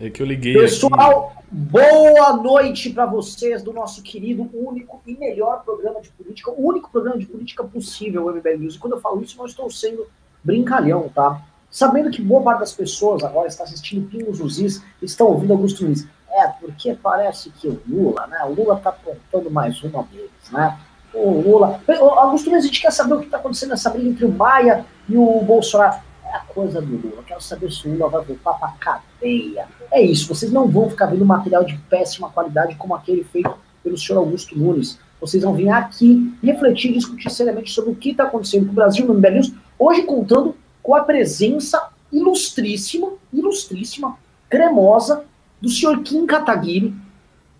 É que eu liguei. Pessoal, aqui. boa noite para vocês do nosso querido, único e melhor programa de política, o único programa de política possível, o MBL News. E quando eu falo isso, não estou sendo brincalhão, tá? Sabendo que boa parte das pessoas agora está assistindo Pingos Uzis, estão ouvindo Augusto Nunes. É, porque parece que o Lula, né? O Lula está apontando mais uma deles, né? O Lula. Augusto Nunes, a gente quer saber o que está acontecendo nessa briga entre o Maia e o Bolsonaro. A coisa do Lula. Quero saber se o Lula vai voltar para cadeia. É isso. Vocês não vão ficar vendo material de péssima qualidade como aquele feito pelo senhor Augusto Nunes. Vocês vão vir aqui refletir e discutir seriamente sobre o que está acontecendo com o Brasil no MBL News, hoje contando com a presença ilustríssima, ilustríssima, cremosa do senhor Kim Kataguiri.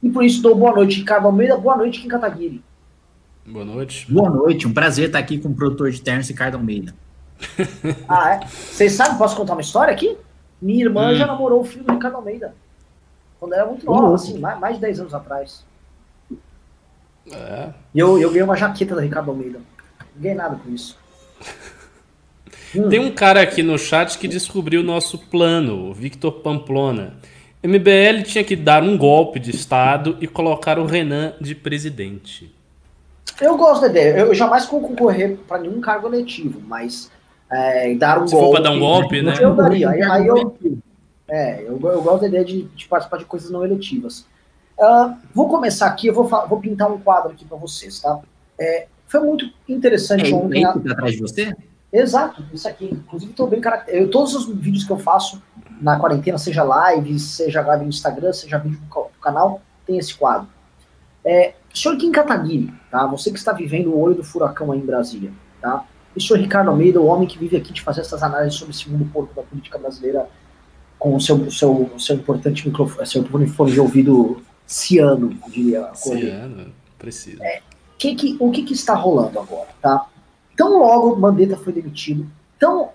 E por isso dou boa noite, Ricardo Almeida. Boa noite, Kim Kataguiri. Boa noite. Boa noite. Um prazer estar aqui com o produtor de ternos, Ricardo Almeida. ah, é? Vocês sabem, posso contar uma história aqui? Minha irmã hum. já namorou o filho do Ricardo Almeida. Quando era muito nova, assim, mais, mais de 10 anos atrás. É. E eu, eu ganhei uma jaqueta da Ricardo Almeida. Não ganhei nada com isso. hum. Tem um cara aqui no chat que descobriu o nosso plano, o Victor Pamplona. MBL tinha que dar um golpe de Estado e colocar o Renan de presidente. Eu gosto da ideia. Eu jamais vou concorrer para nenhum cargo eletivo, mas é, dar um Se golpe. for para dar um golpe, né? Eu daria. Aí, aí eu, é, eu, eu, gosto da ideia de, de, participar de coisas não eletivas. Uh, vou começar aqui, eu vou, vou pintar um quadro aqui para vocês, tá? É, foi muito interessante é, ontem. Tá atrás de você? Exato, isso aqui. Inclusive, estou bem caracterizado. Todos os vídeos que eu faço na quarentena, seja live, seja live no Instagram, seja vídeo do canal, tem esse quadro. É, senhor Kim Kataguiri, tá? Você que está vivendo o olho do furacão aí em Brasília, tá? E o senhor Ricardo Almeida, o homem que vive aqui de fazer essas análises sobre esse mundo porco da política brasileira com o seu, seu, seu importante microfone, seu fone de ouvido ciano, diria. Ciano, precisa. É, que que, o que, que está rolando agora, tá? Tão logo Mandetta foi demitido, tão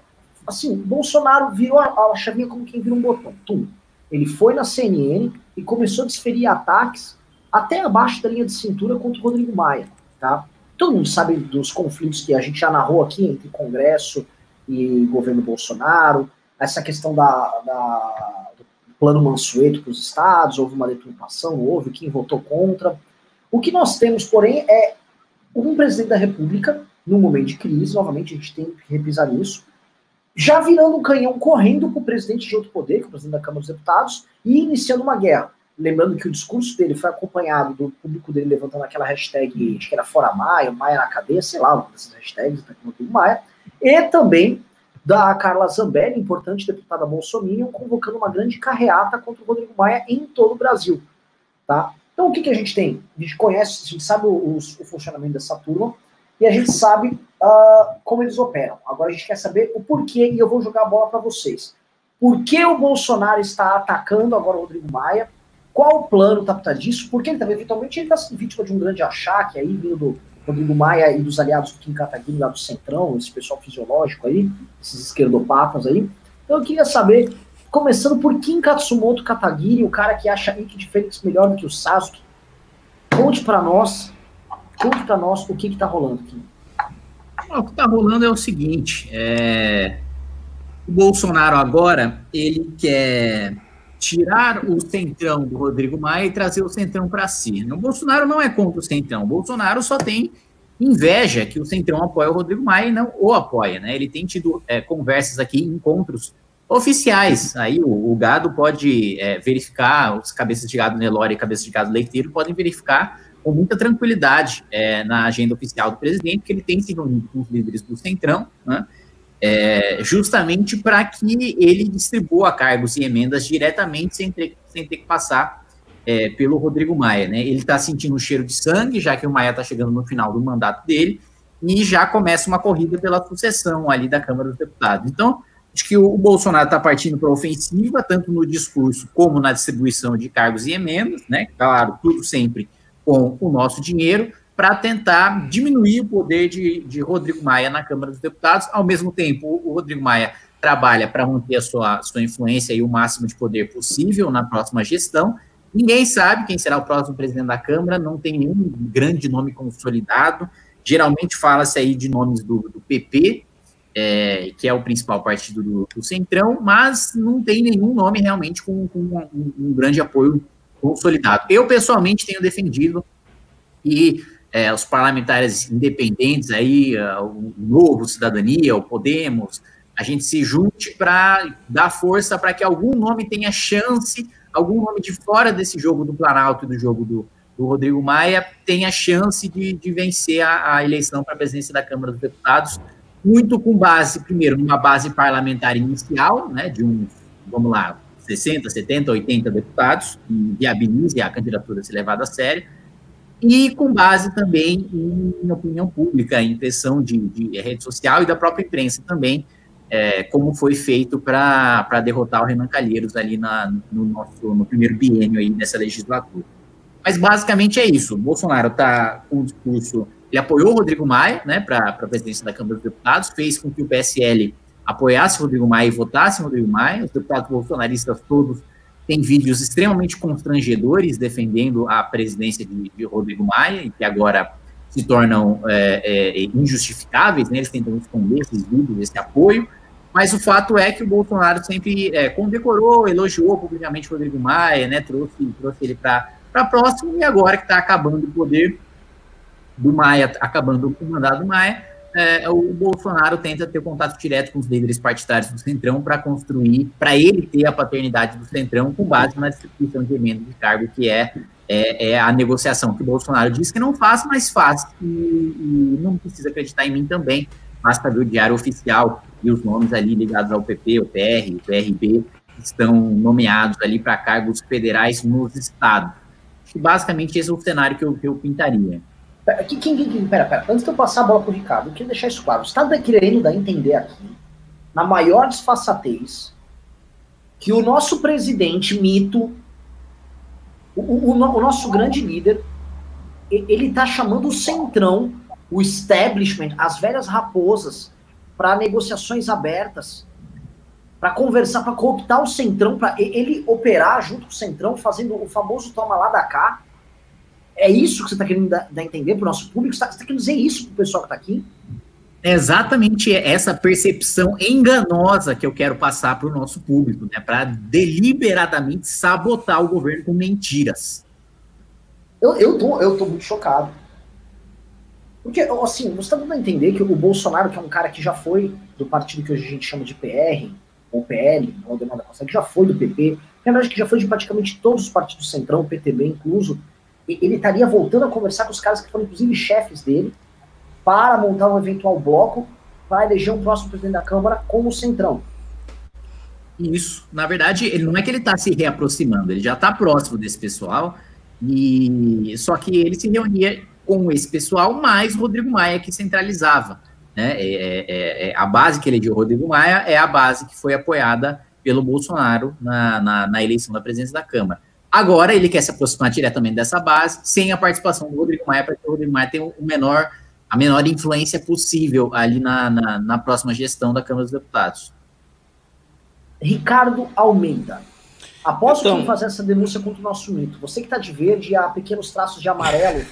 assim, Bolsonaro virou a, a chavinha como quem vira um botão. Tum. Ele foi na CNN e começou a desferir ataques até abaixo da linha de cintura contra o Rodrigo Maia, tá? Todo mundo sabe dos conflitos que a gente já narrou aqui entre Congresso e governo Bolsonaro, essa questão da, da do plano Mansueto para os estados, houve uma deturpação, houve quem votou contra. O que nós temos, porém, é um presidente da República, num momento de crise, novamente a gente tem que repisar nisso, já virando um canhão correndo para o presidente de outro poder, que é o presidente da Câmara dos Deputados, e iniciando uma guerra. Lembrando que o discurso dele foi acompanhado do público dele levantando aquela hashtag, acho que era Fora Maia, Maia na cadeia, sei lá, uma dessas hashtags, tá com o Maia, e também da Carla Zambelli, importante deputada Bolsonaro, convocando uma grande carreata contra o Rodrigo Maia em todo o Brasil. Tá? Então, o que, que a gente tem? A gente conhece, a gente sabe o, o funcionamento dessa turma, e a gente sabe uh, como eles operam. Agora a gente quer saber o porquê, e eu vou jogar a bola para vocês. Por que o Bolsonaro está atacando agora o Rodrigo Maia? Qual o plano tá, disso? Porque ele também, eventualmente, ele está sendo vítima de um grande achaque aí, vindo do Rodrigo Maia e dos aliados do Kim Kataguiri lá do Centrão, esse pessoal fisiológico aí, esses esquerdopatas aí. Então eu queria saber, começando por Kim Katsumoto Kataguiri, o cara que acha Ike de Fênix melhor do que o Sasuke. Conte para nós, conte para nós o que que tá rolando aqui. O que está rolando é o seguinte: é... o Bolsonaro agora ele quer tirar o centrão do Rodrigo Maia e trazer o centrão para si. O Bolsonaro não é contra o centrão. O Bolsonaro só tem inveja que o centrão apoia o Rodrigo Maia e não o apoia. Né? Ele tem tido é, conversas aqui, encontros oficiais. Aí o, o gado pode é, verificar, os cabeças de gado Nelore e cabeças de gado leiteiro podem verificar com muita tranquilidade é, na agenda oficial do presidente que ele tem se reunido com os líderes do centrão, né? É, justamente para que ele distribua cargos e emendas diretamente sem ter, sem ter que passar é, pelo Rodrigo Maia. Né? Ele está sentindo um cheiro de sangue, já que o Maia está chegando no final do mandato dele, e já começa uma corrida pela sucessão ali da Câmara dos Deputados. Então, acho que o, Bolsonaro está partindo para a ofensiva, tanto no discurso como na distribuição de cargos e emendas, né? Claro, tudo sempre com o nosso dinheiro, para tentar diminuir o poder de, de Rodrigo Maia na Câmara dos Deputados. Ao mesmo tempo, o Rodrigo Maia trabalha para manter a sua, sua influência e o máximo de poder possível na próxima gestão. Ninguém sabe quem será o próximo presidente da Câmara, não tem nenhum grande nome consolidado. Geralmente fala-se aí de nomes do, do PP, é, que é o principal partido do, do, Centrão, mas não tem nenhum nome realmente com, com um, um, grande apoio consolidado. Eu, pessoalmente, tenho defendido que é, os parlamentares independentes aí, uh, o Novo Cidadania, o Podemos, a gente se junte para dar força para que algum nome tenha chance, algum nome de fora desse jogo do Planalto e do jogo do, do Rodrigo Maia tenha chance de, de vencer a, a eleição para a presidência da Câmara dos Deputados, muito com base, primeiro, numa base parlamentar inicial, né, de uns, vamos lá, 60, 70, 80 deputados, que viabilize a candidatura ser levada a sério, e com base também em opinião pública, em pressão de, de rede social e da própria imprensa também, é, como foi feito para derrotar o Renan Calheiros ali na, no, nosso, no primeiro biênio aí dessa legislatura. Mas basicamente é isso. Bolsonaro está com o discurso. Ele apoiou o Rodrigo Maia né, para a presidência da Câmara dos Deputados, fez com que o PSL apoiasse o Rodrigo Maia e votasse o Rodrigo Maia. Os deputados bolsonaristas todos têm vídeos extremamente constrangedores defendendo a presidência de, de Rodrigo Maia, e que agora se tornam é, é, injustificáveis, né? eles tentam esconder esses vídeos, esse apoio. Mas o fato é que o Bolsonaro sempre é, condecorou, elogiou publicamente Rodrigo Maia, né, trouxe, trouxe ele para próximo, e agora que está acabando o poder do Maia, acabando o mandato do Maia, é, o Bolsonaro tenta ter contato direto com os líderes partidários do Centrão para construir, para ele ter a paternidade do Centrão com base na distribuição de emenda de cargo, que é, é, é, a negociação que o Bolsonaro diz que não faz, mas faz, e, e não precisa acreditar em mim também, basta ver o diário oficial e os nomes ali ligados ao PP, o PR, o PRB, estão nomeados ali para cargos federais nos estados. Basicamente esse é o cenário que eu, que eu pintaria. Quem, quem, quem, pera, pera, antes de eu passar a bola para o Ricardo, eu queria deixar isso claro. Você está querendo dar entender aqui, na maior disfarçatez, que o nosso presidente mito, o, o, o nosso grande líder, ele está chamando o centrão, o establishment, as velhas raposas, para negociações abertas, para conversar, para cooptar o Centrão, para ele operar junto com o Centrão, fazendo o famoso toma lá da cá. É isso que você está querendo dar, dar entender para o nosso público? Você está tá querendo dizer isso para o pessoal que está aqui? É exatamente essa percepção enganosa que eu quero passar para o nosso público, né? Para deliberadamente sabotar o governo com mentiras. Eu, eu, tô, eu tô muito chocado. Porque, assim, você está dando a entender que o Bolsonaro, que é um cara que já foi do partido que hoje a gente chama de PR, ou PL, ou demanda que já foi do PP, na verdade que já foi de praticamente todos os partidos centrão, o PTB incluso, ele estaria voltando a conversar com os caras que foram inclusive chefes dele, para montar um eventual bloco para eleger um próximo presidente da Câmara como centrão. Isso. Na verdade, ele não é que ele está se reaproximando, ele já está próximo desse pessoal, e só que ele se reunia com esse pessoal, mais Rodrigo Maia, que centralizava. Né? É, é, é, é a base que ele deu Rodrigo Maia é a base que foi apoiada pelo Bolsonaro na, na, na, eleição da presidência da Câmara. Agora ele quer se aproximar diretamente dessa base, sem a participação do Rodrigo Maia, para que o Rodrigo Maia tenha o menor, a menor influência possível ali na, na, na próxima gestão da Câmara dos Deputados. Ricardo Almeida. Após então, que fazer essa denúncia contra o nosso mito, você que está de verde e há pequenos traços de amarelo,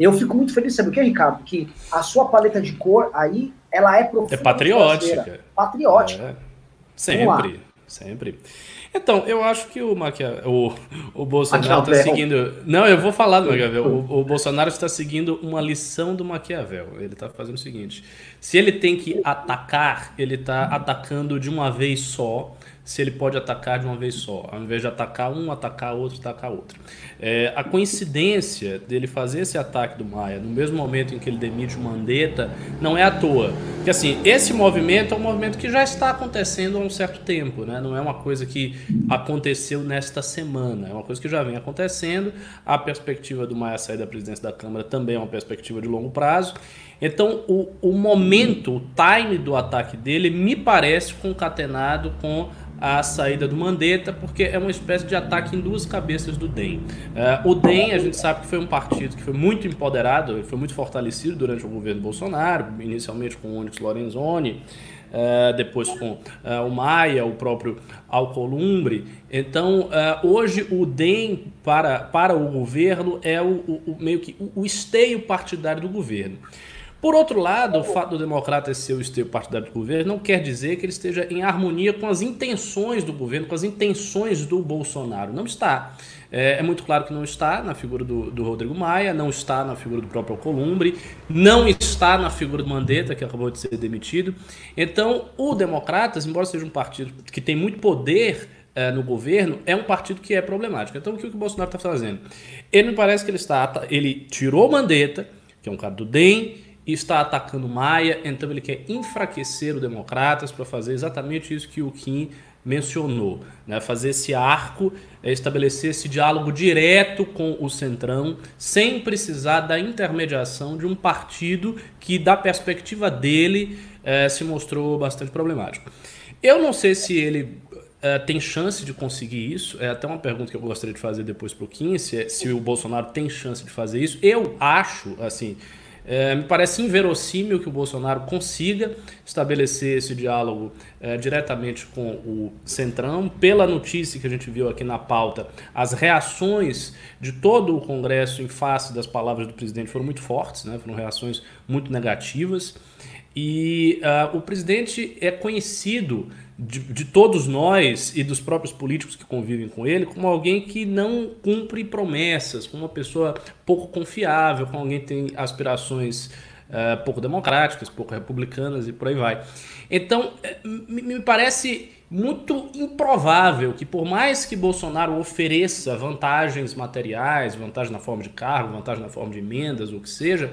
eu fico muito feliz de saber o que, é, Ricardo? Que a sua paleta de cor aí, ela é profunda. É patriótica. Patriótica. É. Sempre, sempre. Então, eu acho que o, Maquia... o, o Bolsonaro está seguindo. Não, eu vou falar do Maquiavel. O, o Bolsonaro está seguindo uma lição do Maquiavel. Ele está fazendo o seguinte: se ele tem que atacar, ele está atacando de uma vez só se ele pode atacar de uma vez só, ao invés de atacar um, atacar outro, atacar outro. É, a coincidência dele fazer esse ataque do Maia no mesmo momento em que ele demite o Mandetta não é à toa. Porque assim, esse movimento é um movimento que já está acontecendo há um certo tempo, né? não é uma coisa que aconteceu nesta semana, é uma coisa que já vem acontecendo. A perspectiva do Maia sair da presidência da Câmara também é uma perspectiva de longo prazo. Então, o, o momento, o time do ataque dele me parece concatenado com a saída do Mandetta, porque é uma espécie de ataque em duas cabeças do DEM. Uh, o DEM, a gente sabe que foi um partido que foi muito empoderado, foi muito fortalecido durante o governo Bolsonaro, inicialmente com o Onyx Lorenzoni, uh, depois com uh, o Maia, o próprio Alcolumbre. Então, hoje o DEM para, para o governo é o, o, o meio que o, o esteio partidário do governo. Por outro lado, o fato do democrata ser o esteio partidário do governo não quer dizer que ele esteja em harmonia com as intenções do governo, com as intenções do Bolsonaro. Não está. É, é muito claro que não está na figura do, do, Rodrigo Maia, não está na figura do próprio Alcolumbre, não está na figura do Mandetta, que acabou de ser demitido. Então, o Democratas, embora seja um partido que tem muito poder é, no governo, é um partido que é problemático. Então, o que o Bolsonaro está fazendo? Ele me parece que ele está. Ele tirou o Mandetta, que é um cara do DEM, está atacando Maia, então ele quer enfraquecer o Democratas para fazer exatamente isso que o Kim mencionou, né? fazer esse arco, é, estabelecer esse diálogo direto com o Centrão, sem precisar da intermediação de um partido que, da perspectiva dele, é, se mostrou bastante problemático. Eu não sei se ele é, tem chance de conseguir isso. É até uma pergunta que eu gostaria de fazer depois para o Kim, se, se o Bolsonaro tem chance de fazer isso. Eu acho, assim, é, me parece inverossímil que o Bolsonaro consiga estabelecer esse diálogo é, diretamente com o Centrão. Pela notícia que a gente viu aqui na pauta, as reações de todo o Congresso em face das palavras do presidente foram muito fortes, né? foram reações muito negativas. E uh, o presidente é conhecido de, de, todos nós e dos próprios políticos que convivem com ele como alguém que não cumpre promessas, como uma pessoa pouco confiável, com alguém que tem aspirações uh, pouco democráticas, pouco republicanas e por aí vai. Então, eh, me, me parece muito improvável que, por mais que Bolsonaro ofereça vantagens materiais, vantagem na forma de cargo, vantagem na forma de emendas, ou o que seja,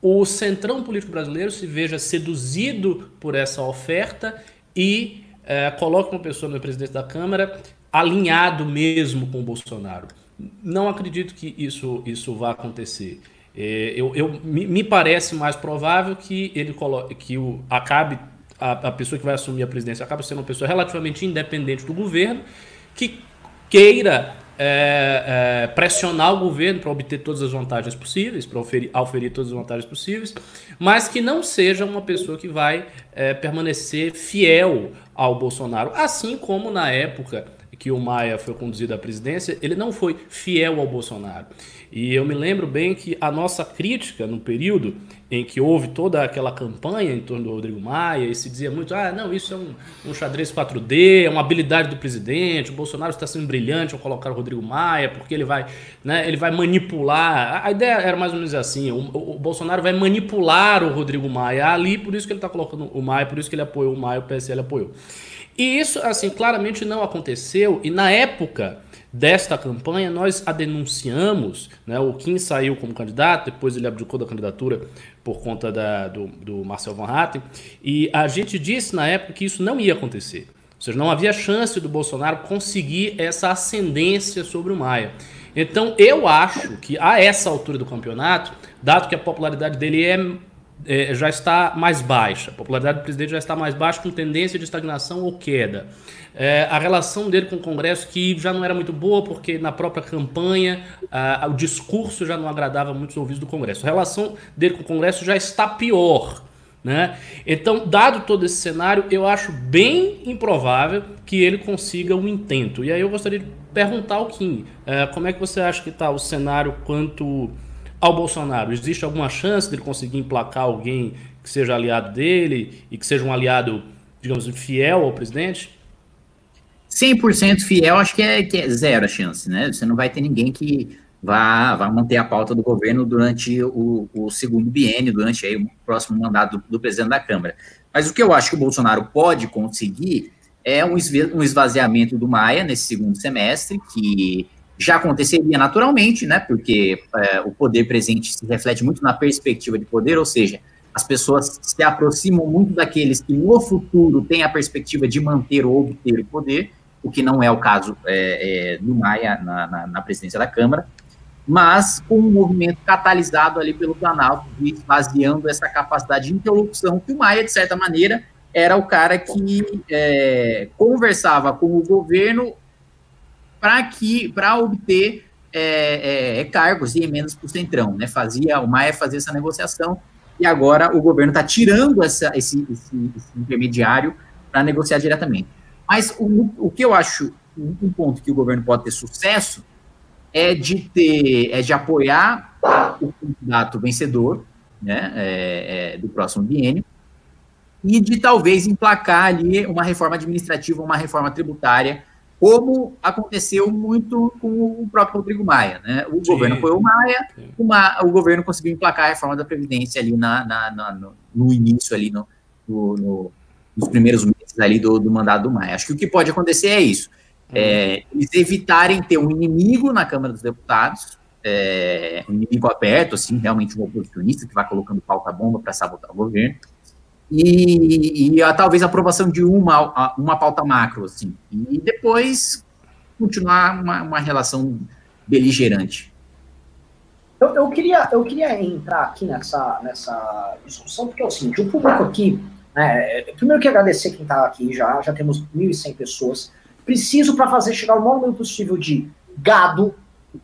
o centrão político brasileiro se veja seduzido por essa oferta e é, coloque uma pessoa na presidência da Câmara alinhado mesmo com o Bolsonaro. Não acredito que isso, isso vá acontecer. É, eu, eu, me parece mais provável que ele coloque, que o, acabe a, a pessoa que vai assumir a presidência acabe sendo uma pessoa relativamente independente do governo, que queira é, é, pressionar o governo para obter todas as vantagens possíveis, para oferir, oferir todas as vantagens possíveis, mas que não seja uma pessoa que vai é, permanecer fiel ao Bolsonaro, assim como na época que o Maia foi conduzido à presidência, ele não foi fiel ao Bolsonaro. E eu me lembro bem que a nossa crítica no período em que houve toda aquela campanha em torno do Rodrigo Maia, e se dizia muito, ah, não, isso é um, um xadrez 4D, é uma habilidade do presidente, o Bolsonaro está sendo brilhante ao colocar o Rodrigo Maia, porque ele vai, né, ele vai manipular. A ideia era mais ou menos assim, o, o Bolsonaro vai manipular o Rodrigo Maia ali, por isso que ele está colocando o Maia, por isso que ele apoiou o Maia, o PSL apoiou. E isso, assim, claramente não aconteceu, e na época desta campanha, nós a denunciamos. Né? O Kim saiu como candidato, depois ele abdicou da candidatura por conta da, do, do Marcel Van Hatten. E a gente disse na época que isso não ia acontecer. Ou seja, não havia chance do Bolsonaro conseguir essa ascendência sobre o Maia. Então, eu acho que a essa altura do campeonato, dado que a popularidade dele é é, já está mais baixa. A popularidade do presidente já está mais baixa, com tendência de estagnação ou queda. É, a relação dele com o Congresso, que já não era muito boa, porque na própria campanha o discurso já não agradava muito os ouvidos do Congresso. A relação dele com o Congresso já está pior. Né? Então, dado todo esse cenário, eu acho bem improvável que ele consiga um intento. E aí eu gostaria de perguntar ao Kim, é, como é que você acha que está o cenário quanto ao Bolsonaro? Existe alguma chance dele conseguir emplacar alguém que seja aliado dele e que seja um aliado, digamos, fiel ao presidente? 100% fiel, acho que é, que é zero a chance, né? Você não vai ter ninguém que vá, vá manter a pauta do governo durante o, o segundo biênio, durante aí, o próximo mandato do, do, presidente da Câmara. Mas o que eu acho que o Bolsonaro pode conseguir é um, esvaziamento do Maia nesse segundo semestre, que já aconteceria naturalmente, né? Porque é, o poder presente se reflete muito na perspectiva de poder, ou seja, as pessoas se aproximam muito daqueles que no futuro têm a perspectiva de manter ou obter o poder, o que não é o caso é, é, do Maia na, na, na, presidência da Câmara, mas com um movimento catalisado ali pelo Planalto, esvaziando essa capacidade de interlocução, que o Maia, de certa maneira, era o cara que é, conversava com o governo para que para obter é, é, cargos e emendas para o Centrão, né? Fazia, o Maia fazia essa negociação e agora o governo está tirando essa, esse, esse, esse intermediário para negociar diretamente. Mas o, o que eu acho um ponto que o governo pode ter sucesso é de ter, é de apoiar o candidato vencedor, né, é, é, do próximo biênio, e de talvez emplacar ali uma reforma administrativa, uma reforma tributária, como aconteceu muito com o próprio Rodrigo Maia. Né? O sim, governo foi o Maia, uma, o governo conseguiu emplacar a reforma da Previdência ali na, na, na no, no, início, ali no, no, nos primeiros meses ali do, do mandato do Maia. Acho que o que pode acontecer é isso. É, eles evitarem ter um inimigo na Câmara dos Deputados, é, um inimigo aberto, assim, realmente um oposicionista que vai colocando pauta-bomba para sabotar o governo, e, e a, talvez a aprovação de uma, uma pauta macro, assim, e depois continuar uma, uma relação beligerante. Eu, eu, queria, eu queria entrar aqui nessa, nessa discussão, porque é o seguinte, o público aqui, né, primeiro que agradecer quem está aqui já, já temos 1.100 pessoas, preciso para fazer chegar o maior número possível de gado,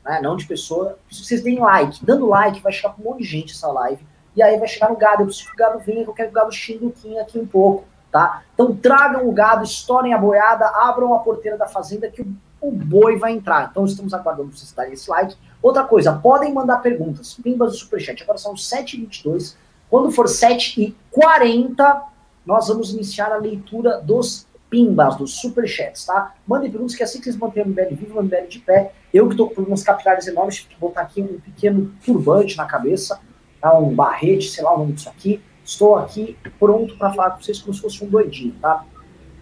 né, não de pessoa, preciso que vocês deem like, dando like vai chegar para um monte de gente essa live, e aí vai chegar no gado. Eu preciso que o gado venha, eu quero que o gado o aqui um pouco, tá? Então tragam o gado, estourem a boiada, abram a porteira da fazenda que o, o boi vai entrar. Então estamos aguardando vocês darem esse like. Outra coisa, podem mandar perguntas, pimbas do Superchat. Agora são 7h22. Quando for 7h40, nós vamos iniciar a leitura dos pimbas, dos superchats, tá? Mandem perguntas que assim que vocês manterem o MBL vivo, o MBL de pé. Eu que tô com problemas capilares enormes, tive que botar aqui um pequeno turbante na cabeça tá? um barrete, sei lá o nome disso aqui. Estou aqui pronto para falar com vocês como se fosse um doidinho, tá?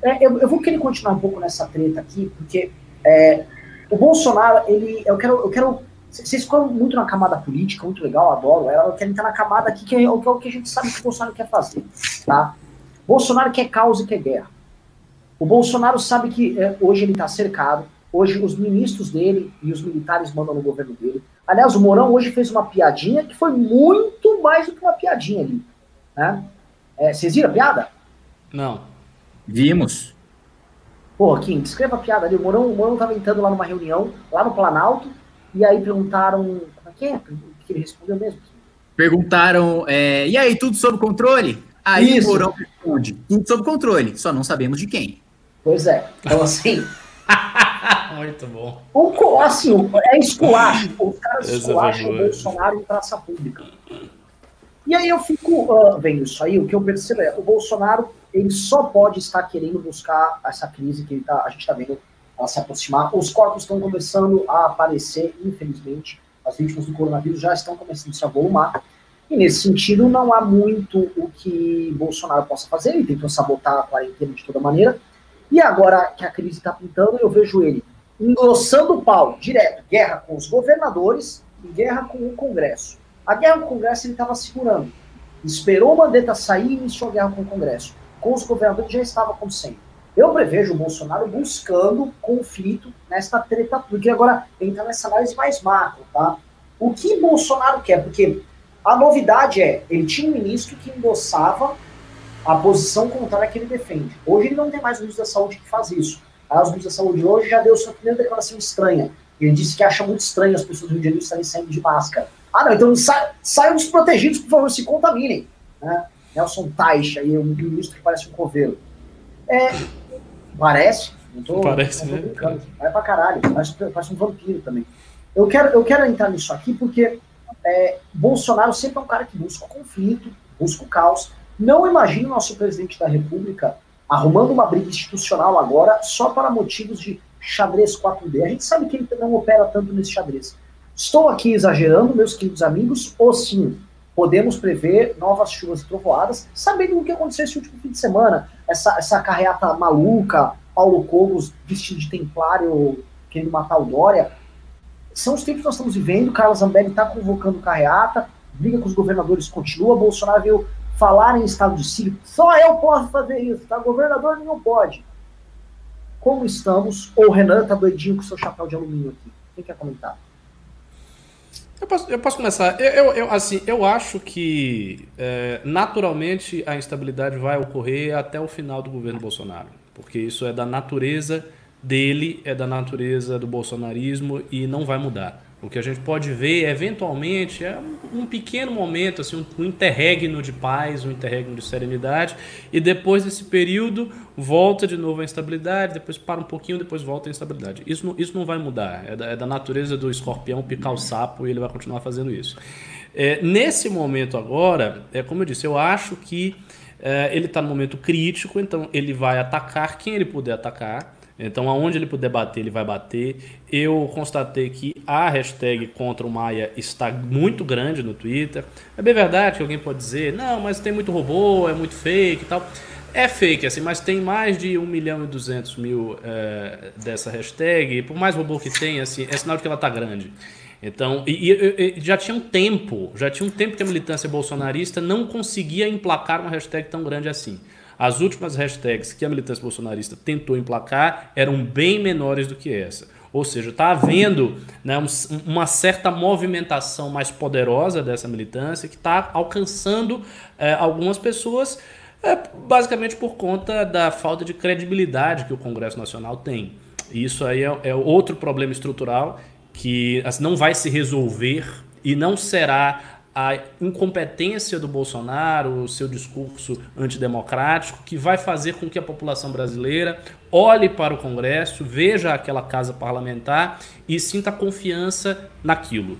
É, eu, eu, vou querer continuar um pouco nessa treta aqui, porque é, o Bolsonaro, ele, eu quero, eu quero, vocês ficam muito na camada política, muito legal, adoro ela, eu quero entrar na camada aqui que é, o, que a gente sabe que o Bolsonaro quer fazer, tá? Bolsonaro quer causa e quer guerra. O Bolsonaro sabe que é, hoje ele está cercado, hoje os ministros dele e os militares mandam no governo dele. Aliás, o Mourão hoje fez uma piadinha que foi muito mais do que uma piadinha ali. Né? É, vocês viram a piada? Não. Vimos. Pô, Kim, descreva a piada ali. O Mourão, o Mourão tava entrando lá numa reunião, lá no Planalto, e aí perguntaram. Como é que é? O que ele respondeu mesmo? Perguntaram, é, e aí, tudo sob controle? Aí Isso. o Mourão responde, tudo sob controle, só não sabemos de quem. Pois é. Então, assim. Muito bom. O, assim, é esculacho. Os caras esculacham o Bolsonaro em praça pública. E aí eu fico uh, vendo isso aí, o que eu percebo é, o Bolsonaro, ele só pode estar querendo buscar essa crise que tá, a gente está vendo ela se aproximar. Os corpos estão começando a aparecer, infelizmente. As vítimas do coronavírus já estão começando a se avolumar. E nesse sentido, não há muito o que Bolsonaro possa fazer. Ele tentou sabotar a quarentena de toda maneira. E agora que a crise está pintando, eu vejo ele engrossando o pau direto, guerra com os governadores e guerra com o Congresso. A guerra com o Congresso ele estava segurando. Esperou o Mandetta sair e iniciou a guerra com o Congresso. Com os governadores já estava acontecendo. Eu prevejo o Bolsonaro buscando conflito nesta treta, porque agora entra nessa análise mais macro, tá? O que Bolsonaro quer? Porque a novidade é, ele tinha um ministro que endossava a posição contrária que ele defende. Hoje ele não tem mais o ministro da Saúde que faz isso. A ministro da Saúde hoje já deu sua primeira declaração estranha. Ele disse que acha muito estranho as pessoas do Rio de Janeiro estarem saindo de máscara. Ah, não, então sa saiam desprotegidos, por favor, se contaminem. Né? Nelson Taixa, aí, um ministro que parece um coveiro. É, parece, não tô, parece, não tô né? Vai pra caralho, parece, parece um vampiro também. Eu quero, eu quero entrar nisso aqui porque é, Bolsonaro sempre é um cara que busca o conflito, busca o caos, não imagine o nosso presidente da República arrumando uma briga institucional agora só para motivos de xadrez 4D. A gente sabe que ele não opera tanto nesse xadrez. Estou aqui exagerando, meus queridos amigos, ou sim, podemos prever novas chuvas e trovoadas, sabendo o que aconteceu esse último fim de semana, essa, essa carreata maluca, Paulo Cogos vestido de templário, querendo matar o Dória. São os tempos que nós estamos vivendo, Carlos Zambelli está convocando carreata, briga com os governadores continua, Bolsonaro veio falar em estado de sítio, só eu posso fazer isso, tá? Governador não pode. Como estamos? Ou o Renan tá doidinho com seu chapéu de alumínio aqui? Quem quer comentar? Eu posso, eu posso começar. Eu, eu, eu, assim, eu acho que é, naturalmente a instabilidade vai ocorrer até o final do governo Bolsonaro, porque isso é da natureza dele, é da natureza do bolsonarismo e não vai mudar. O que a gente pode ver, eventualmente, é um pequeno momento, assim, um interregno de paz, um interregno de serenidade, e depois desse período volta de novo a instabilidade, depois para um pouquinho, depois volta a instabilidade. Isso não, isso não vai mudar, é da, é da natureza do escorpião picar o sapo e ele vai continuar fazendo isso. É, nesse momento agora, é como eu disse, eu acho que é, ele está no momento crítico, então ele vai atacar quem ele puder atacar, então, aonde ele puder bater, ele vai bater. Eu constatei que a hashtag contra o Maia está muito grande no Twitter. É bem verdade que alguém pode dizer, não, mas tem muito robô, é muito fake e tal. É fake, assim, mas tem mais de 1 milhão e 200 mil é, dessa hashtag. Por mais robô que tenha, assim, é sinal de que ela está grande. Então, e, e, e, já tinha um tempo, já tinha um tempo que a militância bolsonarista não conseguia emplacar uma hashtag tão grande assim. As últimas hashtags que a militância bolsonarista tentou emplacar eram bem menores do que essa. Ou seja, está havendo né, uma certa movimentação mais poderosa dessa militância que está alcançando é, algumas pessoas, é, basicamente por conta da falta de credibilidade que o Congresso Nacional tem. E isso aí é, é outro problema estrutural que assim, não vai se resolver e não será a incompetência do Bolsonaro, o seu discurso antidemocrático, que vai fazer com que a população brasileira olhe para o Congresso, veja aquela casa parlamentar e sinta confiança naquilo.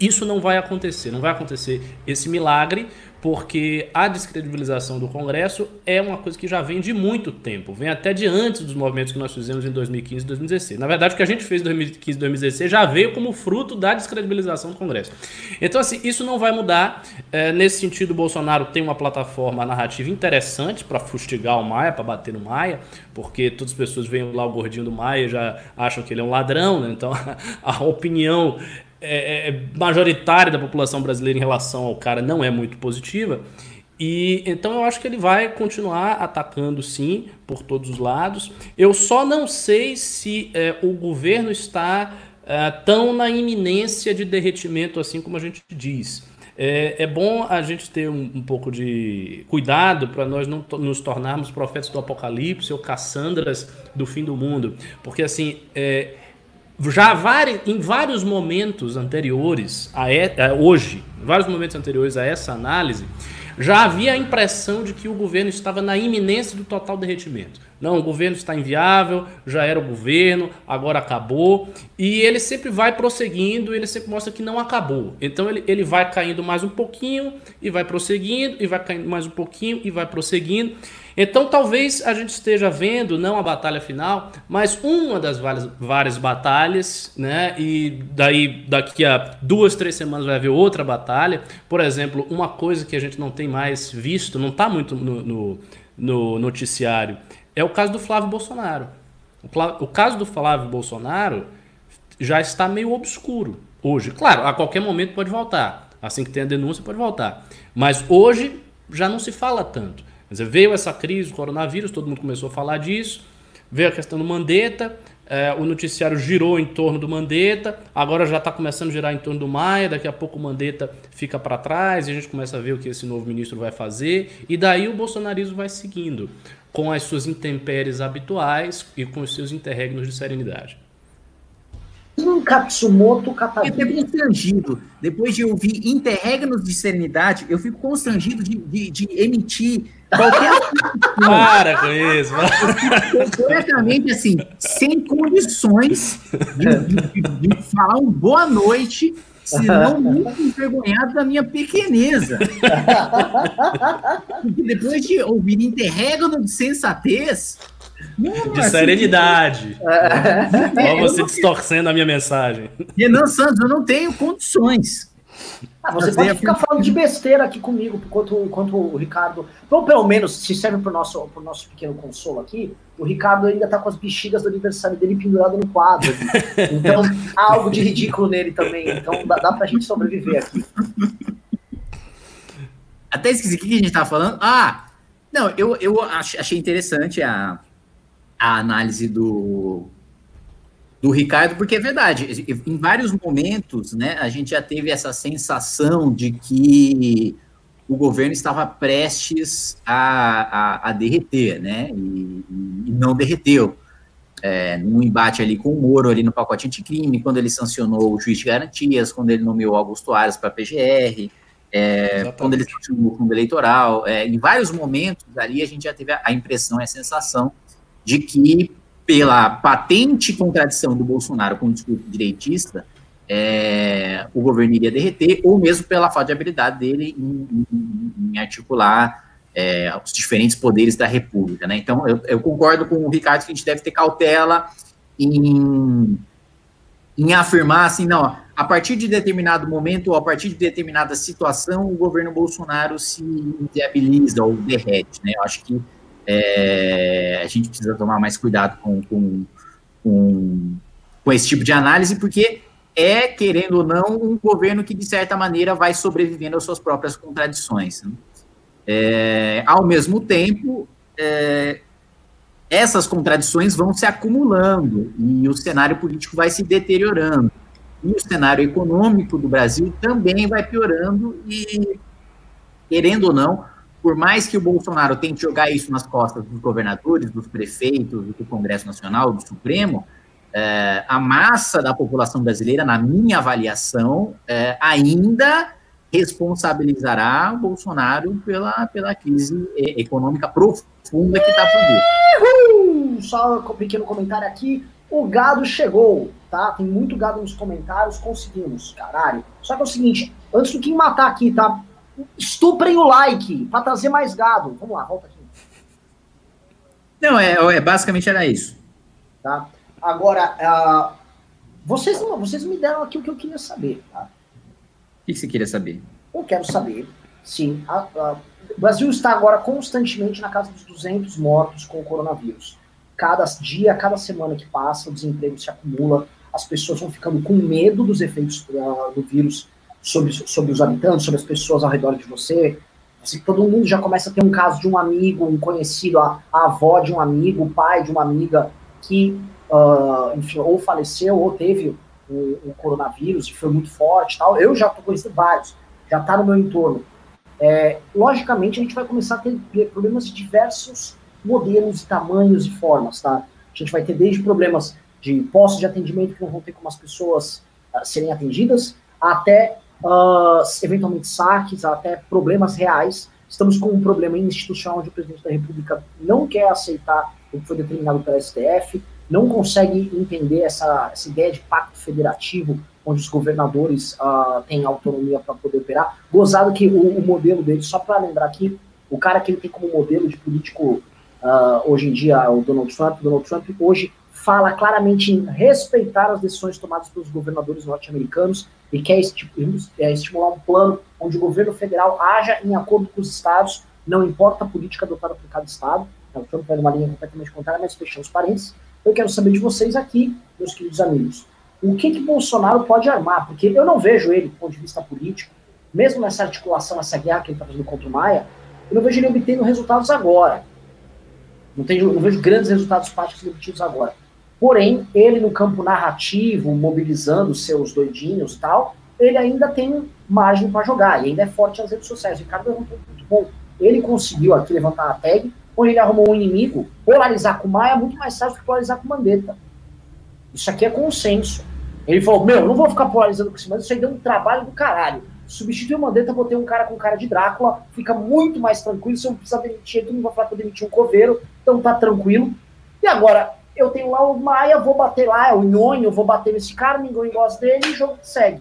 Isso não vai acontecer, não vai acontecer esse milagre, porque a descredibilização do Congresso é uma coisa que já vem de muito tempo, vem até de antes dos movimentos que nós fizemos em 2015 e 2016. Na verdade, o que a gente fez em 2015 e 2016 já veio como fruto da descredibilização do Congresso. Então, assim, isso não vai mudar. É, nesse sentido, o Bolsonaro tem uma plataforma narrativa interessante para fustigar o Maia, para bater no Maia, porque todas as pessoas veem lá o gordinho do Maia e já acham que ele é um ladrão, né? Então, a opinião é, é, majoritária da população brasileira em relação ao cara não é muito positiva. E então eu acho que ele vai continuar atacando sim por todos os lados. Eu só não sei se é, o governo está é, tão na iminência de derretimento assim como a gente diz. É, é bom a gente ter um, um pouco de cuidado para nós não nos tornarmos profetas do apocalipse ou caçandras do fim do mundo, porque assim é, já em vários momentos anteriores a, a hoje, em vários momentos anteriores a essa análise, já havia a impressão de que o governo estava na iminência do total derretimento. Não, o governo está inviável, já era o governo, agora acabou. E ele sempre vai prosseguindo, ele sempre mostra que não acabou. Então ele, ele vai caindo mais um pouquinho e vai prosseguindo, e vai caindo mais um pouquinho e vai prosseguindo. Então talvez a gente esteja vendo não a batalha final, mas uma das várias, várias batalhas, né? E daí daqui a duas, três semanas vai haver outra batalha. Por exemplo, uma coisa que a gente não tem mais visto, não está muito no, no, no, noticiário, é o caso do Flávio Bolsonaro. O, o caso do Flávio Bolsonaro já está meio obscuro hoje. Claro, a qualquer momento pode voltar. Assim que tem a denúncia, pode voltar. Mas hoje já não se fala tanto. Quer dizer, veio essa crise, o coronavírus, todo mundo começou a falar disso, veio a questão do Mandetta, é, o noticiário girou em torno do Mandetta, agora já está começando a girar em torno do Maia, daqui a pouco o Mandetta fica para trás e a gente começa a ver o que esse novo ministro vai fazer, e daí o bolsonarismo vai seguindo, com as suas intempéries habituais e com os seus interregnos de serenidade um Katsumoto Katagiri. Eu fico constrangido. Depois de ouvir interregnos de serenidade, eu fico constrangido de, de, de emitir qualquer. Para com isso. Completamente assim, sem condições de, de, de, falar um boa noite, senão muito envergonhado da minha pequeneza. Porque depois de ouvir interregno de sensatez de serenidade. É. Olha você distorcendo a minha mensagem. Renan Santos, eu não tenho condições. Ah, você pode ficar falando de besteira aqui comigo, enquanto, enquanto o Ricardo. Ou pelo menos, se serve para o nosso, pro nosso pequeno consolo aqui, o Ricardo ainda está com as bexigas do aniversário dele pendurado no quadro. Então, há algo de ridículo nele também. Então, dá, dá para a gente sobreviver aqui. Até esqueci o que a gente estava falando. Ah, não, eu, eu achei interessante a, a análise do, do Ricardo, porque é verdade, em vários momentos, né, a gente já teve essa sensação de que o governo estava prestes a, a, a derreter, né, e, e, não derreteu. é, num embate ali com o Moro, ali no pacote anticrime, quando ele sancionou o juiz de garantias, quando ele nomeou Augusto Aras para a PGR, é, quando ele sancionou o fundo eleitoral, é, em vários momentos ali a gente já teve a, a impressão e a sensação de que, pela patente contradição do Bolsonaro com o discurso direitista, é, o governo iria derreter, ou mesmo pela falta de habilidade dele em, em, em articular é, os diferentes poderes da República. Né? Então, eu, eu, concordo com o Ricardo que a gente deve ter cautela em, em afirmar assim, não, a partir de determinado momento ou a partir de determinada situação, o governo Bolsonaro se inviabiliza ou derrete. Né? Eu acho que é, a gente precisa tomar mais cuidado com, com, com, com esse tipo de análise, porque é, querendo ou não, um governo que, de certa maneira, vai sobrevivendo às suas próprias contradições. Né? É, ao mesmo tempo, é, essas contradições vão se acumulando e o cenário político vai se deteriorando. E o cenário econômico do Brasil também vai piorando e, querendo ou não, por mais que o Bolsonaro tente jogar isso nas costas dos governadores, dos prefeitos, do Congresso Nacional, do Supremo, é, a massa da população brasileira, na minha avaliação, é, ainda responsabilizará o Bolsonaro pela, pela crise econômica profunda que está por vir. Só um pequeno comentário aqui. O gado chegou, tá? Tem muito gado nos comentários, conseguimos, caralho. Só que é o seguinte, antes do que matar aqui, tá? Estuprem o like para trazer mais gado. Vamos lá, volta aqui. Não, é, é basicamente era isso. Tá? Agora, uh, vocês, vocês me deram aqui o que eu queria saber. Tá? O que você queria saber? Eu quero saber, sim. O Brasil está agora constantemente na casa dos 200 mortos com o coronavírus. Cada dia, cada semana que passa, o desemprego se acumula, as pessoas vão ficando com medo dos efeitos uh, do vírus sobre, sobre os habitantes, sobre as pessoas ao redor de você. Assim, todo mundo já começa a ter um caso de um amigo, um conhecido, a, a avó de um amigo, o pai de uma amiga que uh, enfim, ou faleceu ou teve o, o, coronavírus e foi muito forte tal. Eu já estou conhecendo vários, já está no meu entorno. É, logicamente, a gente vai começar a ter problemas de diversos modelos, tamanhos e formas, tá? A gente vai ter desde problemas de postos de atendimento que não vão ter como as pessoas uh, serem atendidas, até uh, eventualmente saques, até problemas reais. Estamos com um problema institucional onde o presidente da República não quer aceitar o que foi determinado pela STF, não consegue entender essa, essa ideia de pacto federativo, onde os governadores uh, têm autonomia para poder operar. Gozado que o, o modelo dele, só para lembrar aqui, o cara que ele tem como modelo de político uh, hoje em dia é o Donald Trump. Donald Trump hoje fala claramente em respeitar as decisões tomadas pelos governadores norte-americanos e quer é, estimular um plano onde o governo federal haja em acordo com os estados, não importa a política adotada por cada estado. O Trump vai numa linha completamente contrária, mas fechando os parênteses. Eu quero saber de vocês aqui, meus queridos amigos, o que que Bolsonaro pode armar? Porque eu não vejo ele, do ponto de vista político, mesmo nessa articulação, nessa guerra que ele está fazendo contra o Maia, eu não vejo ele obtendo resultados agora. Não, tenho, não vejo grandes resultados práticos obtidos agora. Porém, ele no campo narrativo, mobilizando seus doidinhos e tal, ele ainda tem margem para jogar, e ainda é forte nas redes sociais. O Ricardo é um muito bom. Ele conseguiu aqui levantar a tag, onde ele arrumou um inimigo, polarizar com o Maia é muito mais fácil do que polarizar com o Mandetta. Isso aqui é consenso. Ele falou, meu, não vou ficar polarizando com esse Mandetta, isso aí deu um trabalho do caralho. Substitui o Mandetta, botei um cara com cara de Drácula, fica muito mais tranquilo, se eu não precisar demitir, tu não vai falar que eu demiti um coveiro, então tá tranquilo. E agora, eu tenho lá o Maia, vou bater lá, é o Nhonho, vou bater nesse cara, ninguém gosta dele e o jogo segue.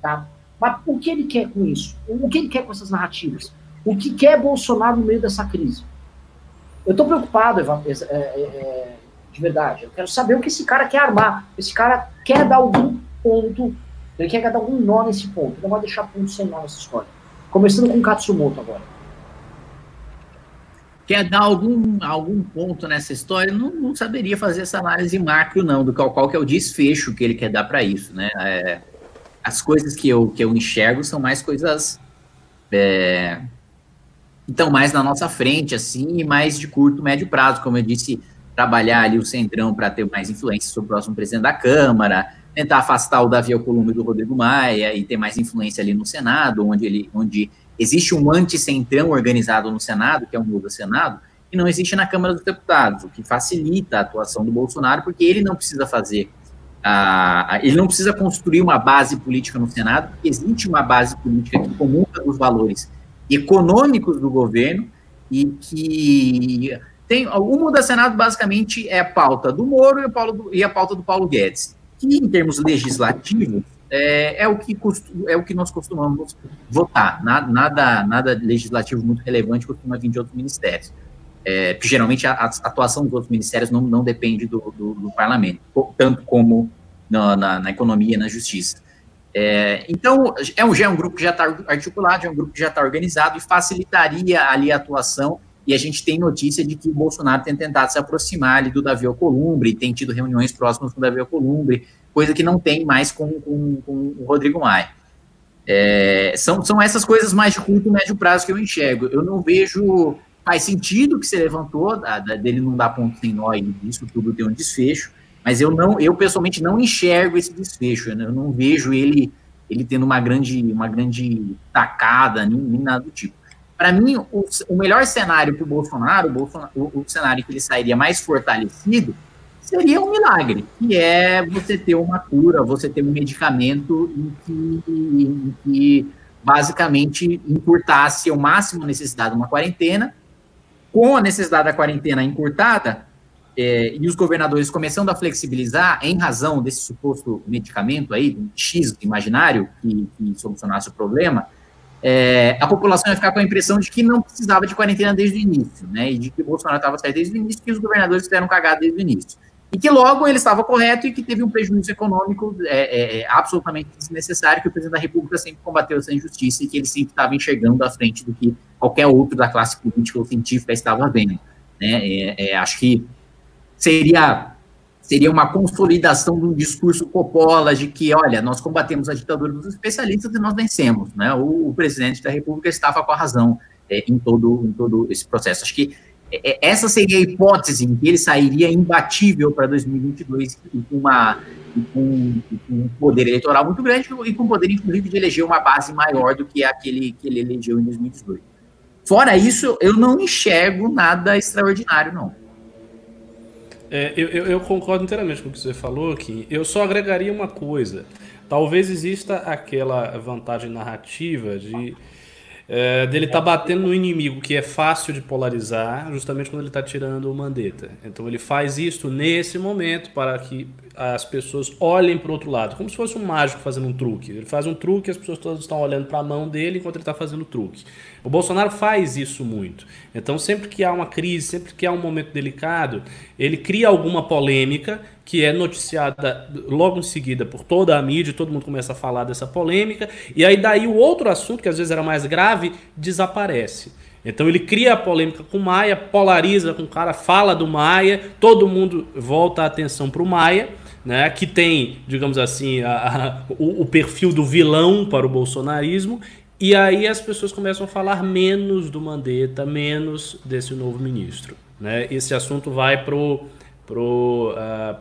Tá? Mas o que ele quer com isso? O que ele quer com essas narrativas? O que quer Bolsonaro no meio dessa crise? Eu tô preocupado, Eva, é, é, é, de verdade. Eu quero saber o que esse cara quer armar. Esse cara quer dar algum ponto, ele quer dar algum nó nesse ponto. Ele não vai deixar ponto sem nó nessa história. Começando com o Katsumoto agora. Quer dar algum, algum ponto nessa história? Não, não saberia fazer essa análise macro, não, do qual, qual que é o desfecho que ele quer dar para isso, né? É, as coisas que eu, que eu enxergo são mais coisas é, então mais na nossa frente, assim, e mais de curto, médio prazo, como eu disse, trabalhar ali o Centrão para ter mais influência sobre o próximo presidente da Câmara, tentar afastar o Davi Alcolumbre do Rodrigo Maia e ter mais influência ali no Senado, onde, ele, onde existe um anti-centrão organizado no Senado, que é um novo Senado, que não existe na Câmara dos Deputados, o que facilita a atuação do Bolsonaro, porque ele não precisa fazer, ele não precisa construir uma base política no Senado, porque existe uma base política que comunica os valores econômicos do governo e que tem o Muda Senado basicamente é a pauta do Moro e a, do, e a pauta do Paulo Guedes, que em termos legislativos é, é, o que é o que nós costumamos votar. Nada, nada, nada legislativo muito relevante costuma vir de outros ministérios. É, porque geralmente a, a, atuação dos outros ministérios não, não depende do, do, do parlamento, tanto como na, na, na economia e na justiça. É, então, é um, já é um grupo que já está articulado, é um grupo que já está organizado e facilitaria ali a atuação. E a gente tem notícia de que o Bolsonaro tem tentado se aproximar ali do Davi Alcolumbre, tem tido reuniões próximas com o Davi Alcolumbre, coisa que não tem mais com, com, com o Rodrigo Maia. É, são, são essas coisas mais de curto e médio prazo que eu enxergo. Eu não vejo faz sentido que você levantou, da, da, dele não dar ponto sem nó e isso tudo tem um desfecho, mas eu não, eu pessoalmente não enxergo esse desfecho, eu não vejo ele ele tendo uma grande, uma grande tacada, nem, nem nada do tipo. Para mim, o, o, melhor cenário para o Bolsonaro, o, cenário que ele sairia mais fortalecido, seria um milagre, que é você ter uma cura, você ter um medicamento em que, em que basicamente encurtasse ao máximo a necessidade de uma quarentena. Com a necessidade da quarentena encurtada é, e os governadores começando a flexibilizar em razão desse suposto medicamento aí, um X imaginário que, que solucionasse o problema, é, a população ia ficar com a impressão de que não precisava de quarentena desde o início, né? E de que o Bolsonaro estava certo desde o início que os governadores fizeram cagada desde o início. E que logo ele estava correto e que teve um prejuízo econômico é, é, é absolutamente desnecessário, que o presidente da República sempre combateu essa injustiça e que ele sempre estava enxergando à frente do que qualquer outro da classe política ou científica estava vendo. Né? É, é, acho que seria seria uma consolidação de um discurso Coppola de que, olha, nós combatemos a ditadura dos especialistas e nós vencemos, né? O, o presidente da República estava com a razão é, em todo em todo esse processo. Acho que é, é, essa seria a hipótese em que ele sairia imbatível para 2022 com uma com, com, um poder eleitoral muito grande e com poder, inclusive, de eleger uma base maior do que aquele que ele elegeu em 2018. Fora isso, eu não enxergo nada extraordinário, não. É, eu, eu, concordo inteiramente com o que você falou, Kim. Eu só agregaria uma coisa. Talvez exista aquela vantagem narrativa de é, dele tá batendo no inimigo que é fácil de polarizar, justamente quando ele está tirando o Mandetta. Então ele faz isso nesse momento para que as pessoas olhem para outro lado, como se fosse um mágico fazendo um truque. Ele faz um truque e as pessoas todas estão olhando para a mão dele enquanto ele está fazendo o truque. O Bolsonaro faz isso muito. Então, sempre que há uma crise, sempre que há um momento delicado, ele cria alguma polêmica que é noticiada logo em seguida por toda a mídia, todo mundo começa a falar dessa polêmica, e aí daí o outro assunto, que às vezes era mais grave, desaparece. Então ele cria a polêmica com o Maia, polariza com o cara, fala do Maia, todo mundo volta a atenção para o Maia, né, que tem, digamos assim, a, a, o, o, perfil do vilão para o bolsonarismo, e aí as pessoas começam a falar menos do Mandetta, menos desse novo ministro. Né? Esse assunto vai para pro,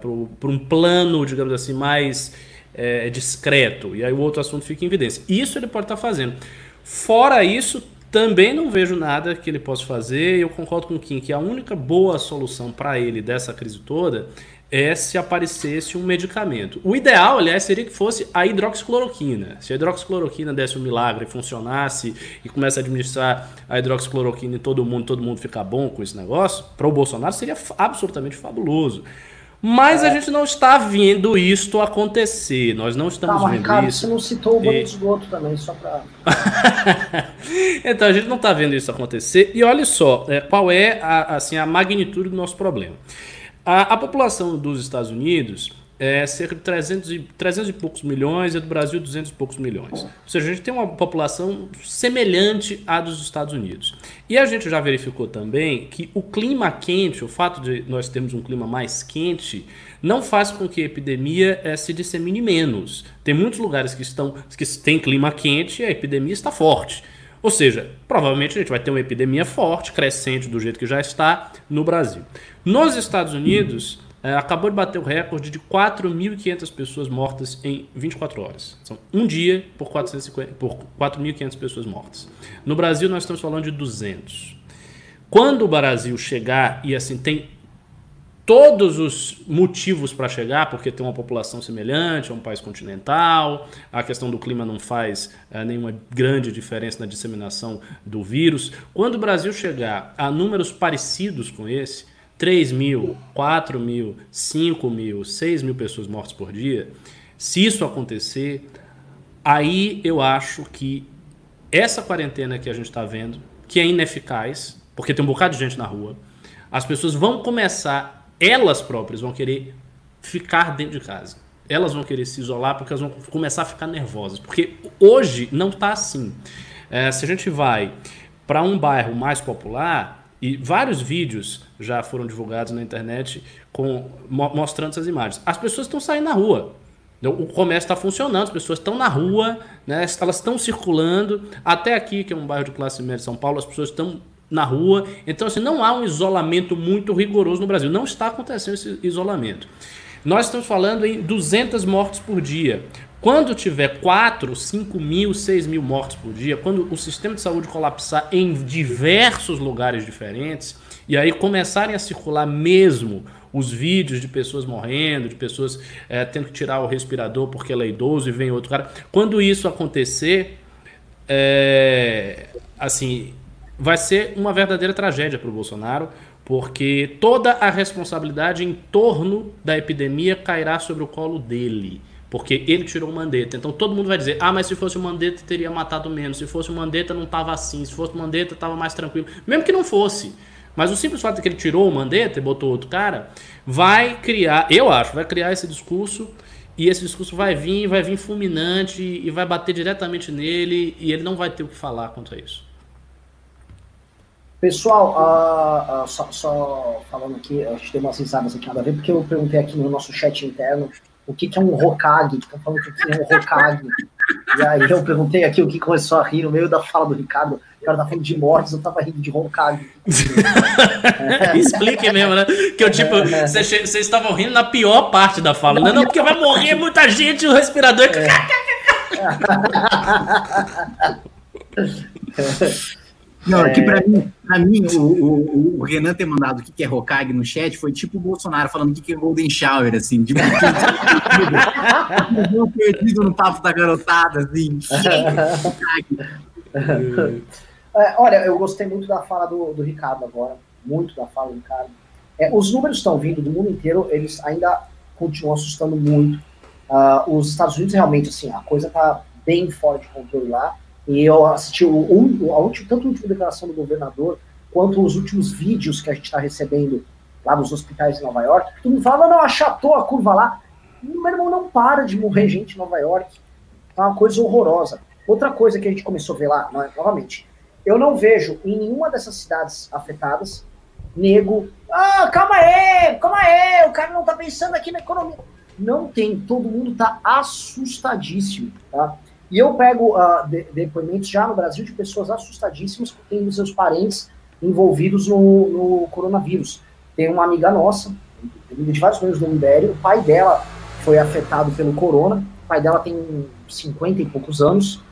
uh, um plano, digamos assim, mais é, discreto, e aí o outro assunto fica em evidência. Isso ele pode estar tá fazendo. Fora isso, também não vejo nada que ele possa fazer. Eu concordo com o Kim que a única boa solução para ele dessa crise toda é se aparecesse um medicamento. O ideal, aliás, seria que fosse a hidroxicloroquina. Se a hidroxicloroquina desse um milagre, funcionasse e começa a administrar a hidroxicloroquina em todo mundo, todo mundo ficar bom com esse negócio, para o Bolsonaro seria absolutamente fabuloso. Mas é. a gente não está vendo isto acontecer. Nós não estamos Calma, vendo Ricardo, isso. Você não citou o banho e... de esgoto também, só para. então a gente não está vendo isso acontecer. E olha só, é, qual é a, assim, a magnitude do nosso problema. A, a população dos Estados Unidos é cerca de 300 e, 300 e poucos milhões e do Brasil 200 e poucos milhões. Ou seja, a gente tem uma população semelhante à dos Estados Unidos. E a gente já verificou também que o clima quente, o fato de nós termos um clima mais quente, não faz com que a epidemia é, se dissemine menos. Tem muitos lugares que estão que tem clima quente e a epidemia está forte. Ou seja, provavelmente a gente vai ter uma epidemia forte, crescente do jeito que já está no Brasil. Nos Estados Unidos, é, acabou de bater o recorde de 4.500 pessoas mortas em 24 horas. São um dia por 4.500 pessoas mortas. No Brasil, nós estamos falando de 200. Quando o Brasil chegar, e assim, tem todos os motivos para chegar, porque tem uma população semelhante, é um país continental, a questão do clima não faz é, nenhuma grande diferença na disseminação do vírus. Quando o Brasil chegar a números parecidos com esse, 3 mil, 4 mil, 5 mil, 6 mil pessoas mortas por dia, se isso acontecer, aí eu acho que essa quarentena que a gente está vendo, que é ineficaz, porque tem um bocado de gente na rua, as pessoas vão começar elas próprias vão querer ficar dentro de casa. Elas vão querer se isolar porque elas vão começar a ficar nervosas. Porque hoje não está assim. É, se a gente vai para um bairro mais popular, e vários vídeos já foram divulgados na internet com, mostrando essas imagens. As pessoas estão saindo na rua. O comércio está funcionando, as pessoas estão na rua, né, elas estão circulando. Até aqui, que é um bairro de classe média de São Paulo, as pessoas estão na rua. Então, assim, não há um isolamento muito rigoroso no Brasil. Não está acontecendo esse isolamento. Nós estamos falando em 200 mortes por dia. Quando tiver 4, 5 mil, 6 mil mortes por dia, quando o sistema de saúde colapsar em diversos lugares diferentes, e aí começarem a circular mesmo os vídeos de pessoas morrendo, de pessoas é, tendo que tirar o respirador porque ela é idoso e vem outro cara. Quando isso acontecer, é, assim, vai ser uma verdadeira tragédia para o Bolsonaro, porque toda a responsabilidade em torno da epidemia cairá sobre o colo dele. Porque ele tirou o Mandetta. Então todo mundo vai dizer: ah, mas se fosse o Mandetta teria matado menos. Se fosse o Mandetta não estava assim. Se fosse o Mandetta estava mais tranquilo. Mesmo que não fosse. Mas o simples fato de que ele tirou o Mandetta e botou outro cara, vai criar, eu acho, vai criar esse discurso. E esse discurso vai vir, vai vir fulminante e vai bater diretamente nele. E ele não vai ter o que falar contra isso. Pessoal, uh, uh, só, só, falando aqui, a gente deu umas risadas aqui nada a ver, porque eu perguntei aqui no nosso chat interno o que, que é um Hokage, que estão falando que é um Hokage. E aí eu perguntei aqui o que começou a rir no meio da fala do Ricardo. O cara tá falando de mortes, eu tava rindo de Hokage. Explique mesmo, né? Que eu, tipo, vocês estavam rindo na pior parte da fala. Não, não, porque vai morrer muita gente, o respirador. É. Não, é... que pra mim, pra mim o, o, o, Renan ter mandado o que é Hokage no chat foi tipo o Bolsonaro falando o que é Golden Shower, assim, tipo, perdido no papo da garotada, assim. é, olha, eu gostei muito da fala do, do Ricardo agora, muito da fala do Ricardo. É, os números estão vindo do mundo inteiro, eles ainda continuam assustando muito. Uh, os Estados Unidos realmente, assim, a coisa tá bem fora de controle lá. E eu assisti o, o, a última, tanto a última declaração do governador, quanto os últimos vídeos que a gente está recebendo lá dos hospitais em Nova York, todo mundo fala, não, achatou a curva lá. Meu irmão, não para de morrer gente em Nova York. É uma coisa horrorosa. Outra coisa que a gente começou a ver lá, novamente, eu não vejo em nenhuma dessas cidades afetadas nego, ah, calma aí, calma aí, o cara não tá pensando aqui na economia. Não tem, todo mundo tá assustadíssimo, tá? E eu pego uh, de, depoimentos já no Brasil de pessoas assustadíssimas que têm seus parentes envolvidos no, no, coronavírus. Tem uma amiga nossa, de vários membros do Império, o pai dela foi afetado pelo corona, o pai dela tem 50 e poucos anos.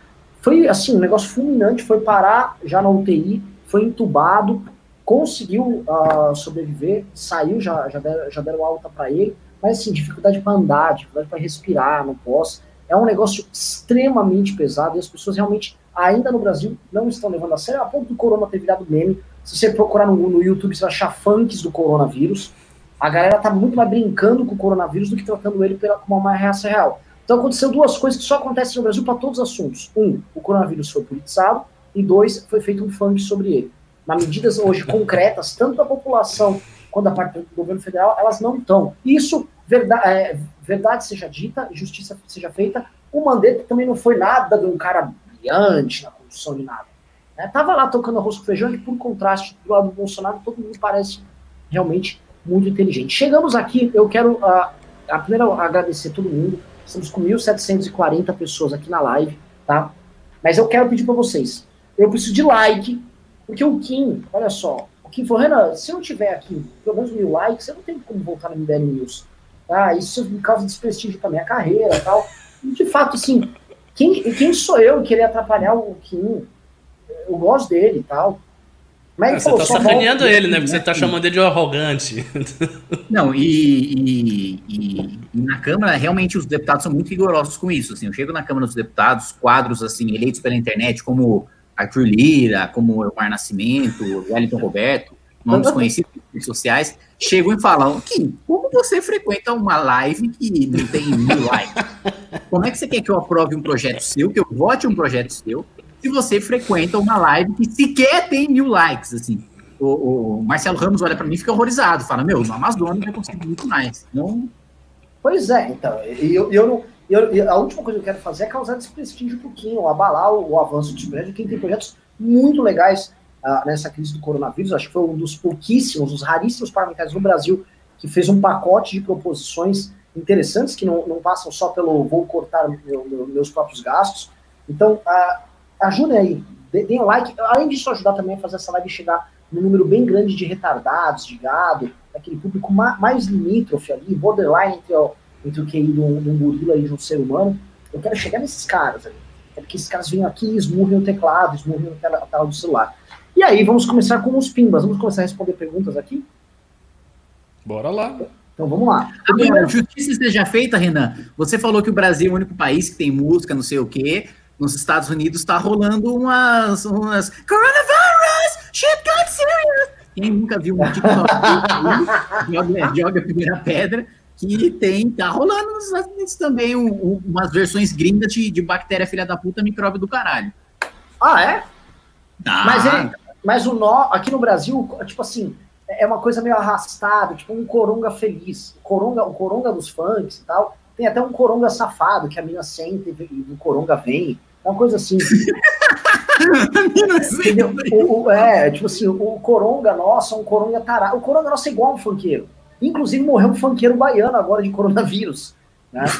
Foi assim, um negócio fulminante, foi parar já na UTI, foi entubado, conseguiu uh, sobreviver, saiu, já, já, deram, já deram alta para ele, mas assim, dificuldade para andar, dificuldade para respirar, não posso. É um negócio extremamente pesado e as pessoas realmente, ainda no Brasil, não estão levando a sério, a ponto do corona ter virado meme. Se você procurar no, no YouTube, você vai achar funks do coronavírus. A galera tá muito mais brincando com o coronavírus do que tratando ele pela, como uma ameaça real. Então aconteceu duas coisas que só acontecem no Brasil para todos os assuntos. Um, o coronavírus foi politizado, e dois, foi feito um funk sobre ele. Na medidas hoje concretas, tanto da população quanto da parte do governo federal, elas não estão. Isso verdade, é, verdade seja dita, justiça seja feita, o Mandetta também não foi nada de um cara brilhante na condução de nada. É, tava lá tocando arroz com feijão, e por contraste, do lado do Bolsonaro, todo mundo parece realmente muito inteligente. Chegamos aqui, eu quero uh, a primeiro agradecer todo mundo. Estamos com 1.740 pessoas aqui na live, tá? Mas eu quero pedir para vocês, eu preciso de like, porque o Kim, olha só, o Kim falou, Renan, se não tiver aqui pelo menos mil likes, você não tem como voltar no MBL News. Ah, isso me causa desprestígio para minha carreira e tal. E, de fato, assim, quem, quem sou eu querer atrapalhar o Kim? Eu gosto dele e tal. Mas falou, você tá sacaneando ele, né? Porque você tá chamando ele de arrogante. Não, e, e, e, e, na Câmara, realmente, os deputados são muito rigorosos com isso. Assim, eu chego na Câmara dos Deputados, quadros assim, eleitos pela internet, como Arthur Lira, como Elmar Nascimento, Wellington Roberto, nomes conhecidos nas redes sociais, chegam e falam que como você frequenta uma live que não tem mil likes? Como é que você quer que eu aprove um projeto seu, que eu vote um projeto seu, se você frequenta uma live que sequer tem mil likes, assim? O, o Marcelo Ramos olha para mim e fica horrorizado, fala, meu, no Amazonas vai conseguir muito mais. Não... Pois é, então, eu, eu não... Eu, a última coisa que eu quero fazer é causar desprestígio um pouquinho, abalar o, o avanço dos projetos, quem tem projetos muito legais uh, nessa crise do coronavírus. Acho que foi um dos pouquíssimos, os raríssimos parlamentares no Brasil que fez um pacote de proposições interessantes que não, não passam só pelo vou cortar meu, meu, meus próprios gastos. Então, uh, ajudem aí, deem like. Além disso, ajudar também a fazer essa live chegar num número bem grande de retardados, de gado, aquele público mais limítrofe ali, borderline entre o, entre o QI de um, de um gorila e de um ser humano. Eu quero chegar nesses caras ali. Quero que esses caras venham aqui e esmurrem o teclado, esmurrem a tela do celular. E aí, vamos começar com os pimbas. Vamos começar a responder perguntas aqui? Bora lá. Então vamos lá. Agora, justiça seja feita, Renan. Você falou que o Brasil é o único país que tem música, não sei o quê. Nos Estados Unidos está rolando umas, umas Coronavirus! Shit got serious! Quem nunca viu um TikTok joga, joga a primeira pedra, que tem, tá rolando nos Estados Unidos também um, um, umas versões gringas de, de bactéria filha da puta, micróbio do caralho. Ah, é? Ah. Mas ele, mas o nó, aqui no Brasil, tipo assim, é uma coisa meio arrastada, tipo um coronga feliz. O coronga, o coronga dos funks e tal. Tem até um coronga safado, que a mina sente e o coronga vem. É uma coisa assim. o, o, é, tipo assim, o coronga nosso é um coronga tarado. O coronga nosso é igual um funkeiro. Inclusive morreu um funkeiro baiano agora de coronavírus. Né?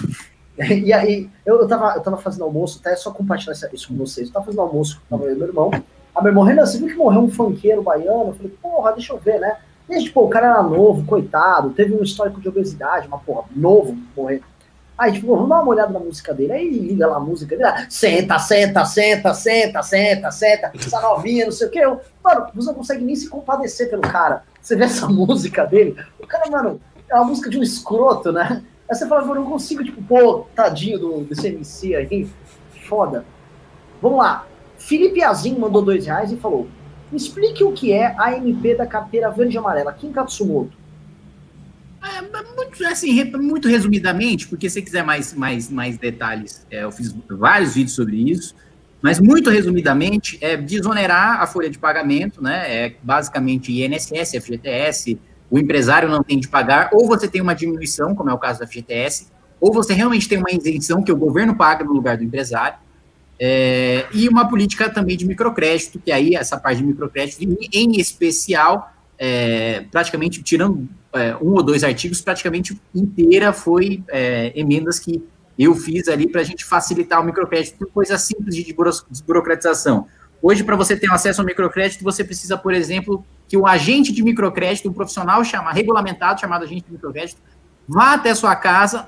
E aí, eu, eu, tava, eu tava fazendo almoço, até só compartilhar isso com vocês. Eu tava fazendo almoço com meu irmão. A Renan, você viu que morreu um funkeiro baiano? Eu falei, porra, deixa eu ver, né? Desde, pô, o cara era novo, coitado, teve um histórico de obesidade, uma porra, novo, morrer. Aí, tipo, vamos dar uma olhada na música dele. Aí liga lá a música dele, ah, senta, senta, senta, senta, senta, senta, essa novinha, não sei o quê. Eu, mano, você não consegue nem se compadecer pelo cara. Você vê essa música dele, o cara, mano, é uma música de um escroto, né? Aí você fala, eu não consigo, tipo, pô, tadinho do, desse MC aí, foda. Vamos lá. Felipe Azim mandou dois reais e falou: explique o que é a MP da carteira verde e amarela. Kim Katsumoto. É, muito, assim, muito resumidamente, porque se quiser mais, mais, mais detalhes, é, eu fiz vários vídeos sobre isso, mas muito resumidamente, é desonerar a folha de pagamento, né? É basicamente INSS, FGTS, o empresário não tem de pagar, ou você tem uma diminuição, como é o caso da FGTS, ou você realmente tem uma isenção que o governo paga no lugar do empresário. É, e uma política também de microcrédito, que aí essa parte de microcrédito, em especial, é, praticamente tirando é, um ou dois artigos, praticamente inteira foi é, emendas que eu fiz ali para a gente facilitar o microcrédito por coisa simples de desburocratização. Hoje, para você ter acesso ao microcrédito, você precisa, por exemplo, que o agente de microcrédito, um profissional chama, regulamentado, chamado agente de microcrédito, vá até sua casa,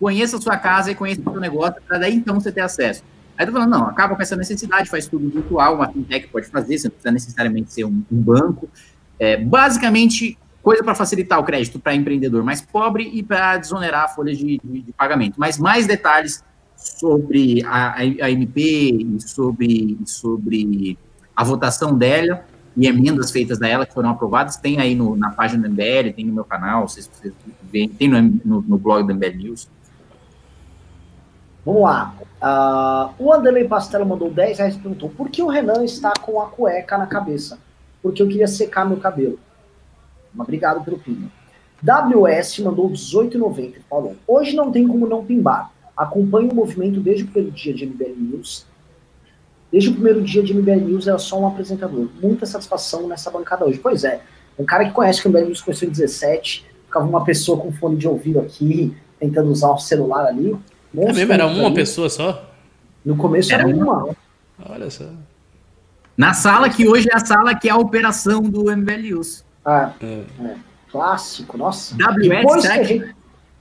conheça a sua casa e conheça o seu negócio, para daí então você ter acesso. Aí tô falando, não, acaba com essa necessidade, faz tudo virtual, uma fintech pode fazer, você não precisa necessariamente ser um, um banco. É, basicamente, coisa para facilitar o crédito para empreendedor mais pobre e para desonerar a folha de, de, de, pagamento. Mas mais detalhes sobre a, a MP e sobre, sobre a votação dela e emendas feitas dela que foram aprovadas, tem aí no, na página do MBL, tem no meu canal, vocês, vocês veem, tem no, no, no blog do MBL News. Vamos lá. Uh, o Anderley Pastelo mandou 10 reais e perguntou: por que o Renan está com a cueca na cabeça? Porque eu queria secar meu cabelo. Obrigado pelo pino. WS mandou 18,90 e falou: hoje não tem como não pimbar. Acompanho o movimento desde o primeiro dia de MBL News. Desde o primeiro dia de MBL News era só um apresentador. Muita satisfação nessa bancada hoje. Pois é, um cara que conhece que o MBL News começou em 17, ficava uma pessoa com fone de ouvido aqui, tentando usar o celular ali. É mesmo? Era uma pessoa só? No começo era, era uma. Olha só. Na sala que hoje é a sala que é a operação do MBLUs. Ah, é. é. Clássico, nossa. WS, será que, gente...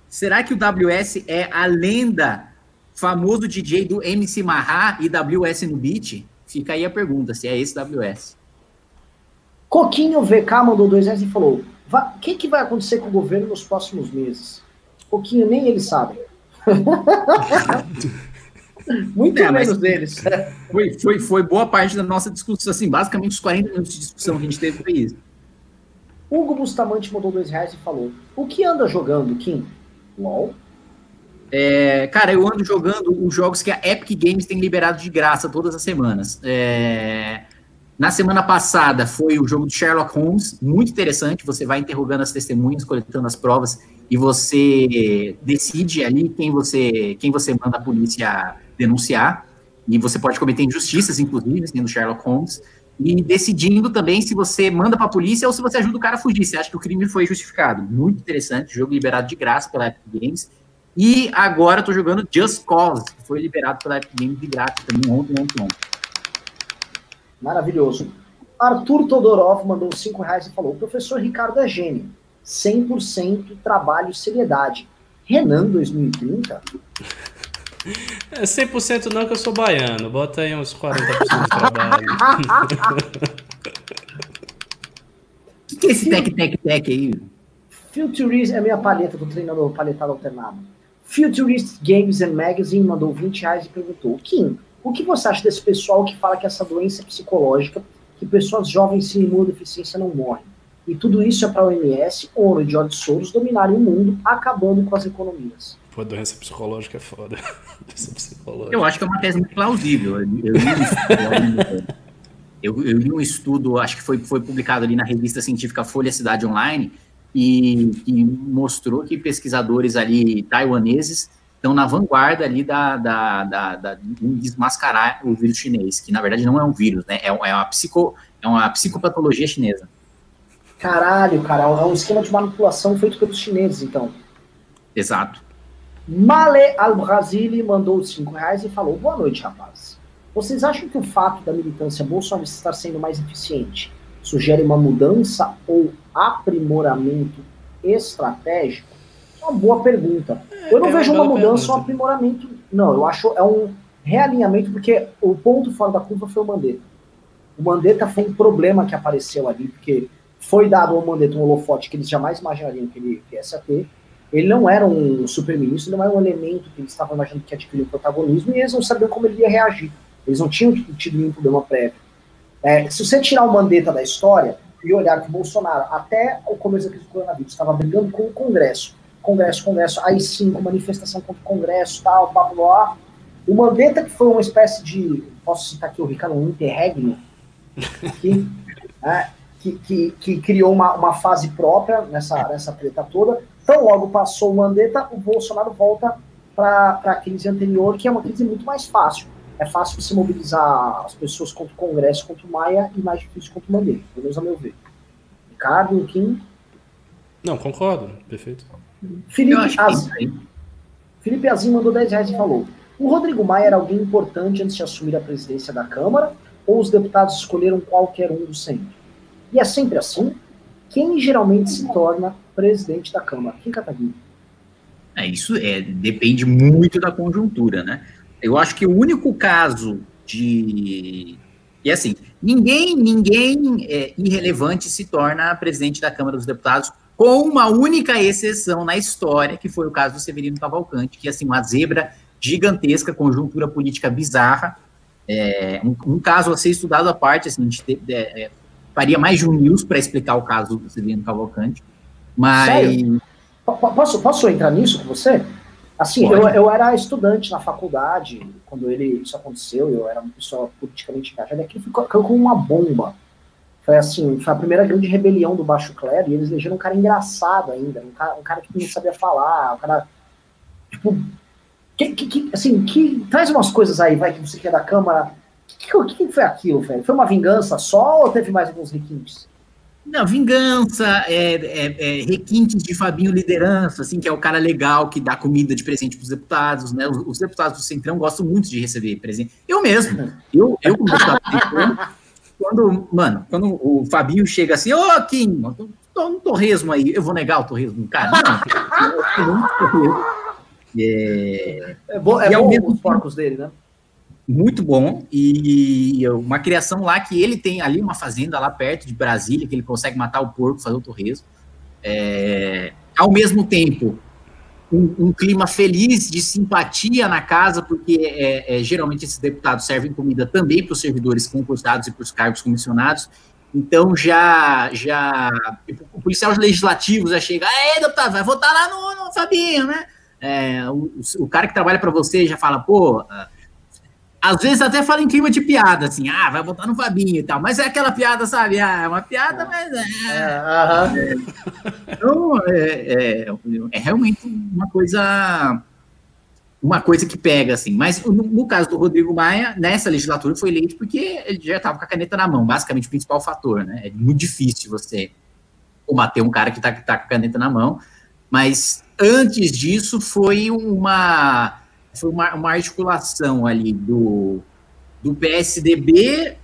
será que o WS é a lenda famoso DJ do MC Marra e WS no beat? Fica aí a pergunta, se é esse WS. Coquinho VK mandou dois reais e falou: o que, que vai acontecer com o governo nos próximos meses? Coquinho, nem eles sabem. Muito é, menos deles. Foi, foi, foi boa parte da nossa discussão, assim, basicamente os 40 minutos de discussão que a gente teve foi isso. Hugo Bustamante mandou dois reais e falou: O que anda jogando, Kim? LOL? É, cara, eu ando jogando os jogos que a Epic Games tem liberado de graça todas as semanas. É, na semana passada foi o jogo de Sherlock Holmes, muito interessante. Você vai interrogando as testemunhas, coletando as provas e você decide ali quem você, quem você manda a polícia denunciar. E você pode cometer injustiças, inclusive, sendo Sherlock Holmes e decidindo também se você manda para a polícia ou se você ajuda o cara a fugir. Você acha que o crime foi justificado. Muito interessante, jogo liberado de graça pela Epic Games. E agora estou jogando Just Cause, que foi liberado pela Epic Games de graça também ontem, ontem, ontem. Maravilhoso. Arthur Todorov mandou 5 reais e falou: o professor Ricardo é gênio. 100% trabalho e seriedade. Renan 2030? É 100% não que eu sou baiano. Bota aí uns 40% de trabalho. O que é esse tec, tec, tec aí? Futurist é minha paleta do treinador paletado alternado. Futurist Games and Magazine mandou 20 reais e perguntou: Kim, o que você acha desse pessoal que fala que essa doença é psicológica, que pessoas jovens sem imunodeficiência não morrem? E tudo isso é para a OMS, ONU e George Soros dominarem o mundo, acabando com as economias. Pô, doença psicológica é foda. psicológica. Eu acho que é uma tese muito plausível. Eu, eu, li, eu, eu li um estudo, acho que foi, foi publicado ali na revista científica Folha Cidade Online, e, e mostrou que pesquisadores ali taiwaneses estão na vanguarda ali da, da, da, da, de desmascarar o vírus chinês, que na verdade não é um vírus, né? É, é, uma, psico, é uma psicopatologia chinesa. Caralho, cara, é um esquema de manipulação feito pelos chineses, então. Exato. Male Al-Brasili mandou 5 reais e falou: Boa noite, rapaz. Vocês acham que o fato da militância bolsonarista estar sendo mais eficiente sugere uma mudança ou aprimoramento estratégico? É uma boa pergunta. Eu não é vejo uma, mudança ou um aprimoramento. Não, eu acho é um realinhamento, porque o ponto fora da curva foi o Mandetta. O Mandetta foi um problema que apareceu ali, porque foi dado ao Mandetta um holofote que eles jamais imaginariam que ele viesse a ter ele não era um super-ministro, não era um elemento que eles estavam imaginando que adquiriu protagonismo, e eles não sabiam como ele ia reagir. Eles não tinham tido nenhum problema prévio. É, se você tirar o Mandetta da história e olhar que o Bolsonaro, até o começo da crise do coronavírus, estava brigando com o Congresso, Congresso, Congresso, aí sim, com manifestação contra o Congresso, tal, blá, blá, blá. O Mandetta, que foi uma espécie de, posso citar aqui o Ricardo, um interregno, que, é, que, que, que, criou uma, uma fase própria nessa, nessa treta toda, então, logo passou o Mandetta, o Bolsonaro volta para a crise anterior, que é uma crise muito mais fácil. É fácil você mobilizar as pessoas contra o Congresso, contra o Maia, e mais difícil contra o Mandetta, pelo menos a meu ver. Ricardo, Kim? Não, concordo, perfeito. Felipe Azim. Felipe Azim mandou 10 reais e falou: O Rodrigo Maia era alguém importante antes de assumir a presidência da Câmara, ou os deputados escolheram qualquer um do centro? E é sempre assim? Quem geralmente se torna presidente da Câmara. Kim Kataguiri. É, isso é, depende muito da conjuntura, né? Eu acho que o único caso de. E assim, ninguém, ninguém é, irrelevante se torna presidente da Câmara dos Deputados, com uma única exceção na história, que foi o caso do Severino Cavalcante, que assim, uma zebra gigantesca, conjuntura política bizarra. É, um, um, caso a ser estudado à parte, assim, a gente te, é, é faria mais de um news para explicar o caso do Severino Cavalcante. Mas. Posso, posso entrar nisso com você? Assim, eu, eu era estudante na faculdade quando ele, isso aconteceu, eu era uma pessoa politicamente engajada, e aquilo ficou como uma bomba. Foi assim, foi a primeira grande rebelião do Baixo Clero, e eles elegeram um cara engraçado ainda, um cara, um cara que não sabia falar, um cara. Tipo. Que, que, que, assim, que traz umas coisas aí, vai, que você quer da Câmara. O que, que, foi aquilo, velho? Foi uma vingança só ou teve mais alguns requintes? Não, vingança, é, é, é, requintes de Fabinho liderança, assim, que é o cara legal que dá comida de presente para os deputados, né? Os, os, deputados do Centrão gostam muito de receber presente. Eu mesmo, eu, eu como deputado quando, mano, quando o Fabinho chega assim, ô, oh, Kim, tô um torresmo aí, eu vou negar o torresmo, cara, não, é, é é bom mesmo os porcos dele, né? muito bom e uma criação lá que ele tem ali uma fazenda lá perto de Brasília que ele consegue matar o porco, fazer o torresmo. É, ao mesmo tempo, um, um, clima feliz de simpatia na casa, porque é, é, geralmente esses deputados servem comida também para os servidores concursados e para os cargos comissionados. Então já, já o policial legislativo já chega, aí deputado, vai votar lá no, no Fabinho, né? É, o, o, cara que trabalha para você já fala, pô, às vezes até fala em clima de piada, assim, ah, vai votar no Fabinho e tal, mas é aquela piada, sabe? Ah, é uma piada, mas é. é, é então, é, é, é, realmente uma coisa. Uma coisa que pega, assim. Mas no, no, caso do Rodrigo Maia, nessa legislatura foi eleito porque ele já estava com a caneta na mão, basicamente o principal fator, né? É muito difícil você combater um cara que está tá com a caneta na mão. Mas antes disso foi uma foi uma, uma articulação ali do, do PSDB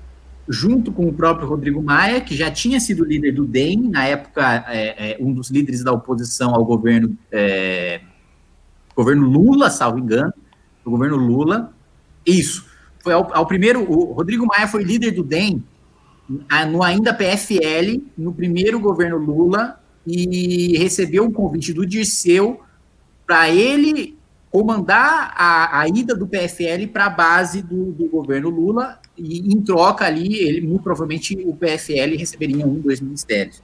junto com o próprio Rodrigo Maia, que já tinha sido líder do DEM, na época é, é, um dos líderes da oposição ao governo, é, governo Lula, salvo engano, o governo Lula. Isso, foi ao, ao, primeiro, o Rodrigo Maia foi líder do DEM no ainda PFL, no primeiro governo Lula, e recebeu um convite do Dirceu para ele comandar a, a ida do PFL para a base do, do, governo Lula e em troca ali, ele muito provavelmente o PFL receberia um, dois ministérios.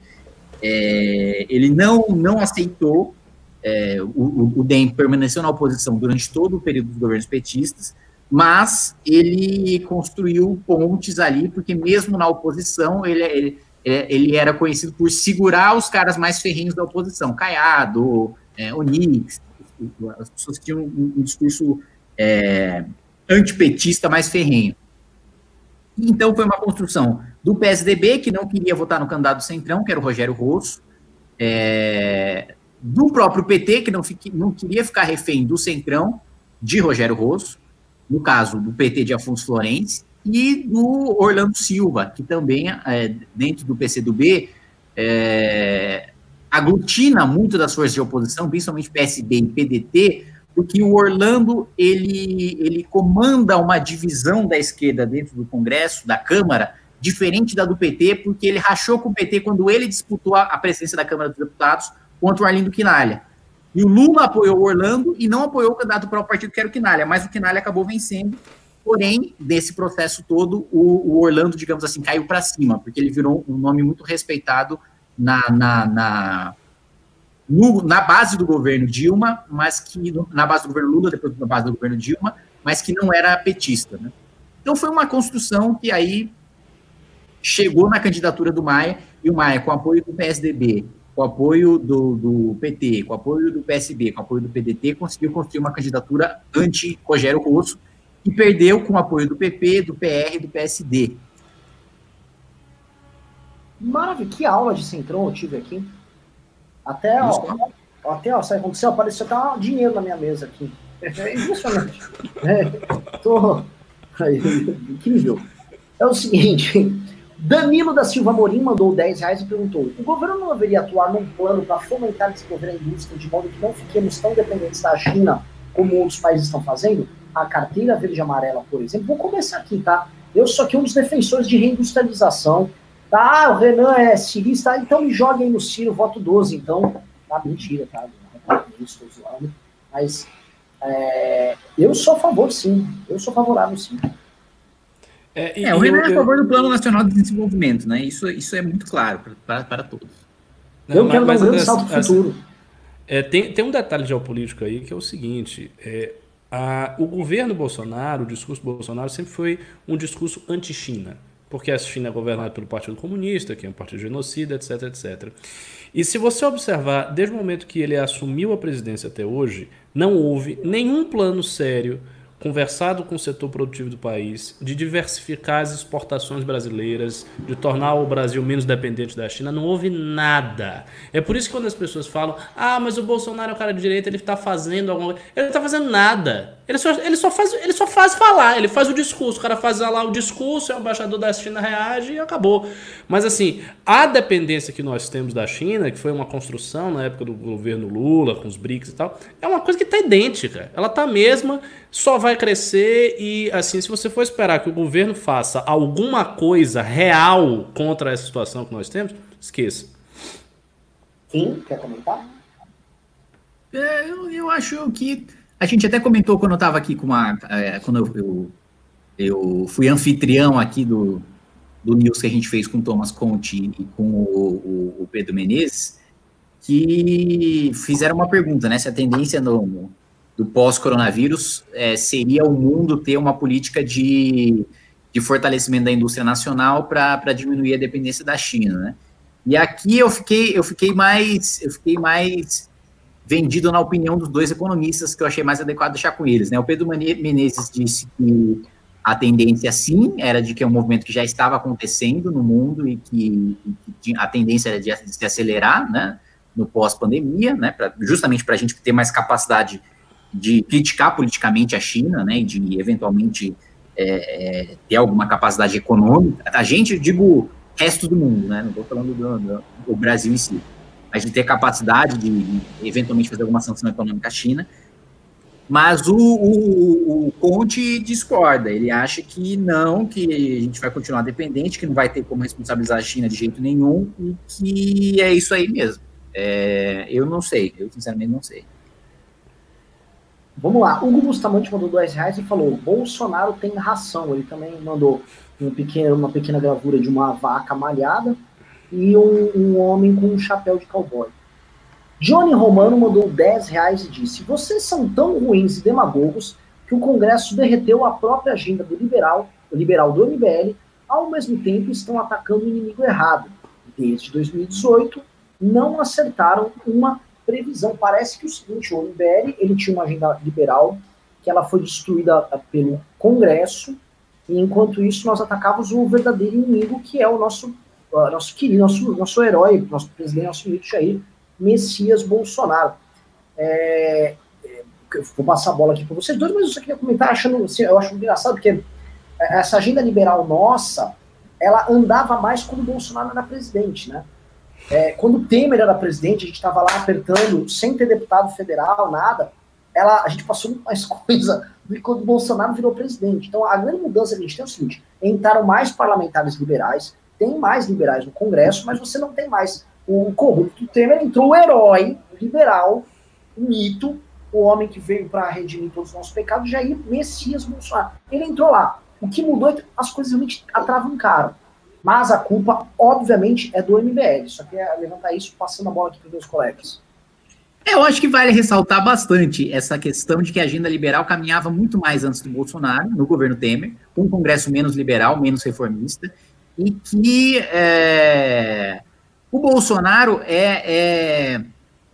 É, ele não, não aceitou, é, o, o DEM permaneceu na oposição durante todo o período dos governos petistas, mas ele construiu pontes ali, porque mesmo na oposição, ele, ele, ele era conhecido por segurar os caras mais ferrinhos da oposição, Caiado, é, Onix, as pessoas tinham um, um discurso é, antipetista mais ferrenho. Então, foi uma construção do PSDB, que não queria votar no candidato Centrão, que era o Rogério Rosso, é, do próprio PT, que não, fique, não queria ficar refém do Centrão, de Rogério Rosso, no caso do PT de Afonso Florencio, e do Orlando Silva, que também, é, dentro do PCdoB, é, aglutina muito das forças de oposição, principalmente PSB e PDT, porque o Orlando ele, ele comanda uma divisão da esquerda dentro do Congresso, da Câmara, diferente da do PT, porque ele rachou com o PT quando ele disputou a, presidência da Câmara dos Deputados contra o Arlindo Quinalha. E o Lula apoiou o Orlando e não apoiou o candidato para o partido que era o Quinalha, mas o Quinalha acabou vencendo. Porém, nesse processo todo, o, o Orlando, digamos assim, caiu para cima, porque ele virou um nome muito respeitado na, na, na, no, na base do governo Dilma, mas que na base do governo Lula, depois na base do governo Dilma, mas que não era petista. Né? Então foi uma construção que aí chegou na candidatura do Maia, e o Maia, com apoio do PSDB, com apoio do, do PT, com apoio do PSB, com apoio do PDT, conseguiu construir uma candidatura anti-Rogério Rosso, e perdeu com apoio do PP, do PR e do PSD. Maravilha, que aula de Centrão eu tive aqui. Até, ó, até, ó, sabe aconteceu? Apareceu até dinheiro na minha mesa aqui. É impressionante. É, tô... Incrível. É o seguinte, Danilo da Silva Morim mandou 10 reais e perguntou: o governo não deveria atuar num plano para fomentar e desenvolver a indústria de modo que não fiquemos tão dependentes da China como outros países estão fazendo? A carteira verde e amarela, por exemplo. Vou começar aqui, tá? Eu sou aqui um dos defensores de reindustrialização, Tá, o Renan é cirista, então me joguem no Ciro, voto 12, então. Tá, mentira, tá? Não é estou zoando. Mas é, eu sou a favor, sim. Eu sou favorável, sim. É, e, é o Renan é a favor do Plano Nacional de Desenvolvimento, né? Isso, isso é muito claro para, para todos. Não, eu quero dar um grande salto pro futuro. É, tem, tem um detalhe geopolítico aí que é o seguinte: é, a, o governo Bolsonaro, o discurso Bolsonaro sempre foi um discurso anti-China porque a China é governada pelo Partido Comunista, que é um partido genocida, etc, etc. E se você observar, desde o momento que ele assumiu a presidência até hoje, não houve nenhum plano sério conversado com o setor produtivo do país, de diversificar as exportações brasileiras, de tornar o Brasil menos dependente da China, não houve nada. É por isso que quando as pessoas falam, ah, mas o Bolsonaro é o cara de direita, ele está fazendo alguma coisa. Ele não está fazendo nada. Ele só, ele, só faz, ele só faz falar, ele faz o discurso. O cara faz lá o discurso, o embaixador da China reage e acabou. Mas assim, a dependência que nós temos da China, que foi uma construção na época do governo Lula, com os BRICS e tal, é uma coisa que está idêntica. Ela está mesma, só vai vai crescer e, assim, se você for esperar que o governo faça alguma coisa real contra essa situação que nós temos, esqueça. Sim, quer comentar? É, eu, eu acho que a gente até comentou quando eu estava aqui com uma. É, quando eu, eu, eu, fui anfitrião aqui do, do news que a gente fez com o Thomas Conte e com o, o, o Pedro Menezes, que fizeram uma pergunta, né? Se a tendência no, do pós-coronavírus é, seria o mundo ter uma política de, de fortalecimento da indústria nacional para diminuir a dependência da China, né? E aqui eu fiquei, eu fiquei mais, eu fiquei mais vendido na opinião dos dois economistas que eu achei mais adequado deixar com eles, né? O Pedro Menezes disse que a tendência sim era de que é um movimento que já estava acontecendo no mundo e que, que a tendência era de, de se acelerar, né? No pós-pandemia, né? Pra, justamente para a gente ter mais capacidade de criticar politicamente a China, né, de eventualmente é, é, ter alguma capacidade econômica, a gente, digo, resto do mundo, né, não estou falando do, do, do, Brasil em si, mas de ter capacidade de, de, eventualmente fazer alguma sanção econômica à China, mas o, o, o, Conte discorda, ele acha que não, que a gente vai continuar dependente, que não vai ter como responsabilizar a China de jeito nenhum, e que é isso aí mesmo. É, eu não sei, eu sinceramente não sei. Vamos lá, Hugo Bustamante mandou dois reais e falou: Bolsonaro tem ração. Ele também mandou um pequeno, uma pequena gravura de uma vaca malhada e um, um homem com um chapéu de cowboy. Johnny Romano mandou 10 reais e disse: Vocês são tão ruins e demagogos que o Congresso derreteu a própria agenda do liberal, do liberal do MBL, ao mesmo tempo estão atacando o inimigo errado. Desde 2018, não acertaram uma previsão. Parece que o seguinte, o MBL ele tinha uma agenda liberal que ela foi destruída pelo Congresso, e enquanto isso nós atacávamos o verdadeiro inimigo, que é o nosso, uh, nosso querido, nosso, nosso herói, nosso presidente, nosso amigo Jair Messias Bolsonaro. É, é vou passar a bola aqui para vocês dois, mas eu só queria comentar, achando, assim, eu acho engraçado, porque essa agenda liberal nossa, ela andava mais quando o Bolsonaro era presidente, né? É, quando o Temer era presidente, a gente estava lá apertando, sem ter deputado federal, nada. Ela, a gente passou muito mais coisa do que quando o Bolsonaro virou presidente. Então, a grande mudança que a gente tem é o seguinte: entraram mais parlamentares liberais, tem mais liberais no Congresso, mas você não tem mais o corrupto Temer. Entrou o herói liberal, o mito, o homem que veio para redimir todos os nossos pecados, Jair Messias Bolsonaro. Ele entrou lá. O que mudou é que as coisas realmente atravancaram. Mas a culpa, obviamente, é do MBL. Só queria levantar isso passando a bola aqui para os meus colegas. É, eu acho que vale ressaltar bastante essa questão de que a agenda liberal caminhava muito mais antes do Bolsonaro, no governo Temer, com um Congresso menos liberal, menos reformista, e que é, o Bolsonaro é, é,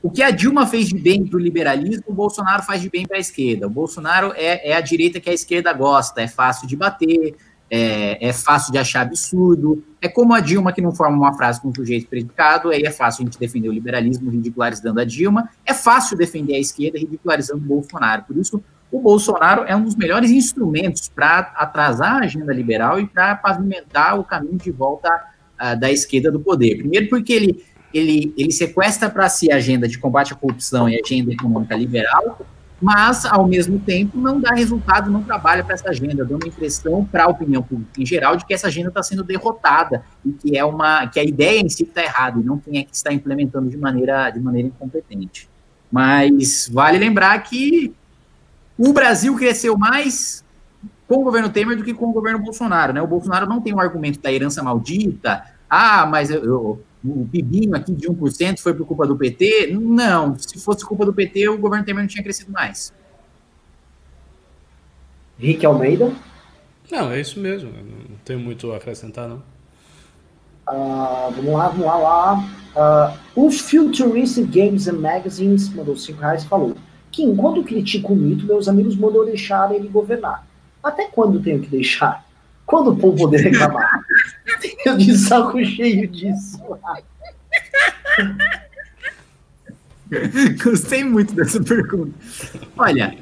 O que a Dilma fez de bem para o liberalismo, o Bolsonaro faz de bem para a esquerda. O Bolsonaro é, é a direita que a esquerda gosta, é fácil de bater, é, é, fácil de achar absurdo. É como a Dilma que não forma uma frase com um sujeito predicado, aí é fácil a gente defender o liberalismo ridicularizando a Dilma, é fácil defender a esquerda ridicularizando o Bolsonaro. Por isso, o Bolsonaro é um dos melhores instrumentos para atrasar a agenda liberal e para pavimentar o caminho de volta uh, da esquerda do poder. Primeiro, porque ele, ele, ele sequestra para si a agenda de combate à corrupção e a agenda econômica liberal, mas, ao mesmo tempo, não dá resultado, não trabalha para essa agenda, dando a impressão para a opinião pública em geral de que essa agenda está sendo derrotada e que é uma que a ideia em si está errada e não quem é que está implementando de maneira, de maneira incompetente. Mas vale lembrar que o Brasil cresceu mais com o governo Temer do que com o governo Bolsonaro. Né? O Bolsonaro não tem um argumento da herança maldita, ah, mas eu, eu o PIBinho aqui de 1% foi por culpa do PT? Não, se fosse culpa do PT, o governo Temer não tinha crescido mais. Rick Almeida? Não, é isso mesmo. Não tenho muito a acrescentar, não. Uh, vamos lá, vamos lá, lá. Uh, os Futuristic Games and Magazines mandou 5 reais e falou que enquanto critico o mito, meus amigos mandam deixar ele governar. Até quando tenho que deixar? Quando o povo poder reclamar? Eu de saco cheio disso. Gostei muito dessa pergunta. Olha,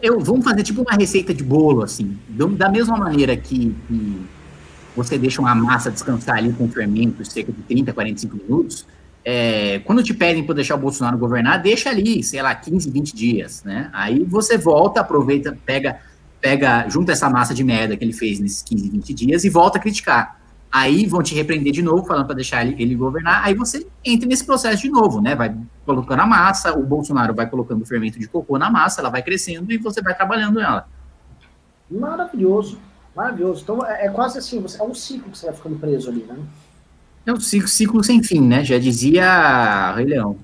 eu, vamos fazer tipo uma receita de bolo, assim. Da mesma maneira que, que você deixa uma massa descansar ali com fermento cerca de 30, 45 minutos, é, quando te pedem para deixar o Bolsonaro governar, deixa ali, sei lá, 15, 20 dias, né? Aí você volta, aproveita, pega, pega, junta essa massa de merda que ele fez nesses 15, 20 dias e volta a criticar. Aí vão te repreender de novo, falando para deixar ele, ele, governar. Aí você entra nesse processo de novo, né? Vai colocando a massa, o Bolsonaro vai colocando o fermento de cocô na massa, ela vai crescendo e você vai trabalhando ela. Maravilhoso, maravilhoso. Então é, é quase assim, é um ciclo que você vai ficando preso ali, né? É um ciclo, ciclo sem fim, né? Já dizia Rei Leão.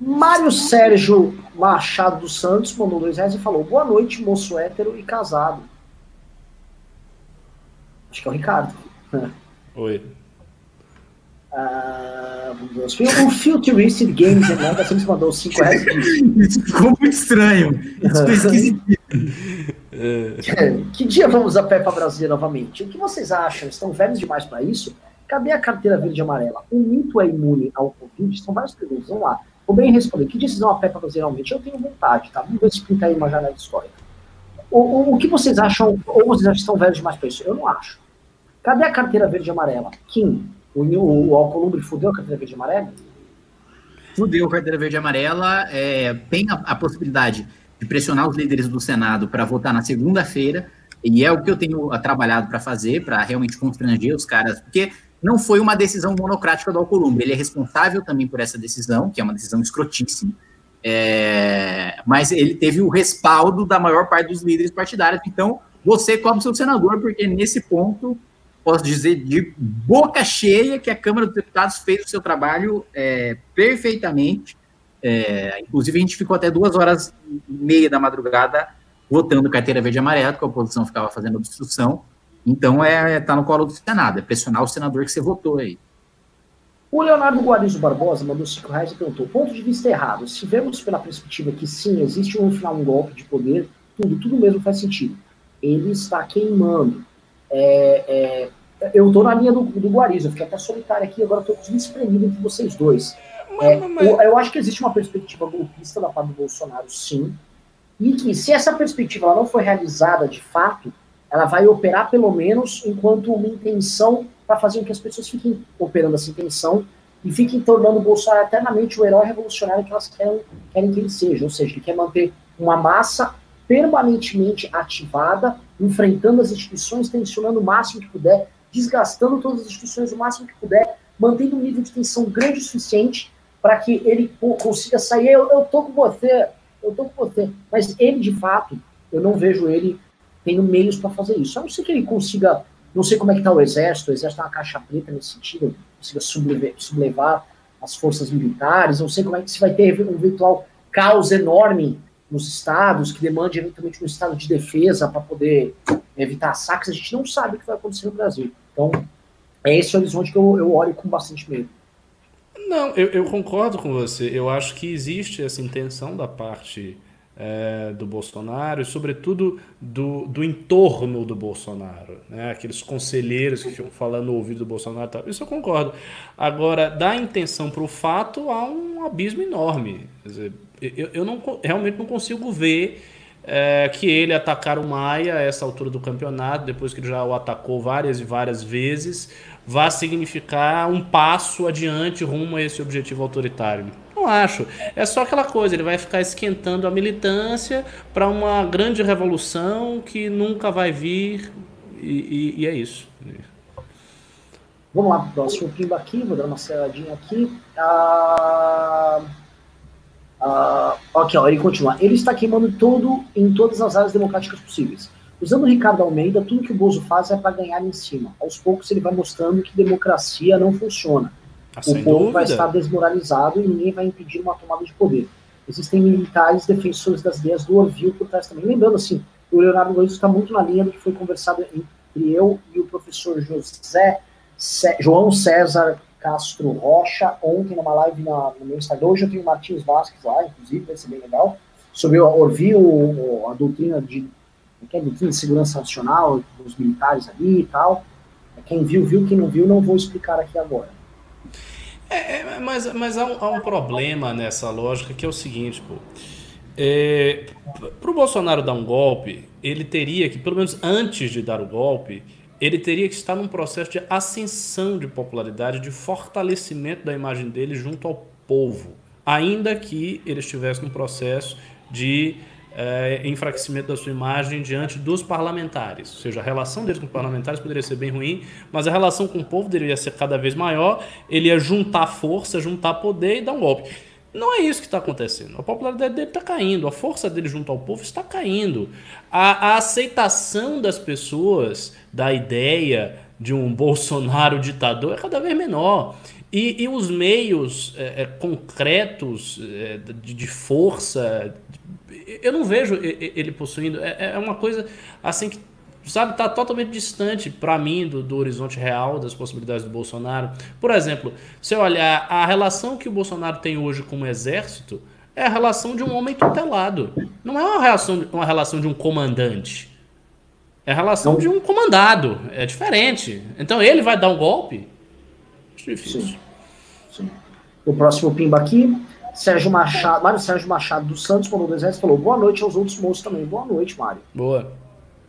Mário Sérgio Machado dos Santos mandou dois reais e falou: Boa noite, moço hétero e casado. Acho que é o Ricardo. Oi. Uh, o Futuristic Games Atlanta sempre mandou 5 reais. Isso ficou muito estranho. Isso foi esquisito. que dia vamos a pé para Brasília novamente? O que vocês acham? Estão velhos demais para isso? Cadê a carteira verde e amarela? O mito é imune ao Covid? São várias perguntas. Vamos lá. Vou bem responder. Que decisão a para Brasília realmente? Eu tenho vontade, tá? Vamos ver se pinta aí uma janela histórica. O, o, o, que vocês acham? Ou vocês acham que estão velhos demais para isso? Eu não acho. Cadê a carteira verde e amarela? Kim, o, o, o Alcolumbre fudeu a carteira verde e amarela? Fudeu a carteira verde e amarela. É, tem a, a possibilidade de pressionar os líderes do Senado para votar na segunda-feira, e é o que eu tenho trabalhado para fazer, para realmente constranger os caras, porque não foi uma decisão monocrática do Alcolumbre, ele é responsável também por essa decisão, que é uma decisão escrotíssima, é, mas ele teve o respaldo da maior parte dos líderes partidários, então você como seu senador, porque nesse ponto, posso dizer de boca cheia que a Câmara dos Deputados fez o seu trabalho é, perfeitamente, é, inclusive, a gente ficou até duas horas e meia da madrugada votando carteira verde e amarela, porque a oposição ficava fazendo obstrução. Então, é, é tá no colo do Senado, é pressionar o senador que você votou aí. O Leonardo Guarizo Barbosa mandou 5 reais e perguntou: ponto de vista errado. Se vemos pela perspectiva que sim, existe um final um golpe de poder, tudo, tudo mesmo faz sentido. Ele está queimando. É, é, eu estou na linha do, do Guarizo, eu fiquei até solitário aqui, agora estou espremido entre vocês dois. É, eu, eu, acho que existe uma perspectiva golpista da parte do Bolsonaro, sim, e que se essa perspectiva não for realizada de fato, ela vai operar pelo menos enquanto uma intenção para fazer com que as pessoas fiquem operando essa intenção e fiquem tornando o Bolsonaro eternamente o herói revolucionário que elas querem, querem que ele seja. Ou seja, ele quer manter uma massa permanentemente ativada, enfrentando as instituições, tensionando o máximo que puder, desgastando todas as instituições o máximo que puder, mantendo um nível de tensão grande o suficiente para que ele consiga sair. Eu, tô com você, eu tô com você. Mas ele, de fato, eu não vejo ele tendo meios para fazer isso. A não ser que ele consiga, não sei como é que está o exército, o exército é uma caixa preta nesse sentido, consiga sublevar, sublevar as forças militares, não sei como é que se vai ter um virtual caos enorme nos estados, que demande eventualmente um estado de defesa para poder evitar saques, a gente não sabe o que vai acontecer no Brasil. Então, é esse horizonte que eu, eu olho com bastante medo. Não, eu, eu, concordo com você. Eu acho que existe essa intenção da parte é, do Bolsonaro e, sobretudo, do, do entorno do Bolsonaro. Né? Aqueles conselheiros que ficam falando no ouvido do Bolsonaro. Tal. Isso eu concordo. Agora, da intenção para o fato, há um abismo enorme. Dizer, eu, eu não, realmente não consigo ver é, que ele atacar o Maia a essa altura do campeonato, depois que ele já o atacou várias e várias vezes vá significar um passo adiante rumo a esse objetivo autoritário. Não acho. É só aquela coisa, ele vai ficar esquentando a militância para uma grande revolução que nunca vai vir e, e, e é isso. Vamos lá, próximo pimba aqui, vou dar uma aceleradinha aqui. Ah, ah, ok, ó, ele continua. Ele está queimando tudo em todas as áreas democráticas possíveis. Usando o Ricardo Almeida, tudo que o Bozo faz é para ganhar em cima. Aos poucos ele vai mostrando que democracia não funciona. Ah, o povo dúvida. vai estar desmoralizado e ninguém vai impedir uma tomada de poder. Existem militares defensores das ideias do Orville por trás também. Lembrando assim, o Leonardo Gomes está muito na linha do que foi conversado entre eu e o professor José João César Castro Rocha ontem numa live na, no meu Instagram. Hoje eu tenho o Martins Vasquez lá, inclusive, vai ser bem legal, sobre o Orville, a doutrina de que é de segurança nacional, dos militares ali e tal. Quem viu, viu, quem não viu, não vou explicar aqui agora. É, é mas mas há, um, há um problema nessa lógica que é o seguinte, pô. É, para o Bolsonaro dar um golpe, ele teria que, pelo menos antes de dar o golpe, ele teria que estar num processo de ascensão de popularidade, de fortalecimento da imagem dele junto ao povo, ainda que ele estivesse num processo de é, enfraquecimento da sua imagem diante dos parlamentares. Ou seja, a relação dele com os parlamentares poderia ser bem ruim, mas a relação com o povo deveria ser cada vez maior, ele ia juntar força, juntar poder e dar um golpe. Não é isso que está acontecendo. A popularidade dele está caindo, a força dele junto ao povo está caindo. A, a, aceitação das pessoas da ideia de um Bolsonaro ditador é cada vez menor. E, e os meios é, é, concretos é, de, de, força, eu não vejo ele possuindo. É, é uma coisa assim que sabe, está totalmente distante para mim do, do, horizonte real das possibilidades do Bolsonaro. Por exemplo, se eu olhar a relação que o Bolsonaro tem hoje com o exército, é a relação de um homem tutelado. Não é uma relação, uma relação de um comandante. É a relação Não. de um comandado. É diferente. Então ele vai dar um golpe? Acho difícil. Sim. Sim. O próximo pimba aqui. Sérgio Machado, Mário Sérgio Machado dos Santos mandou dois reais falou: boa noite aos outros moços também. Boa noite, Mário. Boa.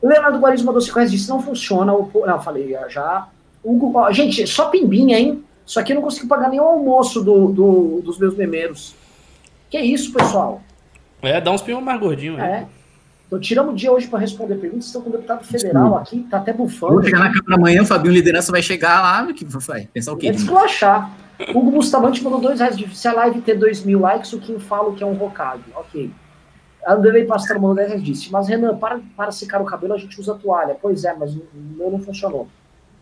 O Leonardo Guariz mandou 5 reais disse: não funciona. O... Não, falei já. Hugo... Ó, gente, só pimbinha, hein? Só que eu não consegui pagar nem o almoço do, do, dos meus memeiros. Que isso, pessoal? É, dá uns pimbos mais gordinhos. É. Então, tiramos o dia hoje para responder perguntas. Estão com o deputado federal aqui, tá até bufando. Vou chegar na Câmara amanhã, o Fabinho Liderança vai chegar lá, que vai pensar o quê? É desclochar. Hugo Bustamante mandou dois reais. Se a live ter dois mil likes, o Kim fala que é um rocado. Ok. Andrei Pastor mandou 10 reais disse, mas Renan, para, para secar o cabelo a gente usa toalha. Pois é, mas o meu não funcionou.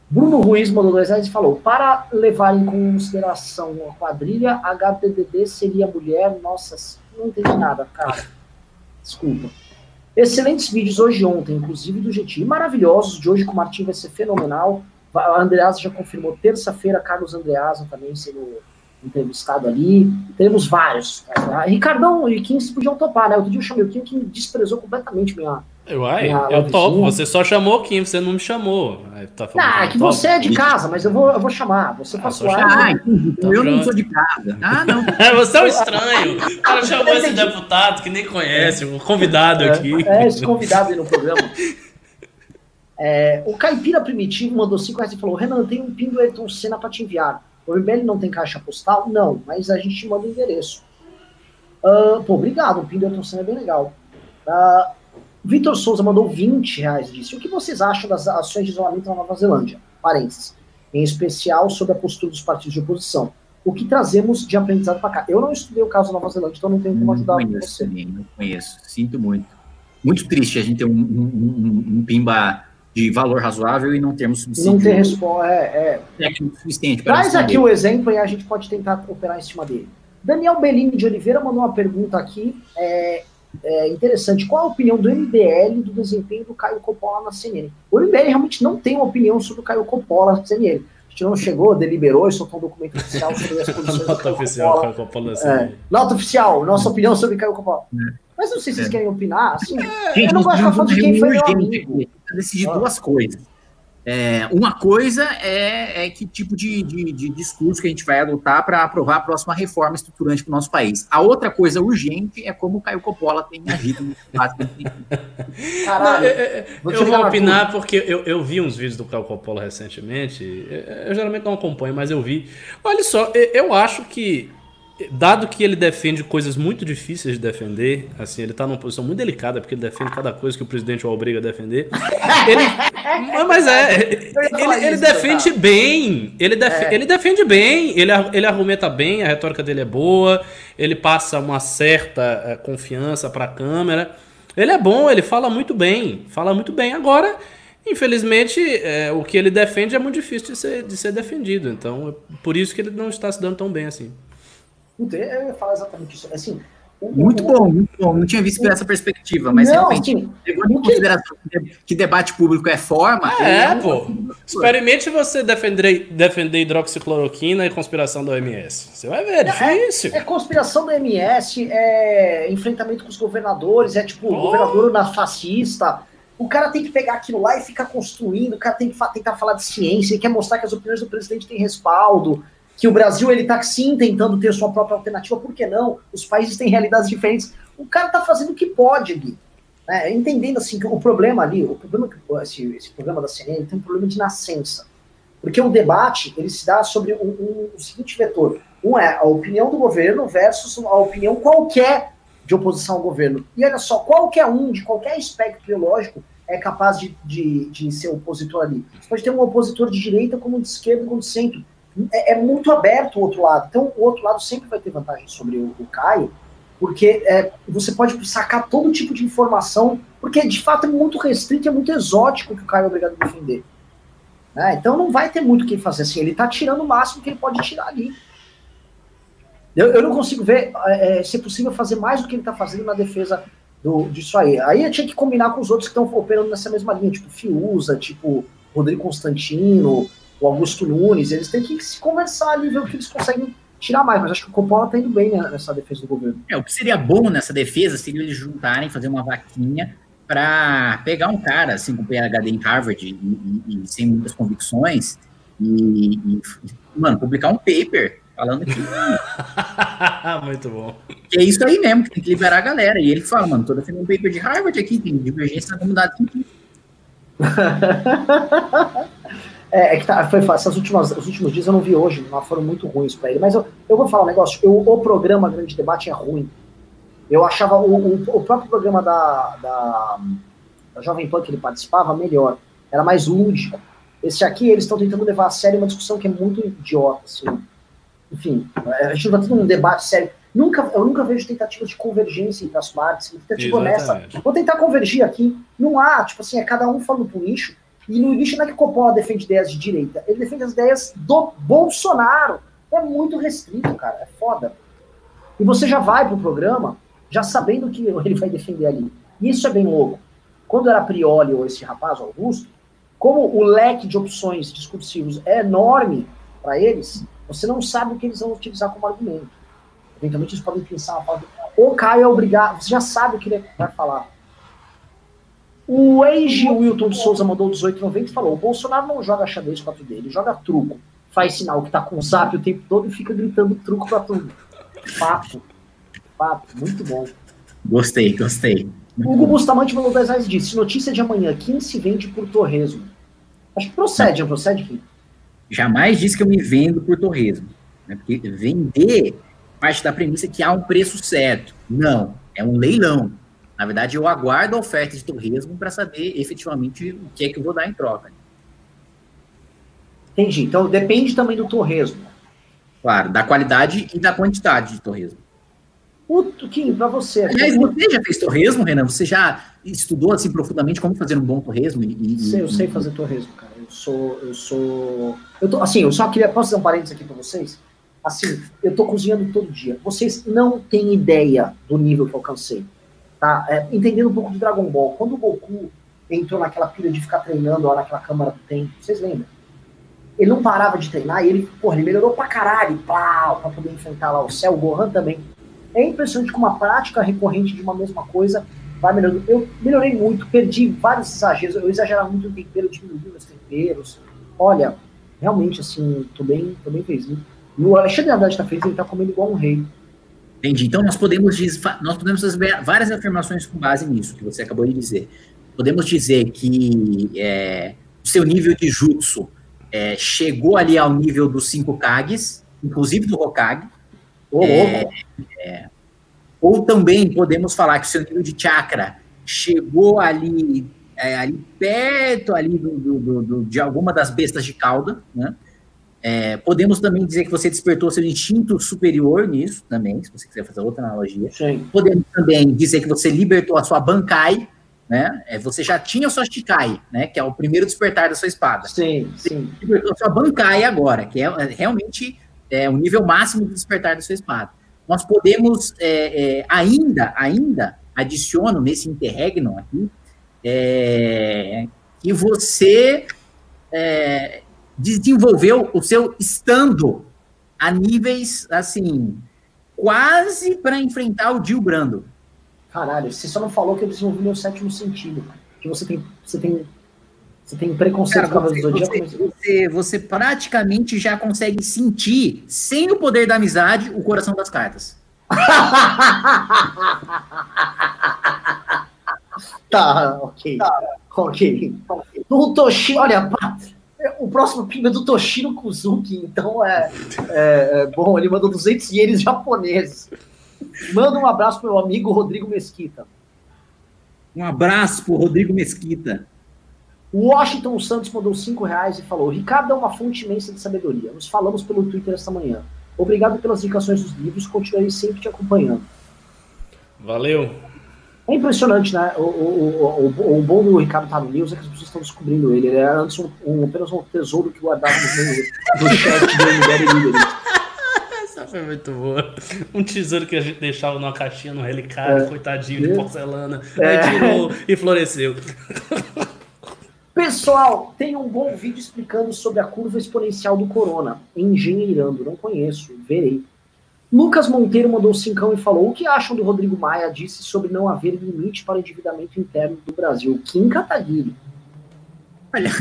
Bruno Ruiz mandou 2 reais e falou, para levar em consideração a quadrilha, HDDD seria mulher. Nossa, não entendi nada, cara. Desculpa. Excelentes vídeos hoje e ontem, inclusive do GT. Maravilhosos. De hoje com o Martim vai ser fenomenal. A Andreasa já confirmou terça-feira, Carlos Andreasa também sendo entrevistado ali. Temos vários. Tá? Ricardão e Kim podiam topar, né? Outro dia eu chamei o Kim que desprezou completamente minha. Uai, minha eu topo. Você só chamou o Kim, você não me chamou. Tá ah, é que você é de casa, mas eu vou, eu vou chamar. Você ah, passou ah, então eu não sou de casa. Ah, não. você é um estranho. O cara chamou esse deputado que nem conhece, o convidado é, aqui. É, esse convidado aí no programa. É, o Caipira Primitivo mandou 5 reais e falou: Renan, tem um pin do Ayrton Senna para te enviar. O MBL não tem caixa postal? Não, mas a gente te manda o endereço. Uh, pô, obrigado, o pin do Ayrton Senna é bem legal. Uh, Vitor Souza mandou 20 reais disse: O que vocês acham das ações de isolamento na Nova Zelândia? Parênteses. Em especial sobre a postura dos partidos de oposição. O que trazemos de aprendizado para cá? Eu não estudei o caso da Nova Zelândia, então não tenho como ajudar não conheço, você. Não conheço, sinto muito. Muito triste a gente ter um, um, um, um pimba de valor razoável e não termos subsídio. Não ter resposta, é, é. suficiente para Traz aqui o exemplo e a gente pode tentar operar em cima dele. Daniel Bellini de Oliveira mandou uma pergunta aqui, é, é interessante. Qual a opinião do MBL do desempenho do Caio Coppola na CNN? O MBL realmente não tem uma opinião sobre o Caio Coppola na CNN. A gente não chegou, deliberou e soltou um documento oficial sobre as posições Nota do Caio oficial, Caio Coppola na CNN. É, nota oficial, nossa opinião sobre Caio Coppola. É. Mas não sei se vocês é. querem opinar. Assim, é, eu não gosto de falar de quem foi meu amigo. decidir ah. duas coisas. É, uma coisa é, é, que tipo de, de, de, discurso que a gente vai adotar para aprovar a próxima reforma estruturante para o nosso país. A outra coisa urgente é como o Caio Coppola tem agido no Caralho, eu, eu, eu vou opinar porque eu, eu vi uns vídeos do Caio Coppola recentemente. Eu geralmente não acompanho, mas eu vi. Olha só, eu acho que dado que ele defende coisas muito difíceis de defender, assim, ele está numa posição muito delicada, porque ele defende cada coisa que o presidente o obriga a defender. Ele, mas é, ele, ele defende bem, ele, def, é. ele defende bem, ele, ele argumenta bem, a retórica dele é boa, ele passa uma certa é, confiança para a câmera. Ele é bom, ele fala muito bem, fala muito bem. Agora, infelizmente, é, o que ele defende é muito difícil de ser, de ser defendido. Então, é por isso que ele não está se dando tão bem assim. Então, eu ia falar exatamente isso. Assim, muito bom, muito bom. Não tinha visto por essa perspectiva, mas não, realmente, assim, levando em consideração que debate público é forma. É, é pô. Experimente você defender, defender hidroxicloroquina e conspiração da OMS. Você vai ver, é, é difícil. É, é, conspiração da OMS, é enfrentamento com os governadores, é tipo, oh. governador na fascista. O cara tem que pegar aquilo lá e ficar construindo, o cara tem que tentar falar de ciência, ele quer mostrar que as opiniões do presidente têm respaldo que o Brasil ele está sim tentando ter sua própria alternativa, por que não? Os países têm realidades diferentes. O cara está fazendo o que pode, Gui. É, entendendo assim que o problema ali, o problema que esse, esse programa da CNN tem um problema de nascença. Porque o debate ele se dá sobre um, um, o seguinte vetor. Um é a opinião do governo versus a opinião qualquer de oposição ao governo. E olha só, qualquer um, de qualquer espectro ideológico, é capaz de, de, de ser opositor ali. Você pode ter um opositor de direita, como de esquerda, como de centro. É, é, muito aberto o outro lado. Então, o outro lado sempre vai ter vantagem sobre o, o Caio, porque é, você pode sacar todo tipo de informação, porque de fato é muito restrito, é muito exótico que o Caio é obrigado a defender. Né? Então não vai ter muito o que fazer assim. Ele está tirando o máximo que ele pode tirar ali. Eu, eu não consigo ver é, é se é possível fazer mais do que ele está fazendo na defesa do, disso aí. Aí eu tinha que combinar com os outros que estão operando nessa mesma linha, tipo Fiuza, tipo Rodrigo Constantino, o Augusto Nunes. Eles têm que se conversar ali, ver o que eles conseguem tirar mais. Mas acho que o Coppola está indo bem nessa defesa do governo. É, o que seria bom nessa defesa seria eles juntarem, fazer uma vaquinha para pegar um cara assim com PhD em Harvard e, e, e sem muitas convicções e, e, mano, publicar um paper falando que. Muito bom. Que é isso aí mesmo, que tem que liberar a galera. E ele fala, mano, tô defendendo um paper de Harvard aqui, tem divergência na comunidade científica. é, é, que tá, foi essas últimas, os últimos dias eu não vi hoje, não foram muito ruins para ele. Mas eu, eu vou falar um negócio: eu, o programa Grande Debate é ruim. Eu achava o, o, o próprio programa da, da, da, Jovem Pan que ele participava melhor. Era mais lúdico. Esse aqui, eles estão tentando levar a sério uma discussão que é muito idiota. Assim. Enfim, a gente não está tendo um debate sério. Nunca, eu nunca vejo tentativas de convergência entre as partes, tentativa honesta. Vou tentar convergir aqui. Não há, tipo assim, é cada um falando pro nicho. E no nicho não é que Coppola defende ideias de direita, ele defende as ideias do Bolsonaro. É muito restrito, cara. É foda. E você já vai pro programa já sabendo o que ele vai defender ali. E isso é bem louco. Quando era Prioli ou esse rapaz, Augusto, como o leque de opções discursivos é enorme para eles, você não sabe o que eles vão utilizar como argumento. Eventualmente eles podem pensar, o Caio é obrigado, você já sabe o que ele vai falar. O ex Wilton de Souza mandou 18,90 e falou: o Bolsonaro não joga xadrez com a dele, ele joga truco. Faz sinal que tá com o zap o tempo todo e fica gritando truco pra tudo. Fato fato, muito bom. Gostei, gostei. O Hugo Bustamante mandou 10 reais e disse: notícia de amanhã, quem se vende por torresmo? Acho que procede, não procede, Kim? Jamais disse que eu me vendo por torresmo. Né? Porque vender parte da premissa que há um preço certo. Não, é um leilão. Na verdade, eu aguardo a oferta de torresmo para saber efetivamente o que é que eu vou dar em troca. Entendi. Então depende também do torresmo. Claro, da qualidade e da quantidade de torresmo. Puto, Kim, pra você. Aliás, você já fez torresmo, Renan? Você já estudou assim profundamente como fazer um bom torresmo? E, e, sei, eu sei fazer torresmo, cara. Eu sou. Eu sou. Eu tô, assim, eu só queria. Posso fazer um parênteses aqui pra vocês? Assim, eu tô cozinhando todo dia. Vocês não têm ideia do nível que eu alcancei. Tá? É, entendendo um pouco de Dragon Ball. Quando o Goku entrou naquela pilha de ficar treinando lá naquela câmara do tempo, vocês lembram? Ele não parava de treinar e ele, porra, ele melhorou pra caralho, plau, pra poder enfrentar lá o céu. O Gohan também é impressionante como uma prática recorrente de uma mesma coisa vai melhorando. Eu melhorei muito, perdi vários exageros, eu exagerava muito no tempero, diminuí meus temperos. Olha, realmente, assim, tô bem, tô bem feliz. E o Alexandre Haddad tá feliz, ele tá comendo igual um rei. Entendi. Então nós podemos, nós podemos fazer várias afirmações com base nisso que você acabou de dizer. Podemos dizer que é, o seu nível de jutsu é, chegou ali ao nível dos 5 Kages, inclusive do Hokage, é, é, ou também podemos falar que o seu nível de chakra chegou ali, é, ali perto ali do, do, do, de alguma das bestas de cauda, né? É, podemos também dizer que você despertou seu instinto superior nisso também, se você quiser fazer outra analogia. Sim. Podemos também dizer que você libertou a sua Bankai, né? É, você já tinha o seu Shikai, né? Que é o primeiro despertar da sua espada. Sim, sim. Você libertou a sua Bankai agora, que é, é realmente é, o nível máximo de despertar da sua espada. Nós podemos é, é, ainda, ainda, adiciono nesse interregno aqui, é, que você desenvolveu o seu estando a níveis, assim, quase para enfrentar o Gil Brando. Caralho, você só não falou que eu desenvolvi meu sétimo sentido, que você tem, você tem você tem preconceito Cara, com você, Zodíaco? Você, você, você praticamente já consegue sentir, sem o poder da amizade, o coração das cartas. Tá, ok. Tá, ok. No Toshiro, olha, o próximo ping é do Toshiro Kuzuki, então é, é, é, bom, ele mandou 200 ienes japoneses. Manda um abraço para o meu amigo Rodrigo Mesquita. Um abraço para Rodrigo Mesquita. O Washington Santos mandou 5 reais e falou: Ricardo é uma fonte imensa de sabedoria. Nos falamos pelo Twitter esta manhã. Obrigado pelas indicações dos livros, continuarei sempre te acompanhando. Valeu. É impressionante, né? O, o, o, o bom do Ricardo estar no News é que as pessoas estão descobrindo ele. Ele era antes um, um, apenas um tesouro que guardava no, no chat do MBL Líderes. Essa foi muito boa. Um tesouro que a gente deixava numa caixinha no relicário, é. coitadinho de porcelana. É. Aí tirou e floresceu. Pessoal, tem um bom vídeo explicando sobre a curva exponencial do corona. Engenheirando, não conheço, verei. Lucas Monteiro mandou cincão e falou: O que acham do Rodrigo Maia disse sobre não haver limite para o endividamento interno do Brasil? Kim Kataguiri. Olha,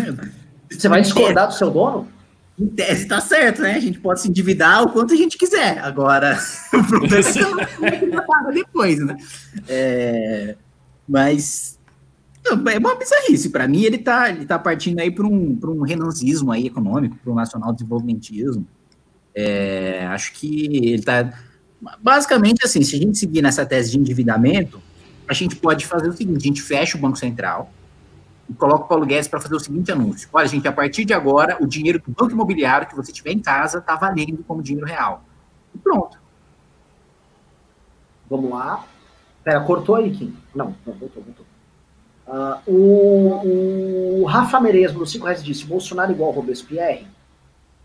você vai discordar do seu dono? Em tese tá certo, né? A gente pode se endividar o quanto a gente quiser. Agora, o problema é depois, né? É, mas é uma bizarrice. Para mim, ele tá, ele tá partindo aí para um, um renancismo aí econômico, para um nacional desenvolvimentismo. É, acho que ele tá. Basicamente, assim, se a gente seguir nessa tese de endividamento, a gente pode fazer o seguinte: a gente fecha o Banco Central e coloca o Paulo Guedes para fazer o seguinte anúncio: olha, gente, a partir de agora, o dinheiro do banco imobiliário que você tiver em casa está valendo como dinheiro real. E pronto. Vamos lá. Pera, cortou aí, Kim? Não, não, voltou, voltou. Uh, o, o, Rafa Meresmo, no 5 reais, disse: Bolsonaro igual Robespierre.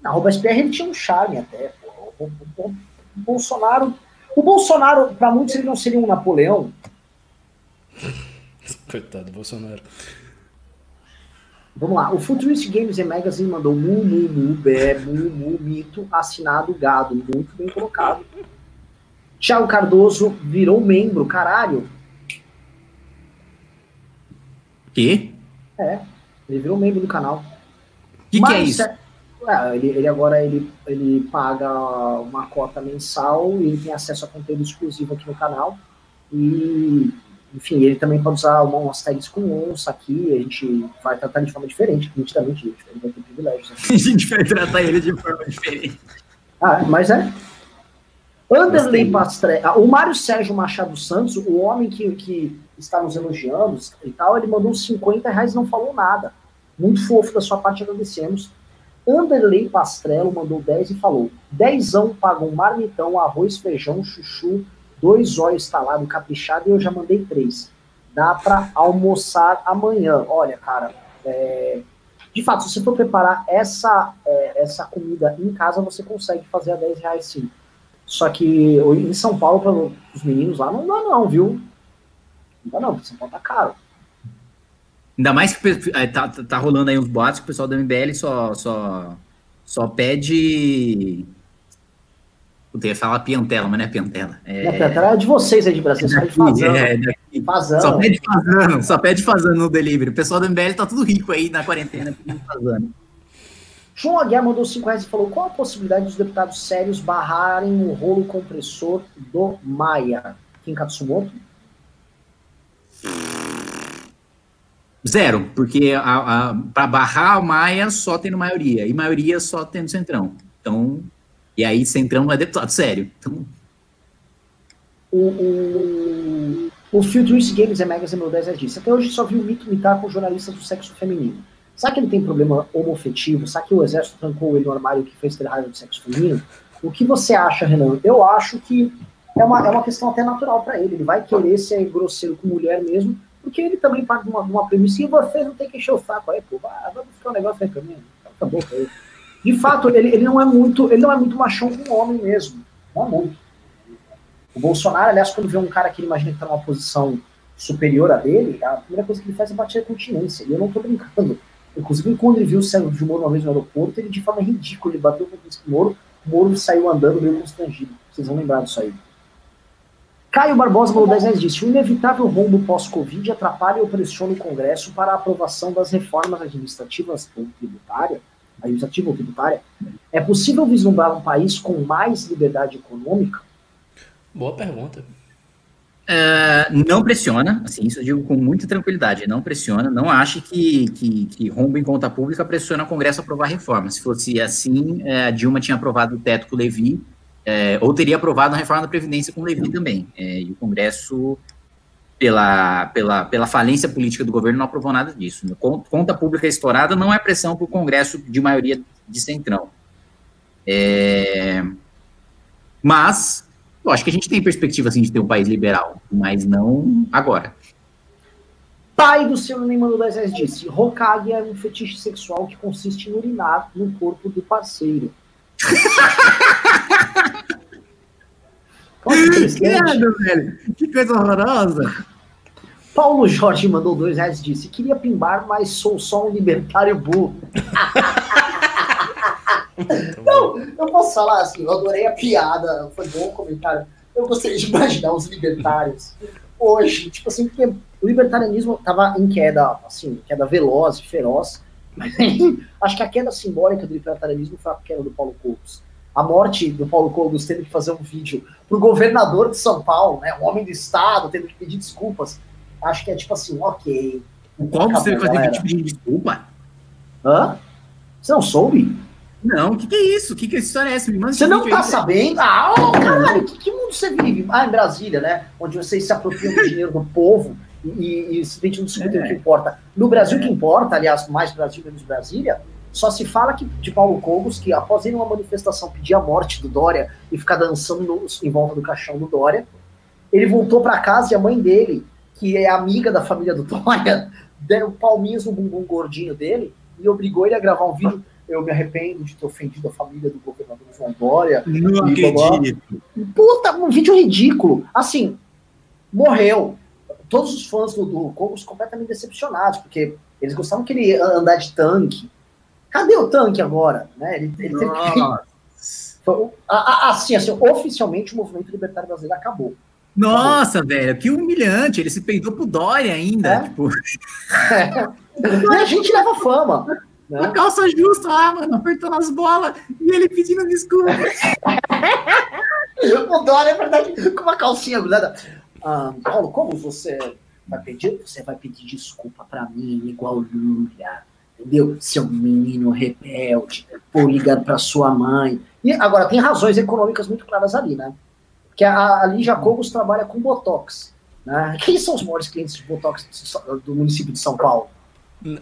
Na Robespierre ele tinha um charme até. O, o, o, Bolsonaro. O Bolsonaro, para muitos, ele não seria um Napoleão. Coitado do Bolsonaro. Vamos lá. O Futurist Games and Magazine mandou mu, mu, mu, bé, mu, mu, mito, assinado gado. Muito bem colocado. Thiago Cardoso virou membro, caralho. Que? É, ele virou membro do canal. O que, que, é isso? É, ele, ele, agora ele, ele paga uma cota mensal e ele tem acesso a conteúdo exclusivo aqui no canal. E, enfim, ele também pode usar uma, umas tags com onça aqui. A gente vai tratar de forma diferente, nitidamente. Ele vai ter privilégios. Aqui. a gente vai tratar ele de forma diferente. Ah, mas é. Anderley Pastre... Ah, o Mário Sérgio Machado Santos, o homem que, que está nos elogiando e tal, ele mandou uns 50 reais e não falou nada. Muito fofo da sua parte, agradecemos. Anderley Pastrello mandou 10 e falou: dezão paga um marmitão, arroz, feijão, chuchu, dois olhos talado caprichado e eu já mandei três. Dá para almoçar amanhã. Olha, cara, é... de fato, se você for preparar essa, é, essa comida em casa, você consegue fazer a 10 reais sim. Só que em São Paulo, para os meninos lá, não dá não, viu? Não dá não, porque São Paulo tá caro. Ainda mais que é, tá, tá rolando aí uns boatos que o pessoal da MBL só, só, só pede. Puta, ia falar piantela, mas não é piantela. É, é piantela é de vocês aí de Brasil, é daqui, só de fazendo. É, daqui. Fazano. Só pede fazano, só pede fazano no delivery. O pessoal da MBL tá tudo rico aí na quarentena pedindo fazano. João Aguiar mandou 5 reais e falou: qual a possibilidade dos deputados sérios barrarem o rolo compressor do Maia? Kim Katsumoto? Zero, porque para barrar a Maia só tem no maioria, e maioria só tem no Centrão. Então, e aí Centrão é deputado sério. Então... O, o, o Futurist Games é Magazine 10 disse, até hoje só vi o mito mitar com jornalistas do sexo feminino. Será que ele tem problema homofetivo? Será que o exército trancou ele no armário que fez ter raiva do sexo feminino? O que você acha, Renan? Eu acho que é uma, é uma questão até natural para ele. Ele vai querer ser grosseiro com mulher mesmo, porque ele também de uma, de uma premissa e vocês não tem que encher o saco aí, pô, vai, vai buscar um negócio aí também. Acabou com ele. De fato, ele, ele não é muito, ele não é muito machão com homem mesmo. Não é muito. O Bolsonaro, aliás, quando vê um cara que ele imagina que está numa posição superior a dele, a primeira coisa que ele faz é bater a continência. E eu não estou brincando. Inclusive, quando ele viu o Sérgio Moro uma vez no aeroporto, ele de forma ridícula, ele bateu com o Moro, o Moro saiu andando meio constrangido. Vocês vão lembrar disso aí. Caio Barbosa mandou 10 reais disse: o inevitável rombo pós-Covid atrapalha e opressiona o Congresso para a aprovação das reformas administrativas ou tributária, administrativa ou tributária. É possível vislumbrar um país com mais liberdade econômica? Boa pergunta. Uh, não pressiona, assim, isso eu digo com muita tranquilidade, não pressiona, não ache que, que, que rombo em conta pública pressiona o Congresso a aprovar reforma. Se fosse assim, é, a Dilma tinha aprovado o teto com o Levi, é, ou teria aprovado a reforma da Previdência com o Levi também. É, e o Congresso, pela, pela, pela falência política do governo, não aprovou nada disso. Conta pública estourada não é pressão para o Congresso de maioria de centrão. É, mas eu acho que a gente tem perspectiva assim, de ter um país liberal, mas não agora. Pai do seu 10 reais disse: Hokage é um fetiche sexual que consiste em urinar no corpo do parceiro. que velho. Que coisa horrorosa. Paulo Jorge mandou dois reais e disse: Queria pimbar, mas sou só um libertário burro. Não, eu posso falar assim, eu adorei a piada, foi bom o comentário. Eu gostaria de imaginar os libertários hoje, tipo assim, porque o libertarianismo estava em queda, assim, queda veloz e feroz, mas acho que a queda simbólica do libertarianismo foi a queda do Paulo Cogos. A morte do Paulo Cogos tendo que fazer um vídeo pro governador de São Paulo, né, um homem do estado, tendo que pedir desculpas. Acho que é tipo assim, ok. O Cogos teve que fazer vídeo pedindo desculpa? Hã? Você não soube? Não, o que, que, é isso? O que, que história é essa? Me manda você não tá aí, sabendo? Ah, oh, caralho, que, que mundo você vive? Ah, em Brasília, né? Onde vocês se apropriam do dinheiro do povo e, e simplesmente não discutem é. o que importa. No Brasil, o é. que importa, aliás, mais Brasil menos Brasília, só se fala que, de Paulo Cogos que após ir numa manifestação pedir a morte do Dória e ficar dançando no, em volta do caixão do Dória, ele voltou para casa e a mãe dele, que é amiga da família do Dória, deram palminhos no bumbum gordinho dele e obrigou ele a gravar um vídeo eu me arrependo de ter ofendido a família do governador João Dória. Não acredito. Puta, um vídeo ridículo. Assim, morreu. Todos os fãs do, do Cogos completamente decepcionados, porque eles gostavam que ele andar de tanque. Cadê o tanque agora? Né? Ele, ele teve que... Assim, assim, oficialmente o movimento libertário brasileiro acabou. Nossa, velho, que humilhante. Ele se peidou pro Dória ainda. É? Tipo... É. A gente leva fama. Né? A calça justa lá, mano, apertando as bolas e ele pedindo desculpa. o Dória, é verdade, com uma calcinha grudada. Ah, Paulo, como você vai pedir? Você vai pedir desculpa pra mim, igual Lula. Entendeu? Seu menino rebelde, ou ligar pra sua mãe. E agora, tem razões econômicas muito claras ali, né? Porque a, a Lígia Cogos trabalha com Botox. Né? Quem são os maiores clientes de Botox do município de São Paulo?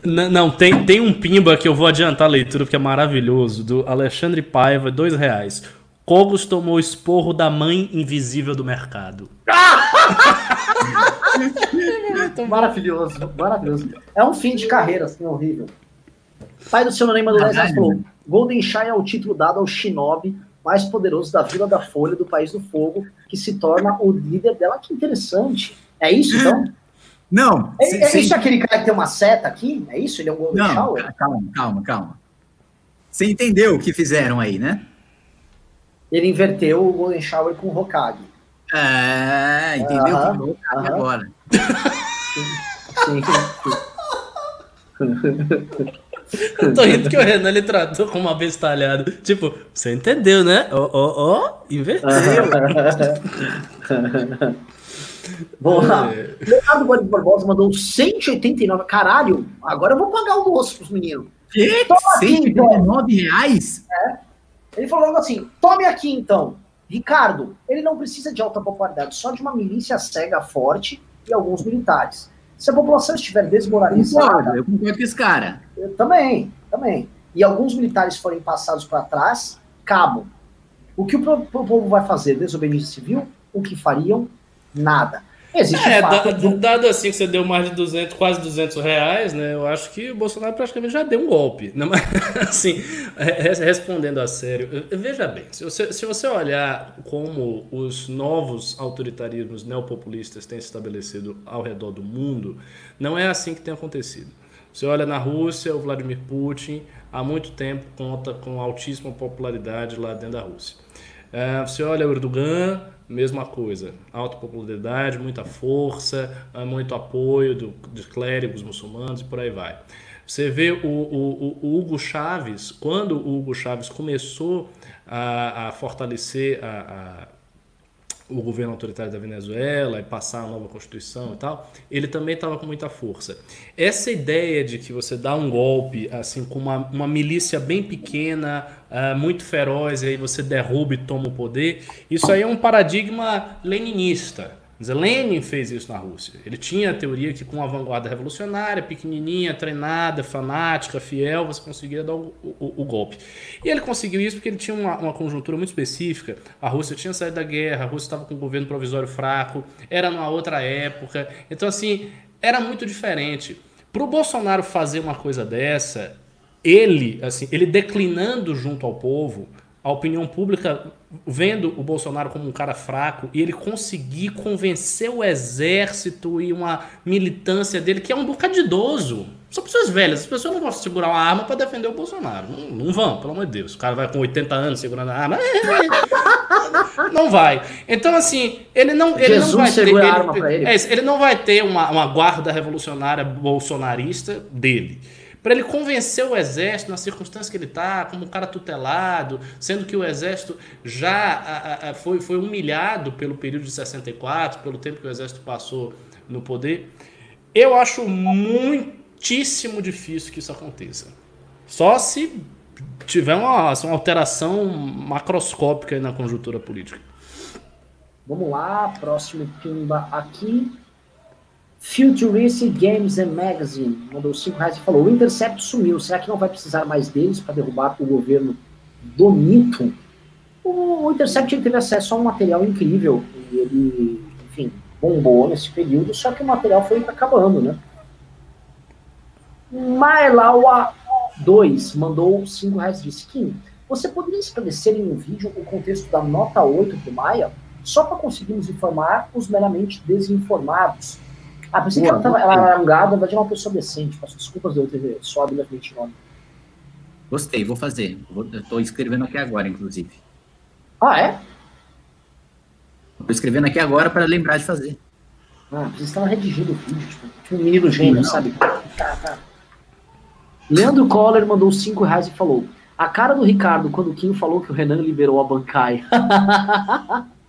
não, tem, tem um pimba que eu vou adiantar a leitura, porque é maravilhoso, do Alexandre Paiva, dois reais. Cogos tomou esporro da mãe invisível do mercado. maravilhoso, maravilhoso. É um fim de carreira, assim, horrível. Pai do seu nem mandou 10 falou: Golden Shy é o título dado ao Shinobi mais poderoso da Vila da Folha do País do Fogo, que se torna o líder dela. Que interessante. É isso, então? Não. É, é isso aquele cara que tem uma seta aqui? É isso? Ele é um Golden Não, Shower? Calma, calma, calma. Você entendeu o que fizeram aí, né? Ele inverteu o Golden Shower com o Hokage. É, entendeu? -huh, uh -huh. agora. Sim, sim. Eu tô rindo que o Renan ele tratou como uma bestalhada. Tipo, você entendeu, né? Ó, ó, ó, inverteu. Vamos lá. É. Leonardo Barbosa mandou 189. Caralho, agora eu vou pagar o almoço pros meninos. Que? Toma 189 aqui, reais? É. Ele falou assim: tome aqui então. Ricardo, ele não precisa de alta popularidade, só de uma milícia cega forte e alguns militares. Se a população estiver desmoralizada. Eu concordo com esse cara. Eu também, também. E alguns militares forem passados para trás, cabo. O que o povo vai fazer? Desobediência civil? O que fariam? nada. Existe é, dado, dado assim que você deu mais de 200, quase 200 reais, né? Eu acho que o Bolsonaro praticamente já deu um golpe. Né? Mas, assim, respondendo a sério, veja bem, se você, se você olhar como os novos autoritarismos neopopulistas têm se estabelecido ao redor do mundo, não é assim que tem acontecido. Você olha na Rússia, o Vladimir Putin há muito tempo conta com altíssima popularidade lá dentro da Rússia. É, você olha o Erdogan, mesma coisa. Alta popularidade, muita força, muito apoio do, de clérigos muçulmanos e por aí vai. Você vê o, o, o Hugo Chaves, quando o Hugo Chaves começou a, a fortalecer a, a o governo autoritário da Venezuela e passar a nova constituição e tal, ele também estava com muita força. Essa ideia de que você dá um golpe assim com uma, uma milícia bem pequena, uh, muito feroz, e aí você derruba e toma o poder, isso aí é um paradigma leninista. Lenin fez isso na Rússia. Ele tinha a teoria que com a vanguarda revolucionária, pequenininha, treinada, fanática, fiel, você conseguia dar o, o, o golpe. E ele conseguiu isso porque ele tinha uma, uma, conjuntura muito específica. A Rússia tinha saído da guerra, a Rússia estava com um governo provisório fraco, era numa outra época. Então, assim, era muito diferente. Para o Bolsonaro fazer uma coisa dessa, ele, assim, ele declinando junto ao povo, a opinião pública vendo o Bolsonaro como um cara fraco e ele conseguir convencer o exército e uma militância dele, que é um bocado idoso. São pessoas velhas, as pessoas não vão segurar uma arma para defender o Bolsonaro. Não, não, vão, pelo amor de Deus. O cara vai com 80 anos segurando a arma. não vai. Então, assim, ele não, ele não vai ter. Ele, ele. É, ele não vai ter uma, uma guarda revolucionária bolsonarista dele para ele convencer o exército na circunstância que ele está, como um cara tutelado, sendo que o exército já a, a, foi, foi humilhado pelo período de 64, pelo tempo que o exército passou no poder. Eu acho muitíssimo difícil que isso aconteça. Só se tiver uma, uma alteração macroscópica na conjuntura política. Vamos lá, próximo pimba aqui. Futuristic Games and Magazine mandou 5 reais e falou: o Intercept sumiu. Será que não vai precisar mais deles para derrubar o governo do mito? O Intercept teve acesso a um material incrível e ele, enfim, bombou nesse período, só que o material foi acabando, né? Mailawa 2 mandou 5 reais e disse: você poderia esclarecer em um vídeo o contexto da nota 8 do Maia, só para conseguirmos informar os meramente desinformados? Ah, pensei Boa, que ela, tava, ela era um gado, mas uma pessoa decente. Peço desculpas de eu ter só habilidade nome. Gostei, vou fazer. Estou escrevendo aqui agora, inclusive. Ah, é? Estou escrevendo aqui agora para lembrar de fazer. Ah, vocês estavam redigindo o vídeo, tipo, tipo um menino gênio, sabe? Tá, tá. Leandro Coller mandou 5 reais e falou: A cara do Ricardo quando o Kim falou que o Renan liberou a bancai.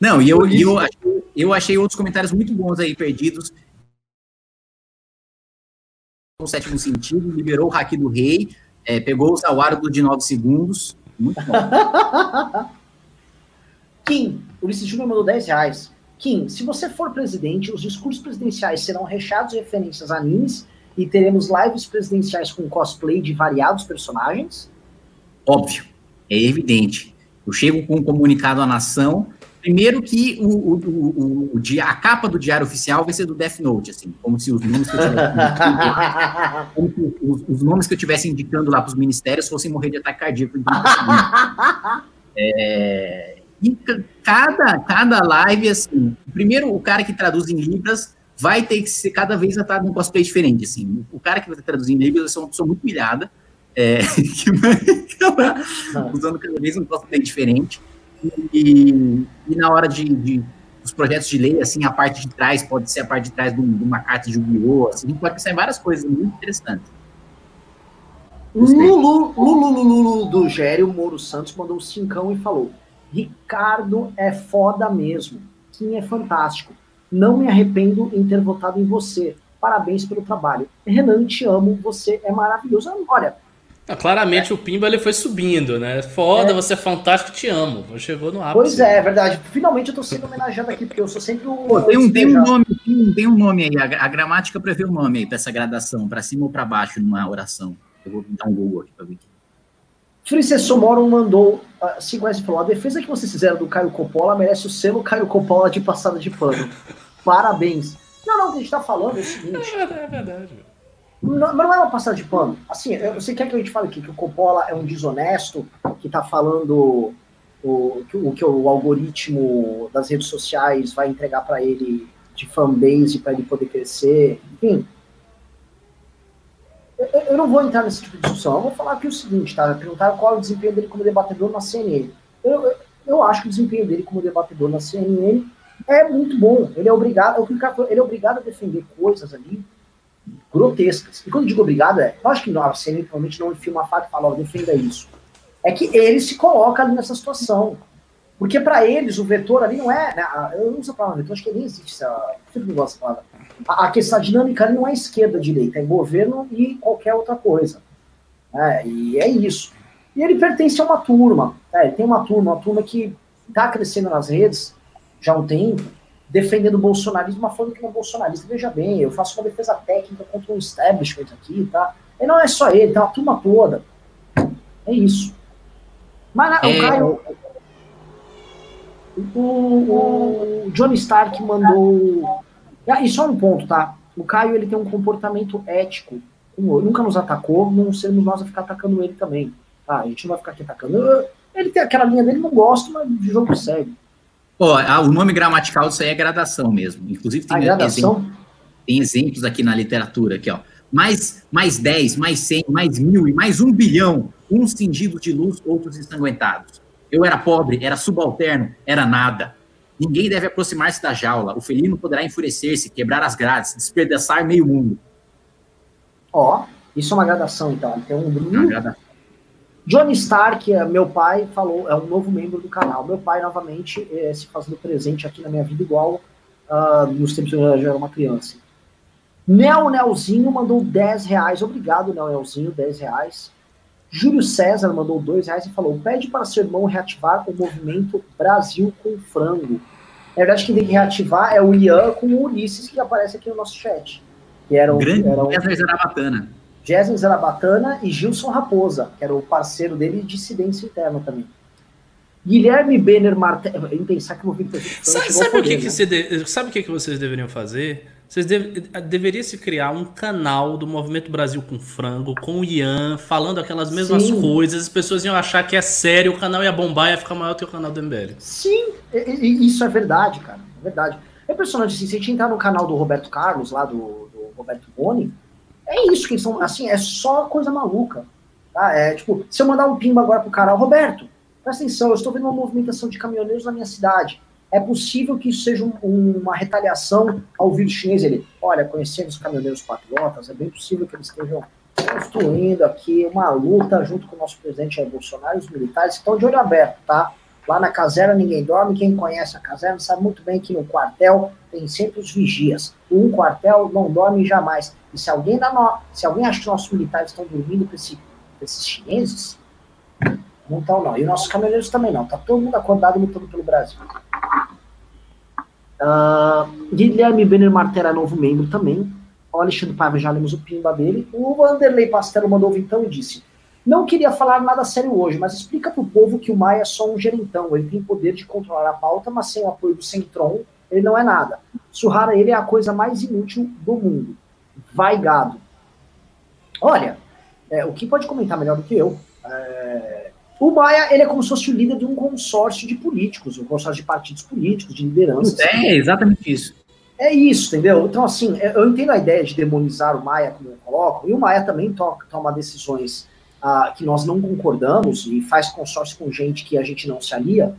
Não, e eu, eu, eu achei outros comentários muito bons aí perdidos. O sétimo sentido, liberou o hack do rei, é, pegou o Zawaro de 9 segundos. Muito bom. Kim, Ulisses Júnior mandou 10 reais. Kim, se você for presidente, os discursos presidenciais serão recheados de referências a animes e teremos lives presidenciais com cosplay de variados personagens? Óbvio, é evidente. Eu chego com um comunicado à nação Primeiro que o, o, o, o, a capa do diário oficial vai ser do Death Note, assim, como se os nomes que eu tivesse, os, os, nomes que eu tivesse indicando lá para os ministérios fossem morrer de ataque cardíaco. é, e cada, cada live, assim, primeiro o cara que traduz em Libras vai ter que ser cada vez estar num cosplay diferente, assim. O cara que vai traduzir em Libras é uma pessoa muito humilhada, é, que vai usando cada vez um cosplay diferente. E, e na hora de, de, os projetos de lei, assim, a parte de trás pode ser a parte de trás de, uma carta de Yu-Gi-Oh! Assim, pode sair várias coisas muito interessantes. Lulu, Lulu, Lulu do Gério Moro Santos mandou um cincão e falou: Ricardo é foda mesmo. Kim é fantástico. Não me arrependo em ter votado em você. Parabéns pelo trabalho. Renan, te amo. Você é maravilhoso. Olha, ah, claramente é. o Pimba ele foi subindo, né? Foda, é. você é fantástico, te amo. Chegou no ápice. Pois é, é verdade. Finalmente eu tô sendo homenageado aqui, porque eu sou sempre o. Pô, tem, um, tem, um nome, tem um nome aí, a, a gramática prevê o um nome aí pra essa gradação, pra cima ou pra baixo numa oração. Eu vou dar um Google aqui pra ver. Fricesso Moron mandou uh, cinco e falou: a defesa que vocês fizeram do Caio Coppola merece o selo Caio Coppola de passada de pano. Parabéns. Não, não, o que a gente tá falando é o seguinte. É verdade, é verdade. Não, não é uma passagem de pano. Assim, você quer que a gente fale aqui que o Coppola é um desonesto que está falando o que, o que o algoritmo das redes sociais vai entregar para ele de fanbase para ele poder crescer, enfim. Eu, eu, não vou entrar nesse tipo de discussão. Eu vou falar aqui o seguinte, tá? Perguntaram qual é o desempenho dele como debatedor na CNN. Eu, eu, acho que o desempenho dele como debatedor na CNN é muito bom. Ele é obrigado, ele é obrigado a defender coisas ali grotescas. E quando digo obrigado, é, lógico que não, a CNN provavelmente não enfia uma faca e fala, ó, defenda isso. É que ele se coloca ali nessa situação. Porque para eles o vetor ali não é. Né, eu não uso a palavra vetor, acho que nem existe essa. Eu não gosto palavra. A, a questão dinâmica ali não é esquerda-direita, é governo e qualquer outra coisa. É, e é isso. E ele pertence a uma turma. É, ele tem uma turma, uma turma que está crescendo nas redes já há um tempo, defendendo o bolsonarismo, uma forma que não é bolsonarista. Veja bem, eu faço uma defesa técnica contra um establishment aqui, tá? E não é só ele, tem uma turma toda. É isso. Mas é... o Caio. O, o Johnny Stark mandou. Ah, e só um ponto, tá? O Caio ele tem um comportamento ético. Nunca nos atacou, não seremos nós a ficar atacando ele também. Tá? A gente não vai ficar aqui atacando. Ele tem aquela linha dele, não gosto, mas o jogo segue. Ó, oh, o nome gramatical disso aí é gradação mesmo. Inclusive tem, gradação? tem exemplos aqui na literatura, aqui, ó. Mais, mais 10, mais 100, mais mil e mais um bilhão. Uns cingidos de luz, outros ensanguentados. Eu era pobre, era subalterno, era nada. Ninguém deve aproximar-se da jaula. O felino poderá enfurecer-se, quebrar as grades, despedaçar meio mundo. Ó, oh, isso é uma gradação, então. Tem um brilho. Johnny Stark, é meu pai, falou, é um novo membro do canal. Meu pai, novamente, é, se fazendo presente aqui na minha vida, igual uh, nos tempos que eu já era uma criança. Nel Nelzinho mandou 10 reais. Obrigado, Nel Nelzinho, 10 reais. Júlio César mandou 2 reais e falou: pede para seu irmão reativar o movimento Brasil com frango. Na verdade, quem tem que reativar é o Ian com o Ulisses, que aparece aqui no nosso chat. Que era um, Grande era um... Zarabatana. Jéssica Zarabatana e Gilson Raposa, que era o parceiro dele de dissidência interna também. Guilherme Benner Martel. Em pensar que o movimento Sabe, sabe o que, que, né? você de... sabe o que, que vocês deveriam fazer? Vocês deve... deveria se criar um canal do Movimento Brasil com frango, com o Ian, falando aquelas mesmas Sim. coisas, as pessoas iam achar que é sério, o canal ia bombar, ia ficar maior que o canal do MBL. Sim, isso é verdade, cara. É verdade. É impressionante, assim, se a gente entrar no canal do Roberto Carlos, lá do, do Roberto Boni, é isso que são, assim, é só coisa maluca. Tá? É tipo, se eu mandar um pimba agora pro cara, Roberto, presta atenção, eu estou vendo uma movimentação de caminhoneiros na minha cidade. É possível que isso seja um, uma retaliação ao vírus chinês? Ele, olha, conhecendo os caminhoneiros patriotas, é bem possível que eles estejam construindo aqui uma luta junto com o nosso presidente Bolsonaro e os militares que estão de olho aberto, tá? Lá na caserna ninguém dorme, quem conhece a caserna sabe muito bem que no quartel tem sempre os vigias. Um quartel não dorme jamais. E se alguém, dá no... se alguém acha que nossos militares estão dormindo com, esse, com esses chineses, não estão não. E nossos caminhoneiros também não. Tá todo mundo acordado lutando pelo Brasil. Uh, Guilherme Benner Martera, novo membro também. O Alexandre Paiva, já lemos o pimba dele. O Vanderlei Pastelo mandou então e disse: Não queria falar nada sério hoje, mas explica pro povo que o Maia é só um gerentão. Ele tem poder de controlar a pauta, mas sem o apoio do Centron, ele não é nada. Surrar ele é a coisa mais inútil do mundo. Vai gado. Olha, é, o que pode comentar melhor do que eu? É, o Maia, ele é como se fosse o líder de um consórcio de políticos, um consórcio de partidos políticos, de lideranças. É, exatamente isso. É isso, entendeu? Então, assim, é, eu entendo a ideia de demonizar o Maia, como eu coloco, e o Maia também to toma decisões ah, que nós não concordamos e faz consórcio com gente que a gente não se alia,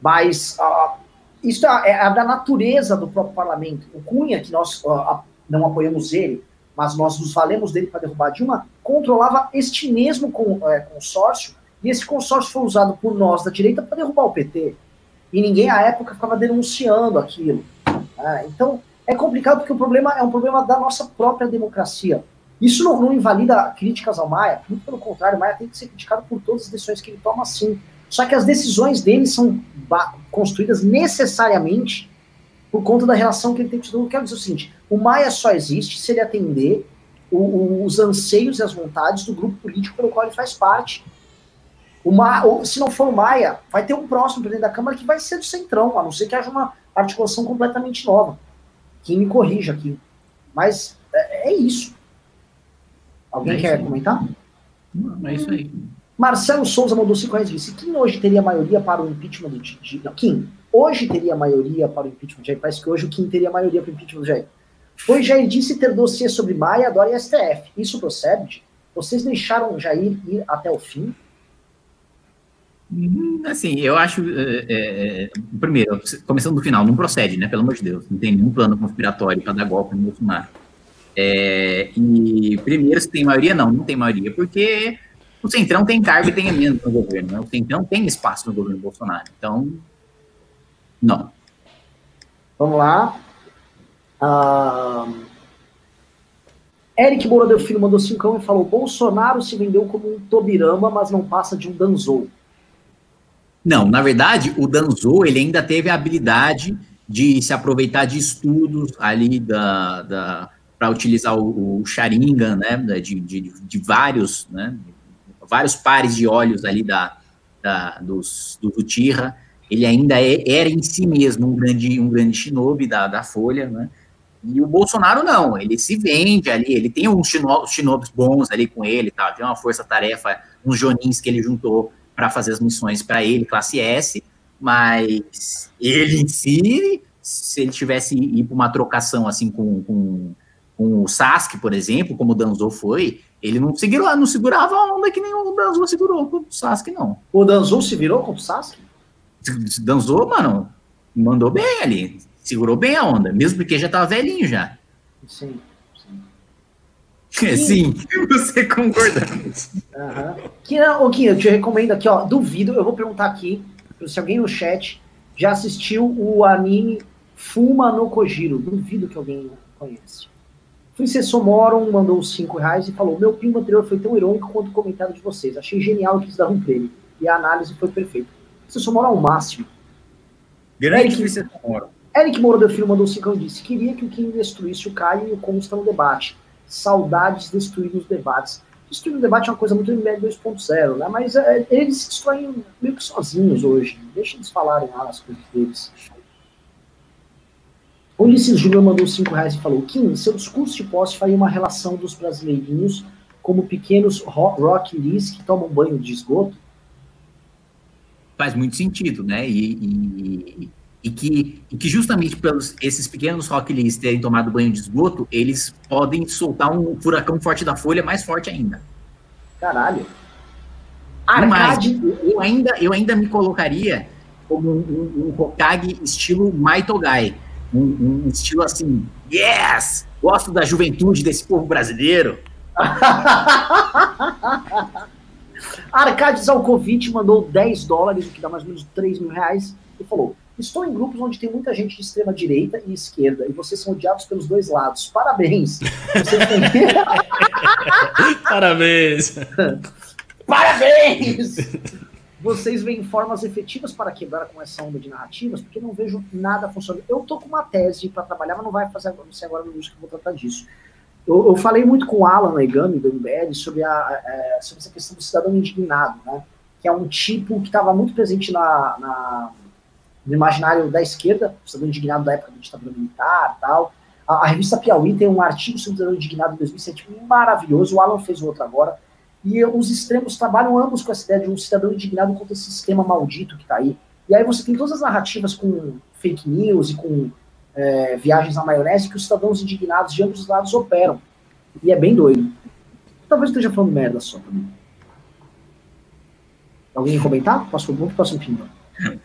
mas ah, isso é, é, da natureza do próprio parlamento. O Cunha, que nós ah, não apoiamos ele, mas nós nos valemos dele para derrubar Dilma, controlava este mesmo é, consórcio, e esse consórcio foi usado por nós da direita para derrubar o PT. E ninguém à época ficava denunciando aquilo. Né? Então, é complicado porque o problema é um problema da nossa própria democracia. Isso não, não, invalida críticas ao Maia, muito pelo contrário, o Maia tem que ser criticado por todas as decisões que ele toma, sim. Só que as decisões dele são construídas necessariamente por conta da relação que ele tem com o Eu quero dizer o seguinte: o Maia só existe se ele atender o, o, os anseios e as vontades do grupo político pelo qual ele faz parte. O Ma, se não for o Maia, vai ter um próximo presidente da Câmara que vai ser do Centrão, a não ser que haja uma articulação completamente nova. Quem me corrija aqui. Mas é, é isso. Alguém é quer isso comentar? Não, é isso aí. Marcelo Souza mandou 5 reais e disse: Quem hoje teria maioria para o impeachment do Jair? Não, Kim, hoje teria maioria para o impeachment do Jair. Parece que hoje o Kim teria maioria para o impeachment do Jair. Pois Jair disse ter dossiê sobre Maia, Dória e STF. Isso procede? Vocês deixaram Jair ir até o fim? Hum, assim, eu acho. É, é, primeiro, começando do final, não procede, né? Pelo amor de Deus. Não tem nenhum plano conspiratório para dar golpe no Bolsonaro. É, e primeiro, se tem maioria, não, não tem maioria, porque o Centrão tem cargo e tem emenda no governo, né? O Centrão tem espaço no governo Bolsonaro. Então, Não. Vamos lá. Ah, Eric Moura Filho mandou cincão e falou: Bolsonaro se vendeu como um Tobirama, mas não passa de um Danzou. Não, na verdade, o Danzou ele ainda teve a habilidade de se aproveitar de estudos ali da, da para utilizar o, o Sharingan, né, de, de, de, vários, né, vários pares de olhos ali da, da dos, do Uchiha. Ele ainda é, era em si mesmo um grande, um grande shinobi da, da Folha, né, e o Bolsonaro não, ele se vende ali, ele tem uns shinobis bons ali com ele, tá? tem uma força-tarefa, uns jonins que ele juntou para fazer as missões para ele, classe S, mas ele em si, se ele tivesse ir para uma trocação assim com, com, com, o Sasuke, por exemplo, como o Danzo foi, ele não, segurava, não segurava a onda que nem o Danzo segurou com o Sasuke, não. O Danzo se virou com o Sasuke? Danzo, mano, mandou bem ali segurou bem a onda, mesmo porque já estava velhinho já. Sim. Sim, sim você concorda. Uhum. Que, ô, Kim, eu te recomendo aqui, ó. Duvido, eu vou perguntar aqui, se alguém no chat já assistiu o anime Fuma no Kojiro. Duvido que alguém conhece. Princesa Moron mandou 5 reais e falou: Meu primo anterior foi tão irônico quanto o comentário de vocês. Achei genial que eles dar um prêmio. E a análise foi perfeita. Princesa Moron ao máximo. Grande Princesa Moron. Eric Moura do Filho mandou cinco e disse: Queria que o Kim destruísse o Caio e o Consta no debate. Saudades destruir os debates. Destruir o debate é uma coisa muito MBL 2.0, né? Mas é, eles se destroem meio que sozinhos hoje. Deixa eles falarem lá as coisas deles. O Ulisses Júnior mandou cinco reais e falou: Kim, seu discurso de posse faria uma relação dos brasileirinhos como pequenos rock lees que tomam banho de esgoto? Faz muito sentido, né? e, e e que, e que justamente pelos esses pequenos rockleys terem tomado banho de esgoto, eles podem soltar um furacão forte da folha mais forte ainda. Caralho. Arcade. Mas eu ainda, eu ainda me colocaria como um, um, um Hokage estilo Maitogai. Um, um estilo assim, yes! Gosto da juventude desse povo brasileiro. Arcade Zalkovic mandou 10 dólares, o que dá mais ou menos 3 mil reais, e falou: Estou em grupos onde tem muita gente de extrema direita e esquerda, e vocês são odiados pelos dois lados. Parabéns! Têm... Parabéns! Parabéns! Vocês veem formas efetivas para quebrar com essa onda de narrativas, porque não vejo nada funcionando. Eu tô com uma tese para trabalhar, mas não vai fazer não sei agora no que eu vou tratar disso. Eu, eu, falei muito com o Alan Egami, do MBL, sobre, a, sobre essa questão do cidadão indignado, né? Que é um tipo que estava muito presente na, na no imaginário da esquerda, cidadão indignado da época da ditadura militar tal. A, a, revista Piauí tem um artigo sobre o cidadão indignado em 2007 maravilhoso, o Alan fez outro agora, e os extremos trabalham ambos com essa ideia de um cidadão indignado contra esse sistema maldito que está aí. E aí você tem todas as narrativas com fake news e com é, viagens na maionese que os cidadãos indignados de ambos os lados operam. E é bem doido. Talvez eu esteja falando merda só também. Alguém comentar? Posso para o próximo fim.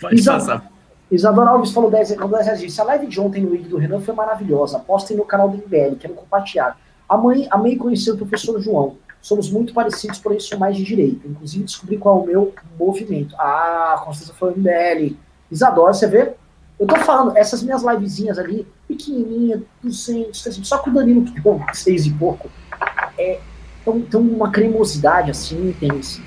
Pode Isa passar. Isadora Alves falou 10 10 disse, a live de ontem no IG do Renan foi maravilhosa. Postem no canal do MBL, quero compartilhar. Amei conhecer o professor João. Somos muito parecidos, porém sou mais de direita. Inclusive descobri qual é o meu movimento. Ah, certeza foi MBL. Isadora, você vê? Eu tô falando, essas minhas livezinhas ali, pequenininha, 200, 300, só com o Danilo que deu seis e pouco, é, tão, tão uma cremosidade assim, intensa.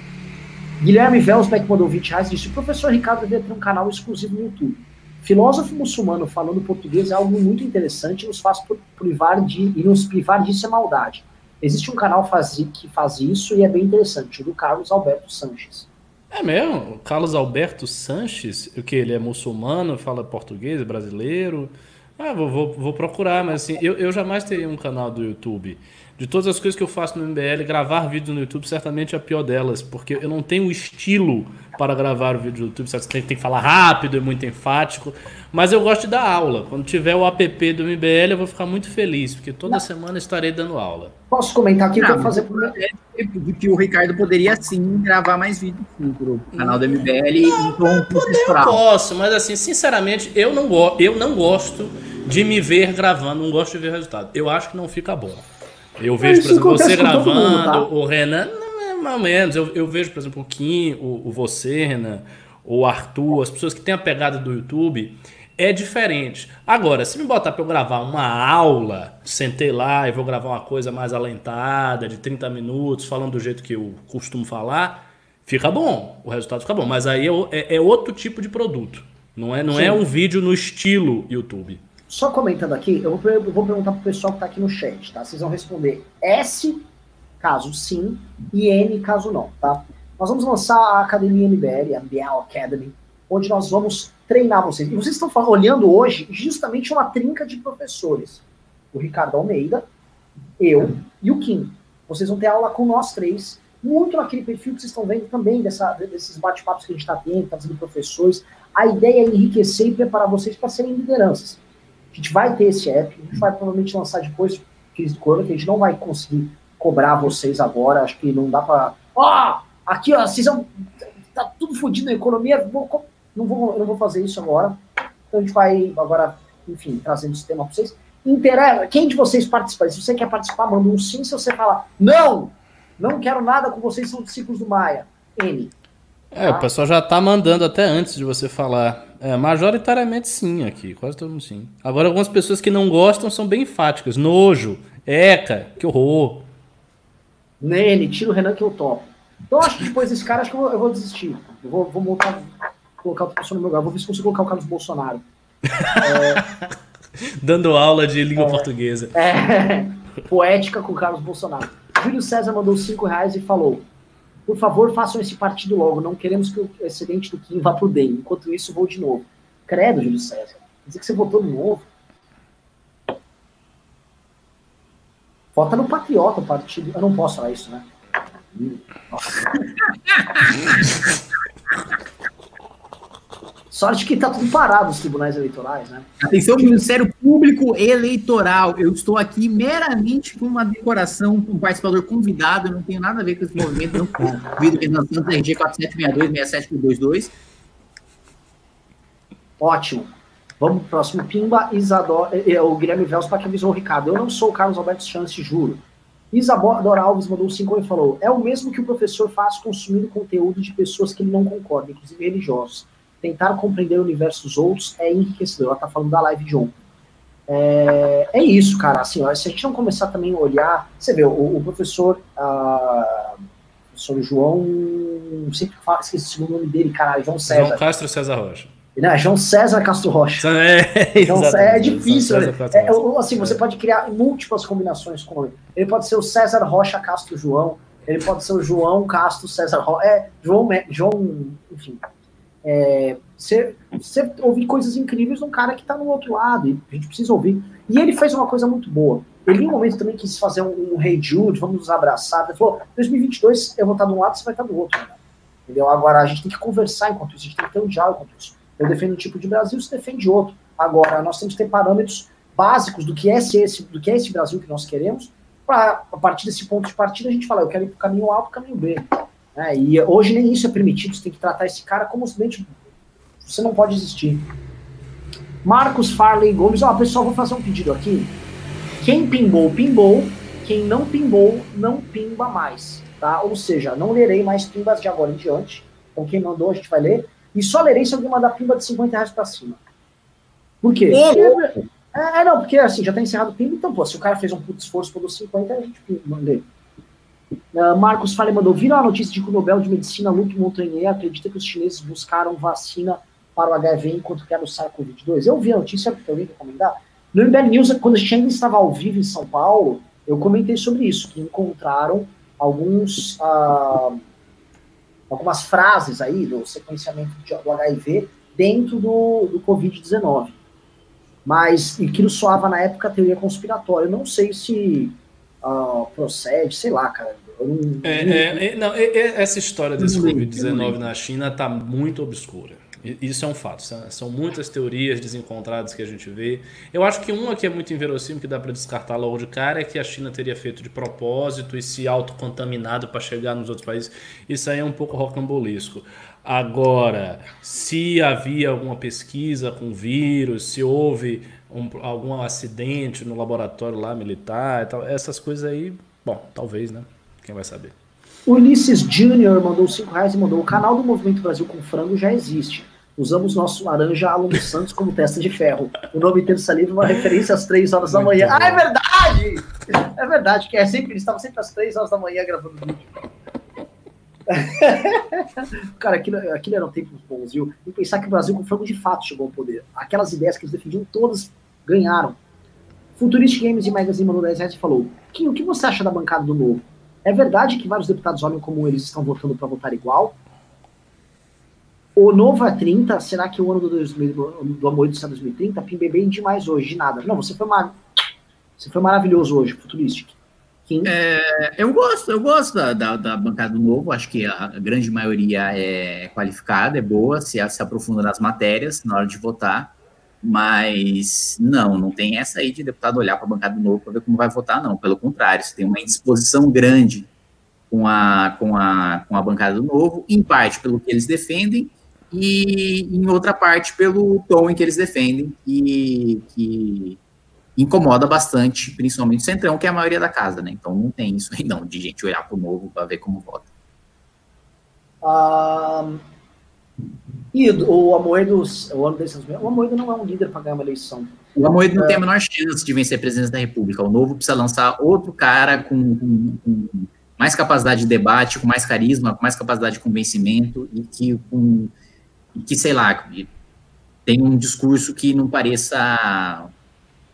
Guilherme Velsbeck mandou 20 reais e disse: o professor Ricardo deveria ter um canal exclusivo no YouTube. Filósofo muçulmano falando português é algo muito interessante e nos faz privar de, e nos privar disso é maldade. Existe um canal faz, que faz isso e é bem interessante, o do Carlos Alberto Sanches. É mesmo? O Carlos Alberto Sanches, o que? Ele é muçulmano, fala português, brasileiro? Ah, vou, vou, vou procurar, mas assim, eu, eu jamais teria um canal do YouTube de todas as coisas que eu faço no MBL, gravar vídeo no YouTube certamente é a pior delas, porque eu não tenho estilo para gravar o vídeo no YouTube, você tem, tem que falar rápido, é muito enfático, mas eu gosto de dar aula. Quando tiver o app do MBL, eu vou ficar muito feliz, porque toda não. semana estarei dando aula. Posso comentar aqui o que eu vou fazer por de que o Ricardo poderia sim gravar mais vídeos sim, pro canal do MBL não, em tom Eu posso, mas assim, sinceramente, eu não, eu não gosto de me ver gravando, não gosto de ver resultado. Eu acho que não fica bom. Eu vejo, por exemplo, você gravando, mundo, tá? o Renan, mais ou menos. Eu, eu vejo, por exemplo, o Kim, o, o você, Renan, o Arthur, as pessoas que têm a pegada do YouTube, é diferente. Agora, se me botar para eu gravar uma aula, sentei lá e vou gravar uma coisa mais alentada, de 30 minutos, falando do jeito que eu costumo falar, fica bom, o resultado fica bom. Mas aí é, é, é outro tipo de produto. Não é, não é um vídeo no estilo YouTube. Só comentando aqui, eu vou, eu vou perguntar pro pessoal que tá aqui no chat, tá? Vocês vão responder S, caso sim, e N, caso não, tá? Nós vamos lançar a Academia MBL, a MBL Academy, onde nós vamos treinar vocês. E vocês estão olhando hoje justamente uma trinca de professores. O Ricardo Almeida, eu e o Kim. Vocês vão ter aula com nós três, muito naquele perfil que vocês estão vendo também, dessa, desses bate-papos que a gente está tendo, tá fazendo professores. A ideia é enriquecer e preparar vocês para serem lideranças. A gente vai ter esse app, a gente vai provavelmente lançar depois crise de corona, que a gente não vai conseguir cobrar vocês agora, acho que não dá para. Ó, oh, aqui, ó, vocês vão. Tá tudo fodido na economia, vou, não, vou, não vou fazer isso agora. Então a gente vai agora, enfim, trazendo esse tema para vocês. Intera quem de vocês participa? Se você quer participar, manda um sim. Se você falar, não, não quero nada com vocês, são discípulos do Maia. N. É, o pessoal já tá mandando até antes de você falar. É, majoritariamente sim aqui, quase todo mundo sim. Agora, algumas pessoas que não gostam são bem enfáticas. Nojo, eca, que horror. Nele, tira o Renan que eu topo. Então, acho que depois desse cara, acho que eu vou, eu vou desistir. Eu vou, vou montar, colocar outra pessoa no meu lugar. Vou ver se consigo colocar o Carlos Bolsonaro. É... Dando aula de língua é, portuguesa. É, poética com o Carlos Bolsonaro. Júlio César mandou 5 reais e falou: por favor, façam esse partido logo. Não queremos que o excedente do Kim vá pro DEM. Enquanto isso, vou de novo. Credo, Júlio César. Dizer que você votou de novo? Vota no Patriota, o partido. Eu não posso falar isso, né? Sorte que está tudo parado os tribunais eleitorais, né? Atenção, Ministério Público Eleitoral. Eu estou aqui meramente com uma decoração, com um participador convidado. Eu não tenho nada a ver com esse movimento, não convido que nós estamos RG 4762-67222. Ótimo. Vamos pro próximo. Pimba Isadora. Eh, eh, o Guilherme Velspa que avisou o Ricardo. Eu não sou o Carlos Alberto Chance, juro. Isadora Alves mandou um 5 e falou: é o mesmo que o professor faz consumindo conteúdo de pessoas que ele não concorda, inclusive religiosos tentar compreender o universo dos outros é enriquecedor. Ela tá falando da live de ontem. É, é isso, cara. Assim, ó, se a gente não começar também a olhar. Você vê, o, o professor. Uh, professor João. Sempre falo, esqueci o segundo nome dele, caralho, João César. João Castro César Rocha. Não, João César Castro Rocha. É, João, é difícil. Né? É, assim, você pode criar múltiplas combinações com ele. Ele pode ser o César Rocha Castro João. Ele pode ser o João Castro César Rocha. É, João, João, enfim. É, você, você ouvir coisas incríveis de um cara que está no outro lado, e a gente precisa ouvir. E ele fez uma coisa muito boa. Ele, em um momento, também quis fazer um, um Hey Jude, vamos nos abraçar. Ele falou: 2022 eu vou estar de um lado, você vai estar do outro. Entendeu? Agora, a gente tem que conversar enquanto isso, a gente tem que ter um diálogo enquanto isso. Eu defendo um tipo de Brasil, você defende outro. Agora, nós temos que ter parâmetros básicos do que é esse, do que é esse Brasil que nós queremos, para, a partir desse ponto de partida, a gente falar: eu quero ir para o caminho A para o caminho B. Né? E hoje nem isso é permitido, você tem que tratar esse cara como simplesmente você não pode existir. Marcos Farley Gomes, ó, pessoal, vou fazer um pedido aqui. Quem pimbou, pimbou. Quem não pimbou, não pimba mais. Tá? Ou seja, não lerei mais pimbas de agora em diante. Então, quem mandou, a gente vai ler. E só lerei se alguém mandar pimba de 50 reais pra cima. Por quê? Porque, é, é, não, porque assim, já tá encerrado o pimba, então, pô, se o cara fez um puto esforço por 50, a gente mandei. Uh, Marcos Fale mandou: viram a notícia de que o Nobel de Medicina Luc Montagnier acredita que os chineses buscaram vacina para o HIV enquanto que era o SARS-CoV-2? Eu vi a notícia, porque eu ia recomendar. No MBL News, quando a gente estava ao vivo em São Paulo, eu comentei sobre isso, que encontraram alguns, uh, algumas frases aí do sequenciamento do HIV dentro do, do Covid-19. Mas, e que soava na época teoria conspiratória. Eu não sei se uh, procede, sei lá, cara. Não, é, não... É, é, não, essa história desse Covid-19 na China está muito obscura. Isso é um fato. São muitas teorias desencontradas que a gente vê. Eu acho que uma que é muito inverossímil, que dá para descartar logo de cara, é que a China teria feito de propósito e se autocontaminado para chegar nos outros países. Isso aí é um pouco rocambolesco. Agora, se havia alguma pesquisa com vírus, se houve um, algum acidente no laboratório lá militar, tal, essas coisas aí, bom, talvez, né? Quem vai saber? Ulisses Júnior mandou 5 reais e mandou: o canal do Movimento Brasil com Frango já existe. Usamos nosso laranja Alan Santos como testa de ferro. O nome Terça Livre é uma referência às três horas da manhã. Ah, é verdade! É verdade, que é sempre, eles estavam sempre às três horas da manhã gravando vídeo. Cara, aquilo, aquilo eram tempos bons, viu? E pensar que o Brasil com frango de fato chegou ao poder. Aquelas ideias que eles defendiam, todas ganharam. Futurist Games e Magazine mandou 10 reais e falou: Kim, o que você acha da bancada do novo? É verdade que vários deputados olham como eles estão votando para votar igual? O novo é 30? Será que o ano do, 2000, do amor do céu 2030? Pim bem demais hoje, de nada. Não, você foi, mar... você foi maravilhoso hoje, Futuristic. É, eu gosto, eu gosto da, da, da, bancada do novo, acho que a grande maioria é qualificada, é boa, se, se aprofunda nas matérias na hora de votar, mas não, não tem essa aí de deputado olhar para a bancada do novo para ver como vai votar, não. Pelo contrário, você tem uma indisposição grande com a, com, a, com a bancada do novo, em parte pelo que eles defendem, e em outra parte pelo tom em que eles defendem, e que incomoda bastante, principalmente o Centrão, que é a maioria da casa, né? Então não tem isso aí não, de gente olhar para o novo para ver como vota. Um, e o Amoedo, o o Amoedo não é um líder para ganhar uma eleição. O Amoedo não é. tem a menor chance de vencer a presidência da República. O novo precisa lançar outro cara com, com, com, mais capacidade de debate, com mais carisma, com mais capacidade de convencimento e que, com, que sei lá, tem um discurso que não pareça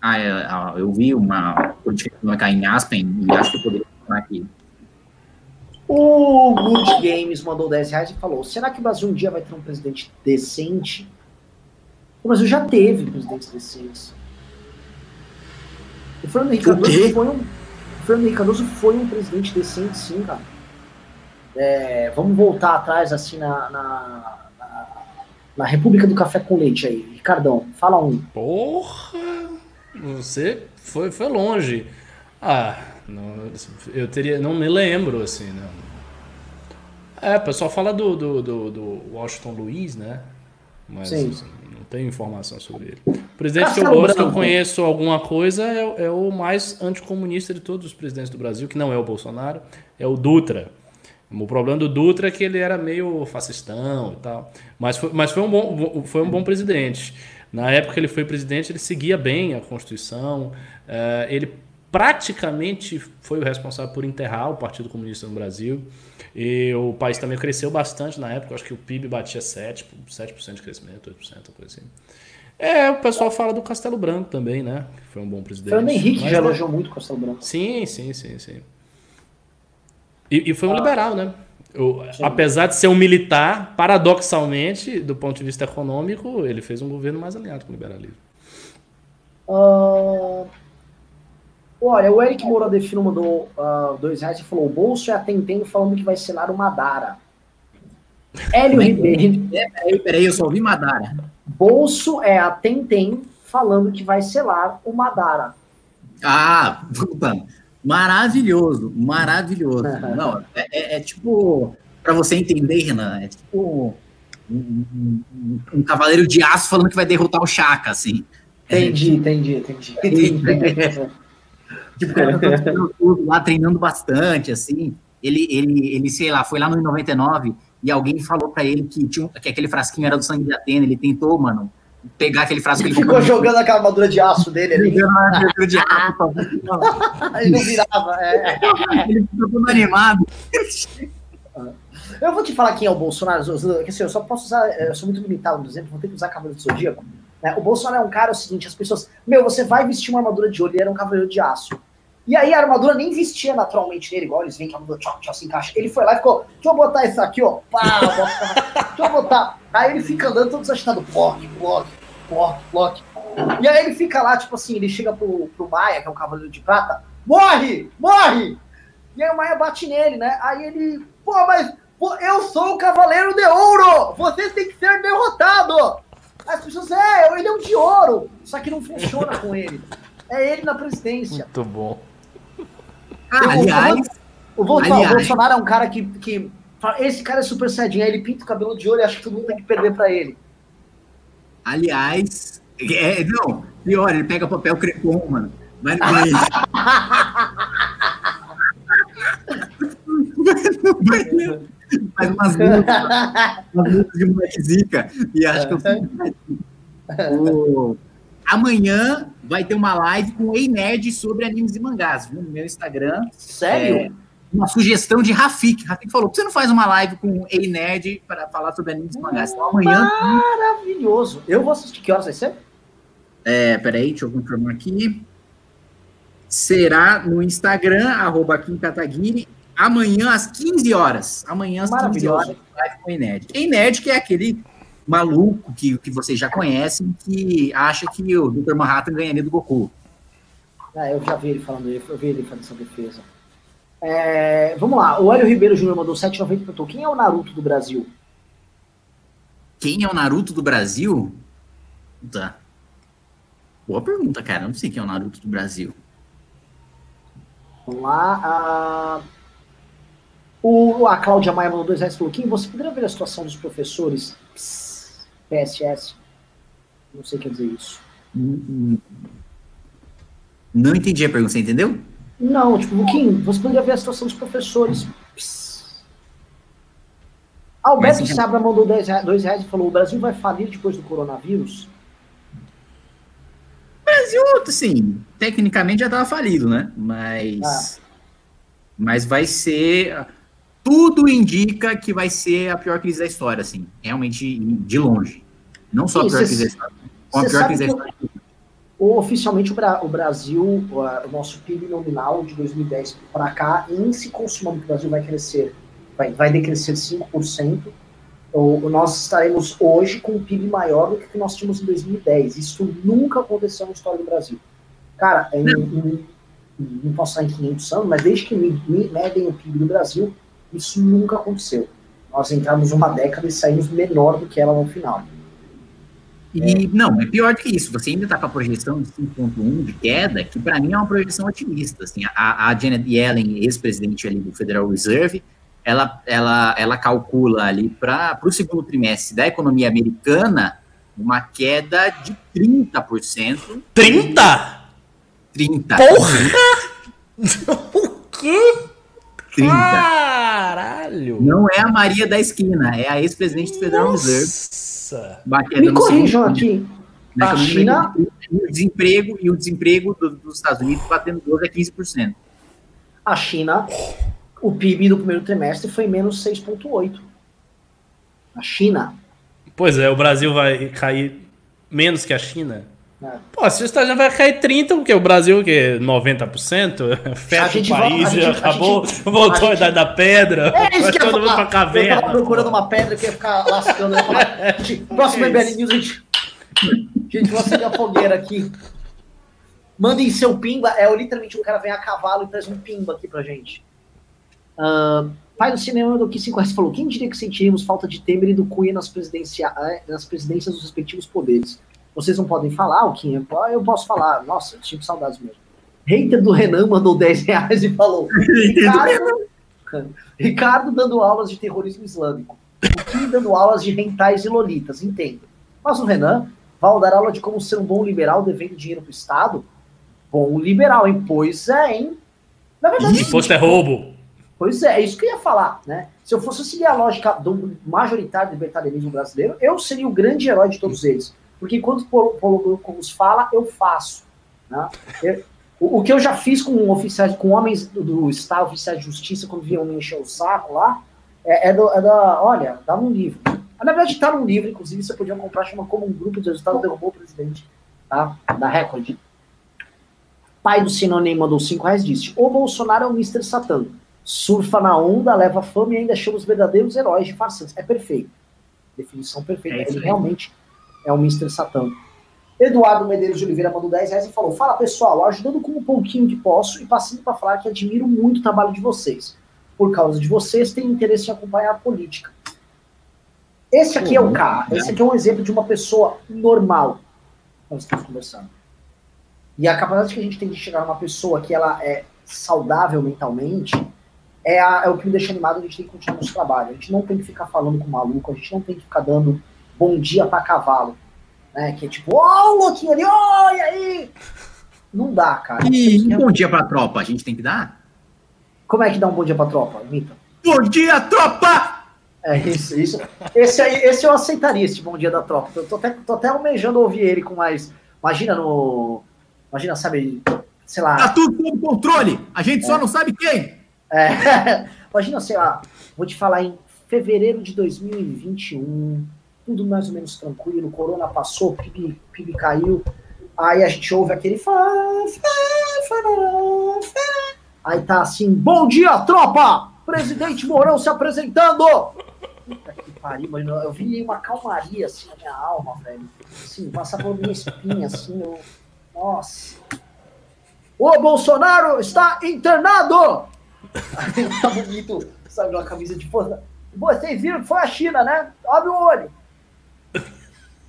ah, é, ah, eu vi uma política econômica em Aspen e acho que eu poderia falar aqui. O Good Games mandou 10 reais e falou: será que o Brasil um dia vai ter um presidente decente? O Brasil já teve presidentes decentes. O Fernando Henrique Cardoso foi um. O Fernando Henrique Cardoso foi um presidente decente, sim, cara. É, vamos voltar atrás assim na, na, na, na República do Café com Leite aí. Ricardão, fala um. Porra! Você foi, foi longe. Ah, não, eu teria. Não me lembro, assim, né? É, o pessoal fala do, do, do, do Washington Luiz, né? Mas assim, não tenho informação sobre ele. O presidente que eu gosto, que eu conheço alguma coisa, é, é, o mais anticomunista de todos os presidentes do Brasil, que não é o Bolsonaro, é o Dutra. O problema do Dutra é que ele era meio fascistão e tal. Mas foi, mas foi, um, bom, foi um bom presidente. Na época que ele foi presidente, ele seguia bem a Constituição, uh, ele praticamente foi o responsável por enterrar o Partido Comunista no Brasil. E o país também cresceu bastante na época, acho que o PIB batia 7%, 7% de crescimento, 8%, coisa assim. É, o pessoal fala do Castelo Branco também, né? Que foi um bom presidente. Fernando Henrique já é elogiou muito o Castelo Branco. Sim, sim, sim, sim. E, e foi um ah. liberal, né? Apesar de ser um militar, paradoxalmente, do ponto de vista econômico, ele fez um governo mais alinhado com o liberalismo. Uh, olha, o Eric Moura Defino mandou uh, dois reais e falou: o bolso é a Tentem falando que vai selar o Madara. Hélio Ribeiro. Peraí, peraí, eu só ouvi Madara. Bolso é a Tentem falando que vai selar o Madara. Ah, puta. Maravilhoso, maravilhoso. Não, é, é, é tipo, para você entender, Renan, é tipo um, um, um, cavaleiro de aço falando que vai derrotar o Chaka, assim. Entendi, entendi, entendi. entendi. tipo, cara, lá treinando bastante, assim. Ele, ele, ele, sei lá, foi lá no 99 e alguém falou para ele que, tinha, que aquele frasquinho era do sangue de Atena. Ele tentou, mano, pegar aquele frasco ele que ele ficou jogando aquela armadura de aço dele ali. Jogando de aço. ele não virava. É. Ele ficou todo animado. Eu vou te falar quem é o Bolsonaro. Assim, eu só posso usar. Eu sou muito limitado no exemplo, vou ter que usar Cavaleiro do Zodíaco. Né? O Bolsonaro é um cara, é o seguinte: as pessoas. Meu, você vai vestir uma armadura de ouro, ele era um cavaleiro de aço. E aí a armadura nem vestia naturalmente nele, igual eles vêm que a armadura tchau, tchau, se encaixa. Ele foi lá e ficou, deixa eu botar isso aqui, ó. Pá, deixa eu botar. Aí ele fica andando todo agitado, block, block, block, block. E aí ele fica lá, tipo assim, ele chega pro, pro Maia, que é um cavaleiro de prata, morre, morre! E aí o Maia bate nele, né? Aí ele, pô, mas pô, eu sou o cavaleiro de ouro! Você tem que ser derrotado! As pessoas, é, ele é um de ouro! Só que não funciona com ele. É ele na presidência. Muito bom. Ah, aliás, o, o, aliás, o Bolsonaro é um cara que, que. Esse cara é super aí ele pinta o cabelo de ouro e acha que todo mundo tem que perder pra ele. Aliás, é, não, pior, ele pega papel crepom, mano. Mas não faz umas músicas, umas músicas de moleque zica. E acho que eu o... Amanhã vai ter uma live com o Ei Nerd sobre animes e mangás, viu? No meu Instagram. Sério? É, uma sugestão de Rafik. Rafik falou: você não faz uma live com o Ei Nerd para falar sobre animes e mangás? Então amanhã. Maravilhoso! Eu vou assistir. Que horas vai ser? É, peraí, deixa eu confirmar aqui. Será no Instagram, arroba Kim Kataguiri, amanhã às 15 horas. Amanhã às 15 horas, live com o Ei Nerd. Ei Nerd, que é aquele maluco que, que vocês já conhecem, que acha que o Dr. Manhattan ganharia do Goku. Ah, eu já vi ele falando, eu vi ele fazendo essa defesa. É, vamos lá, o Hélio Ribeiro Júnior mandou 7,90 e perguntou: quem é o Naruto do Brasil? Quem é o Naruto do Brasil? Tá. Boa pergunta, cara. Eu não sei quem é o Naruto do Brasil. Vamos lá. A, o, a Cláudia Maia mandou dois reais falou: Kim, você poderia ver a situação dos professores PSS. Não sei o que quer dizer isso. Não entendi a pergunta, você entendeu? Não, tipo, Kim, você poderia ver a situação dos professores. Alberto Mas, Sabra mandou dois reais, dois reais e falou: o Brasil vai falir depois do coronavírus? O Brasil, assim, tecnicamente já estava falido, né? Mas. Ah. Mas vai ser tudo indica que vai ser a pior crise da história, assim, realmente de longe. Não só a pior crise da história, como a pior crise da história. Oficialmente, o Brasil, o nosso PIB nominal de 2010 para cá, índice consumando que o Brasil vai crescer, vai, vai decrescer 5%. Ou, nós estaremos hoje com um PIB maior do que nós tínhamos em 2010. Isso nunca aconteceu na história do Brasil. Cara, em, em, não posso estar em 500 anos, mas desde que medem o PIB do Brasil, isso nunca aconteceu. Nós entramos uma década e saímos menor do que ela no final. E é. não, é pior do que isso. Você ainda está com a projeção de 5.1 de queda, que para mim é uma projeção otimista. Assim, a, a Janet Yellen, ex-presidente ali do Federal Reserve, ela, ela, ela calcula ali para o segundo trimestre da economia americana uma queda de 30%. 30? 30. Porra! o quê? 30. Caralho! Não é a Maria da esquina, é a ex-presidente do Federal Reserve. Me corrijam aqui. A China. E o desemprego, e o desemprego do, dos Estados Unidos batendo 12 a 15%. A China, o PIB do primeiro trimestre foi menos 6,8%. A China. Pois é, o Brasil vai cair menos que a China. É. Pô, se o Estados vai cair 30%, porque o Brasil, que é 90%, fecha o país, gente, acabou, gente, voltou a idade da pedra, é isso que todo mundo pra caverna. Eu tava procurando uma pedra que ia ficar lascando. Ia falar, próximo é MBL News, a gente... Gente, vou acender a fogueira aqui. Mandem seu pimba. É literalmente um cara vem a cavalo e traz um pimba aqui pra gente. Uh, pai do cinema do que 5 reais falou: quem diria que sentiríamos falta de Temer e do Cunha nas, presidencia, eh, nas presidências dos respectivos poderes? Vocês não podem falar, o Kim, eu posso falar. Nossa, eu tive saudades mesmo. Hater do Renan mandou 10 reais e falou: Ricardo, Ricardo dando aulas de terrorismo islâmico. O Kim dando aulas de rentais e lolitas, entendo. Mas o Renan vai dar aula de como ser um bom liberal devendo dinheiro para o Estado? Bom liberal, hein? Pois é, hein? Na verdade, Imposto é roubo. Pois é, é isso que eu ia falar, né? Se eu fosse seguir a lógica do majoritário libertarianismo brasileiro, eu seria o grande herói de todos eles. Porque enquanto o Paulo Cruz fala, eu faço. Né? Eu, o, o, que eu já fiz com oficiais, com homens do, do Estado, oficiais de justiça, quando vinham me encher o saco lá, é, é, do, é da. Olha, dá um livro. Na verdade, está num livro, inclusive, você podia comprar, chama como um grupo de resultados derrubou o presidente tá? da Record. Pai do Sinonem mandou 5 reais disse: O Bolsonaro é o Mr. Satan. Surfa na onda, leva fama e ainda chama os verdadeiros heróis de farsantes. É perfeito. Definição perfeita. É Ele realmente é o Mr. Satã. Eduardo Medeiros de Oliveira mandou 10 reais e falou: Fala pessoal, ajudando com um pouquinho que posso e passando para falar que admiro muito o trabalho de vocês. Por causa de vocês, tenho interesse em acompanhar a política. Esse aqui é o cara, esse aqui é um exemplo de uma pessoa normal. Nós estamos conversando. E a capacidade que a gente tem de chegar numa pessoa que ela é saudável mentalmente é, a, é o que me deixa animado, a gente tem que continuar nosso trabalho. A gente não tem que ficar falando com maluco, a gente não tem que ficar dando bom dia para cavalo. Né? Que é tipo, ó, oh, o louquinho ali, ó, e aí? Não dá, cara. E um bom dia pra tropa, a gente tem que dar? Como é que dá um bom dia pra tropa, Mita? Bom dia, tropa! É isso, isso. Esse aí, esse eu aceitaria, esse Bom Dia da Tropa. Eu tô até, tô até almejando ouvir ele com mais. Imagina no. Imagina, sabe, sei lá. Tá tudo sob controle! A gente é. só não sabe quem! É. Imagina, sei lá, vou te falar em fevereiro de 2021, tudo mais ou menos tranquilo, corona passou, PIB, PIB caiu, aí a gente ouve aquele. Aí tá assim, bom dia, tropa! Presidente Mourão se apresentando! Puta que pariu, mano. Eu vi uma calmaria assim na minha alma, velho. Assim, passar por minha espinha, assim, eu... Nossa. O Bolsonaro está internado! Aí tá bonito, sabe, uma camisa de força. Vocês viram que foi a China, né? Abre o olho.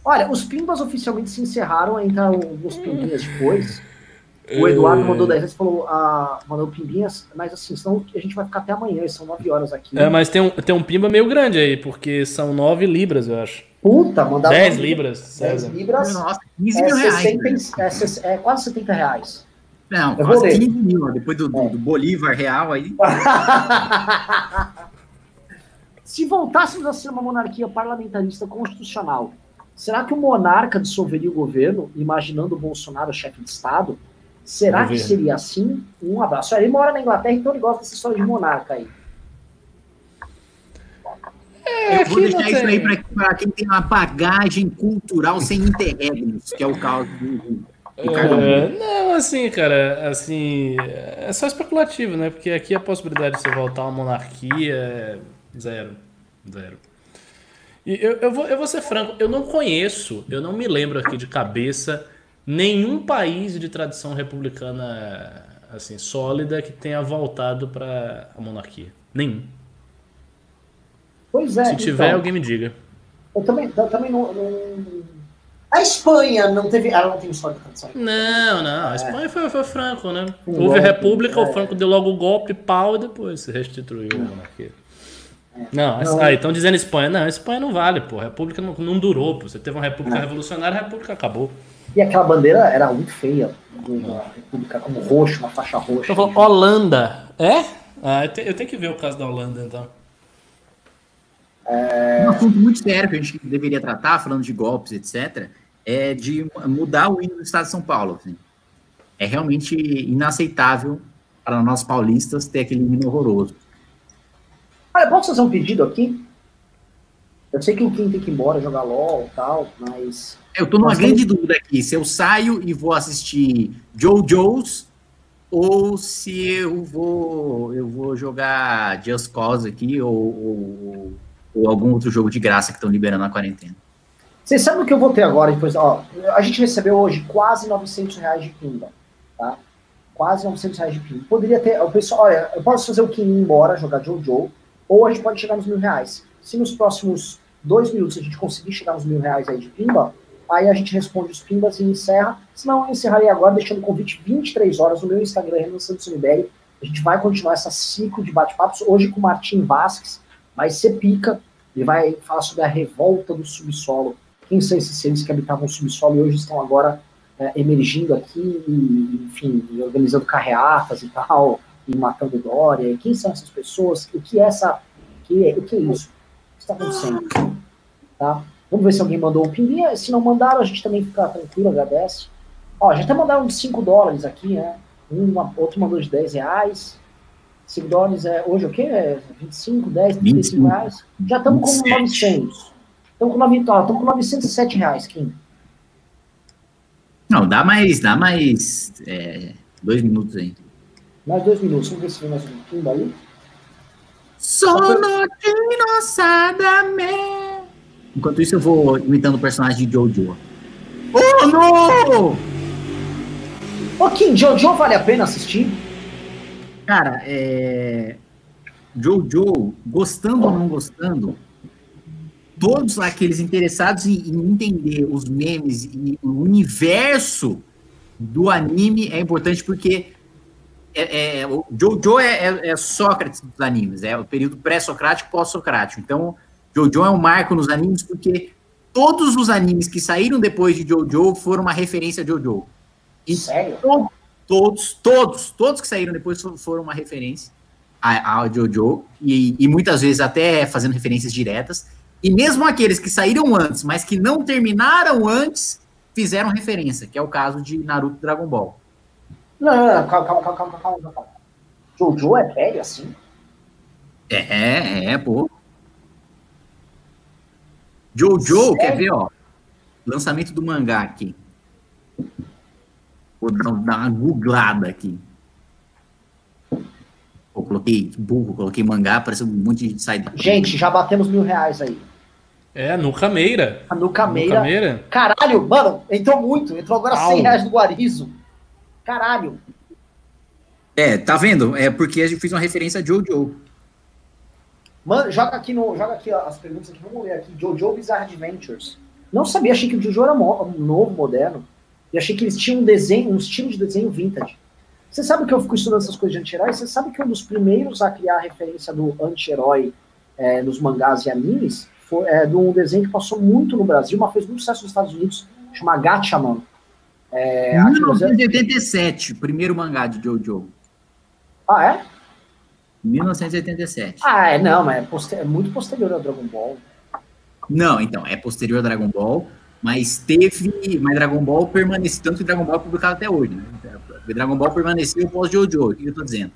Olha, os pimbas oficialmente se encerraram, entraram os pimbinhas depois. O Eduardo mandou 10 vezes, falou, ah, mandou pimbinhas, mas assim, senão a gente vai ficar até amanhã, são 9 horas aqui. É, mas tem um, tem um pimba meio grande aí, porque são 9 libras, eu acho. Puta, mandar 10 libras, 10 César. libras. Nossa, 15 mil reais. 60, é, é, quase 70 reais. Não, quase 15 mil, depois do, do, do Bolívar real aí. Se voltássemos a ser uma monarquia parlamentarista constitucional, será que o monarca dissolveria o governo, imaginando o Bolsonaro chefe de Estado? Será que seria assim? Um abraço. Ele mora na Inglaterra, então ele gosta dessa história de monarca aí. É, eu vou deixar isso aí para quem tem uma bagagem cultural sem interregnos, que é o caso do. É, não, assim, cara, assim, é só especulativo, né? Porque aqui a possibilidade de você voltar a uma monarquia é zero. Zero. E eu, eu, vou, eu vou ser franco, eu não conheço, eu não me lembro aqui de cabeça nenhum país de tradição republicana assim sólida que tenha voltado para a monarquia. Nenhum. Pois é. Se tiver, então, alguém me diga. Eu também, eu também não, não, A Espanha não teve. Ela não tem história de. Não, não. A é. Espanha foi, foi Franco, né? Um Houve golpe, República, é. o Franco deu logo o golpe, pau, e depois se restituiu a monarquia. É. Não, não, aí estão dizendo Espanha. Não, Espanha não vale, pô. A República não, não durou, pô. Você teve uma República é. Revolucionária, a República acabou. E aquela bandeira era muito feia, da República como roxo, uma faixa roxa. Então, Holanda, é? Ah, eu, te, eu, tenho que ver o caso da Holanda, então. É... Um assunto muito sério que a gente deveria tratar, falando de golpes, etc., é de mudar o hino do Estado de São Paulo. Assim. É realmente inaceitável para nós paulistas ter aquele hino horroroso. Olha, posso fazer um pedido aqui? Eu sei que o Kim tem que ir embora jogar LOL e tal, mas eu tô numa grande dúvida aqui, se eu saio e vou assistir JoJo's ou se eu vou eu vou jogar Just Cause aqui ou, ou, ou algum outro jogo de graça que estão liberando na quarentena. Vocês sabem o que eu vou ter agora? Depois, ó, a gente recebeu hoje quase 900 reais de pinga, tá? Quase 900 reais de pinga. Poderia ter, o pessoal, olha, eu posso fazer o Kim ir embora, jogar Jojo, ou a gente pode chegar nos mil reais. Se nos próximos dois minutos a gente conseguir chegar nos mil reais aí de pimba, Aí a gente responde os pimbas e encerra. Senão eu encerraria agora, deixando o convite 23 horas no meu Instagram, Renan Santos Liberi. A gente vai continuar esse ciclo de bate-papos, hoje com o Martim Vasques, vai ser pica, ele vai falar sobre a revolta do subsolo. Quem são esses seres que habitavam o subsolo e hoje estão agora é, emergindo aqui, enfim, organizando carreatas e tal, e matando Dória? Quem são essas pessoas? O que é essa. O que é, o que é isso? O que está acontecendo? Tá? Vamos ver se alguém mandou um pinguinha. Se não mandaram, a gente também fica tranquilo, agradece. Ó, já até mandaram de 5 dólares aqui, né? Um, outro mandou de 10 reais. 5 dólares é hoje o quê? É 25, 10, 35 reais. Já estamos com 900. Estamos com, 9, ó, estamos com 907 reais, Kim. Não, dá mais, dá mais é, dois minutos aí. Mais dois minutos. Vamos ver se vem mais um pouquinho daí. Sono dinosadamente. Enquanto isso, eu vou imitando o personagem de Jojo. Oh, não! Kim, Jojo vale a pena assistir? Cara, é... Jojo, gostando ou não gostando, todos aqueles interessados em, em, entender os memes e o universo do anime é importante porque é, é, o Jojo é, é, é Sócrates dos animes, é o período pré-socrático pós-socrático. Então, Jojo é um marco nos animes porque todos os animes que saíram depois de Jojo foram uma referência a Jojo. E Sério? Todos, todos, todos, todos que saíram depois foram uma referência. a, a JoJo, e, e muitas vezes até fazendo referências diretas. E mesmo aqueles que saíram antes, mas que não terminaram antes, fizeram referência, que é o caso de Naruto e Dragon Ball. Não, não, não, calma, calma, calma, calma, calma. Jojo é velho assim? É, é, pô. Jojo, quer ver, ó? Lançamento do mangá aqui. Vou dar, dar uma googlada aqui. Pô, coloquei burro, coloquei mangá, parece um monte de saída. Gente, já batemos mil reais aí. É, no Cameira. Meira. Cameira. Caralho, mano, entrou muito. Entrou agora Au. 100 reais do Guarizo. Caralho. É, tá vendo? É porque a gente fez uma referência a Jojo. Mano, joga aqui, no, joga aqui ó, as perguntas aqui. Vamos ler aqui. Jojo Bizarre Adventures. Não sabia, achei que o Jojo era novo, moderno. E achei que eles tinham um desenho, um estilo de desenho vintage. Você sabe que eu fico estudando essas coisas de anti-herói? Você sabe que um dos primeiros a criar a referência do anti-herói é, nos mangás e animes foi é, de um desenho que passou muito no Brasil, mas fez muito sucesso nos Estados Unidos, chama Gatchaman. É, aqui no Brasil- 1987, primeiro mangá de Jojo. Ah, é? 1987. Ah, é, não, mas é, é muito posterior ao Dragon Ball. Não, então, é posterior a Dragon Ball, mas teve. Mas Dragon Ball permaneceu, tanto que Dragon Ball é publicado até hoje, né? Dragon Ball permaneceu pós-Jojo, o que eu tô dizendo?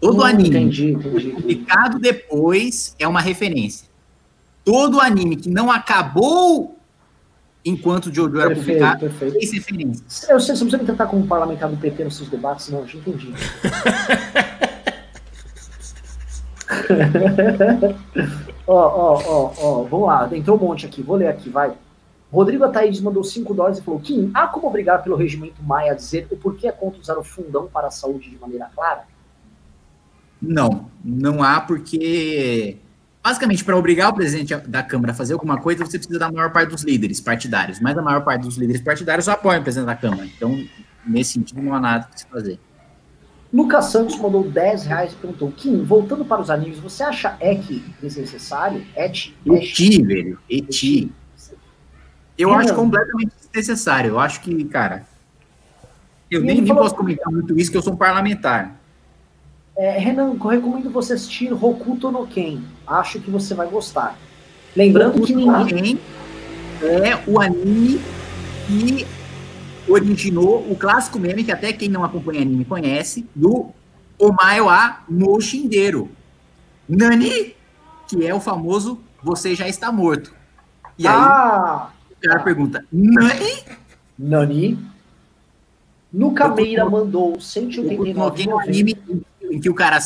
Todo Hum, anime Entendi, entendi. publicado depois é uma referência. Todo anime que não acabou enquanto Jojo era Perfeito, publicado, perfeito. referência. Eu sei, você não precisa me tratar como parlamentar do PT nos seus debates, não, eu já entendi. Ó, ó, ó, ó, vamos lá, entrou um monte aqui, vou ler aqui, vai. Rodrigo Ataídes mandou 5 dólares e falou: Kim, há como obrigar pelo regimento Maia a dizer o porquê é contra usar o fundão para a saúde de maneira clara? Não, não há porque basicamente para obrigar o presidente da Câmara a fazer alguma coisa, você precisa da maior parte dos líderes partidários, mas a maior parte dos líderes partidários apoia o presidente da Câmara. Então, nesse sentido, não há nada que se fazer. Lucas Santos mandou 10 reais e perguntou: Kim, voltando para os animes, você acha EC desnecessário? Et? Eti, velho, eti. Eu Renan. acho completamente desnecessário. Eu acho que, cara, eu nem, nem posso comentar muito isso, que eu sou um parlamentar. É, Renan, eu recomendo você assistir Hokuto no Ken. Acho que você vai gostar. Lembrando que ninguém. É o anime que originou o clássico meme, que até quem não acompanha anime conhece, do Omae wa no Shinderu. Nani, que é o famoso Você Já Está Morto. E aí ah! o cara pergunta, Nani? Nani. Nuka Meira mandou Alguém no 189,90. anime em- que o cara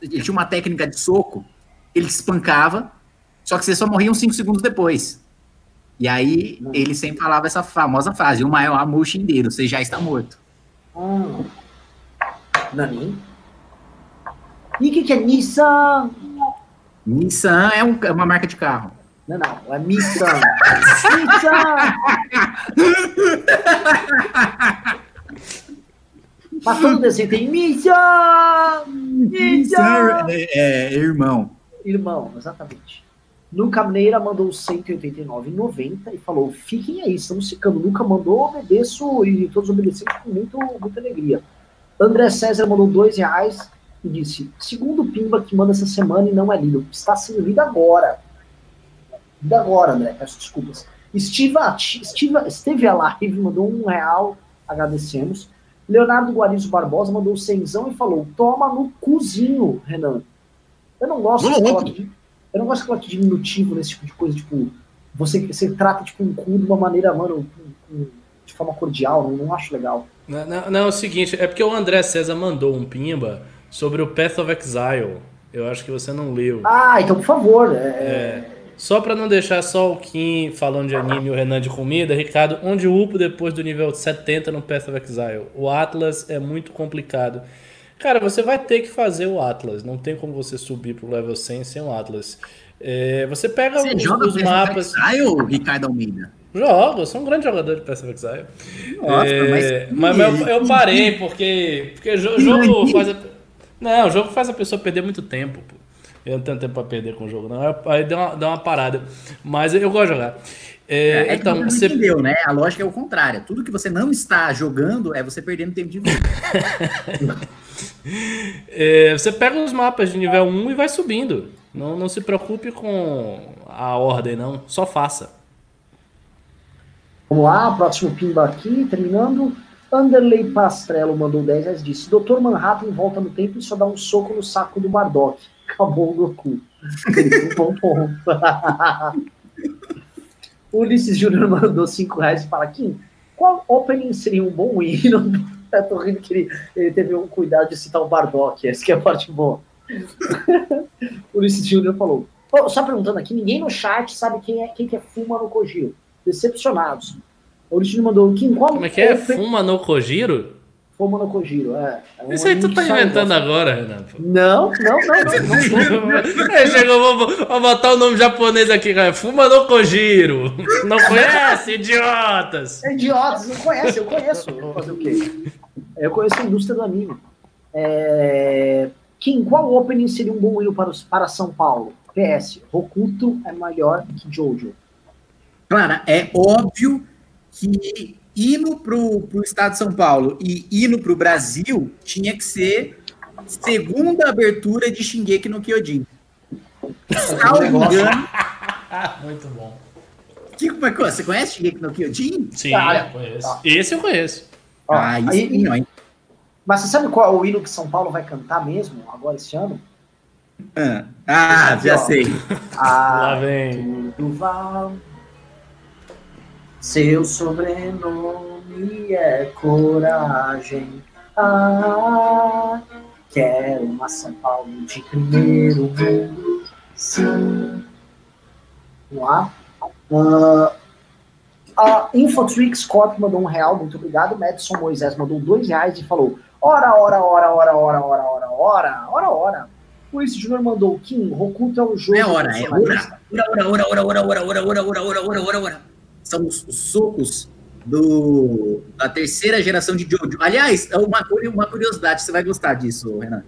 ele tinha uma técnica de soco, ele te espancava, só que você só morria uns 5 segundos depois. E aí ele sempre falava essa famosa frase, o maior amor shindeiro, você já está morto. Ah. Nani. E o que, que é Nissan? Nissan é, um- é uma marca de carro. Não, não, é Nissan. Nissan! Mas todo desenho tem Nissan! Nissan! é, é, irmão. Irmão, exatamente. Nuca Meira mandou 189,90 e falou: fiquem aí, estamos ficando. Nuca mandou, obedeço e todos obedecemos com muito, muita alegria. André César mandou dois reais e disse: segundo Pimba que manda essa semana e não é lido, está sendo lido agora. Lido agora, André, peço desculpas. Steve, Steve, esteve a live, mandou um real, agradecemos. Leonardo Guarizo Barbosa mandou cenzão e falou: toma no cozinho, Renan. Eu não gosto Ô, de coloque de, eu não gosto de coloque diminutivo nesse tipo de coisa, tipo, você, você trata tipo um cu de uma maneira, mano, com- com- de forma cordial, não, não acho legal. Não, não, não, é o seguinte, é porque o André César mandou um pimba sobre o Path of Exile. Eu acho que você não leu. Ah, então por favor, é, Só pra não deixar só o Kim falando de anime e o Renan de comida, Ricardo, onde upo depois do nível 70 no Path of Exile? O Atlas é muito complicado. Cara, você vai ter que fazer o Atlas. Não tem como você subir pro level 100 sem o Atlas. É, você pega Você os, joga os mapas. Exile, Ricardo Almeida? Jogo, eu sou um grande jogador de Path of Exile. Nossa, É, mas- mas, eu, eu parei porque, porque jo- jogo faz a, não, o jogo faz a pessoa perder muito tempo. Pô. Eu não tenho tempo pra perder com o jogo, não. Aí dá uma, dá uma parada. Mas eu gosto de jogar. É, É, que então, você entendeu, né? A lógica é o contrário. Tudo que você não está jogando é você perdendo tempo de vida. É, você pega os mapas de nível 1 e vai subindo. Não, não se preocupe com a ordem, não. Só faça. Vamos lá, próximo pimba aqui, terminando. Anderley Pastrello mandou 10 reais disse: Doutor Manhattan volta no tempo e só dá um soco no saco do Bardock. Acabou o Goku. bom ponto. o Ulisses Júnior mandou 5 reais e fala: Kim, qual opening seria um bom hino? Eu tô rindo que ele, ele teve um cuidado de citar o Bardock, essa que é a parte boa. o Ulisses Júnior falou: oh, Só perguntando aqui, ninguém no chat sabe quem é quem que é Fuma no Kojiro. Decepcionados. O Ulisses mandou: Kim, qual Como é que é? Fuma no Kojiro? No Kojiro, é. é um Isso aí tu tá inventando agora, Renato. Não, não, não, não. É, chegou, vou, vou, botar o nome japonês aqui, cara. Fuma no Kojiro. Não conhece, idiotas? É, idiotas, não conhece, eu conheço. Vou fazer o quê? Eu conheço a indústria do anime. É... Kim, qual opening seria um bom hino para, para São Paulo? PS, Rokuto é maior que Jojo. Clara, é óbvio que hino para o estado de São Paulo e hino para o Brasil tinha que ser segunda abertura de Shingeki no Kyojin. Salvo engano. Muito bom. Que, é você conhece Shingeki no Kyojin? Sim, ah, conheço. Esse eu conheço. Ah, isso aí, sim, ó. Mas você sabe qual é o hino que São Paulo vai cantar mesmo agora esse ano? Ah, ah já sei. Ah, Lá vem. Tudo vai seu sobrenome é coragem. Ah, quero uma São Paulo de primeiro mundo. Sim. Vamos lá. Uh, a Infotrix Corp mandou um real, muito obrigado. Madison Moisés mandou dois reais e falou: Ora, ora, ora, ora, ora, ora, ora, ora, ora, ora. Luiz Júnior mandou Kim, Rokuto é o jogo. É hora, é hora. Ora, ora, ora, ora, ora, ora, ora, ora, ora, ora, ora, ora, ora são os, os socos do, da terceira geração de Jojo. Aliás, é uma, uma curiosidade, você vai gostar disso, Renan.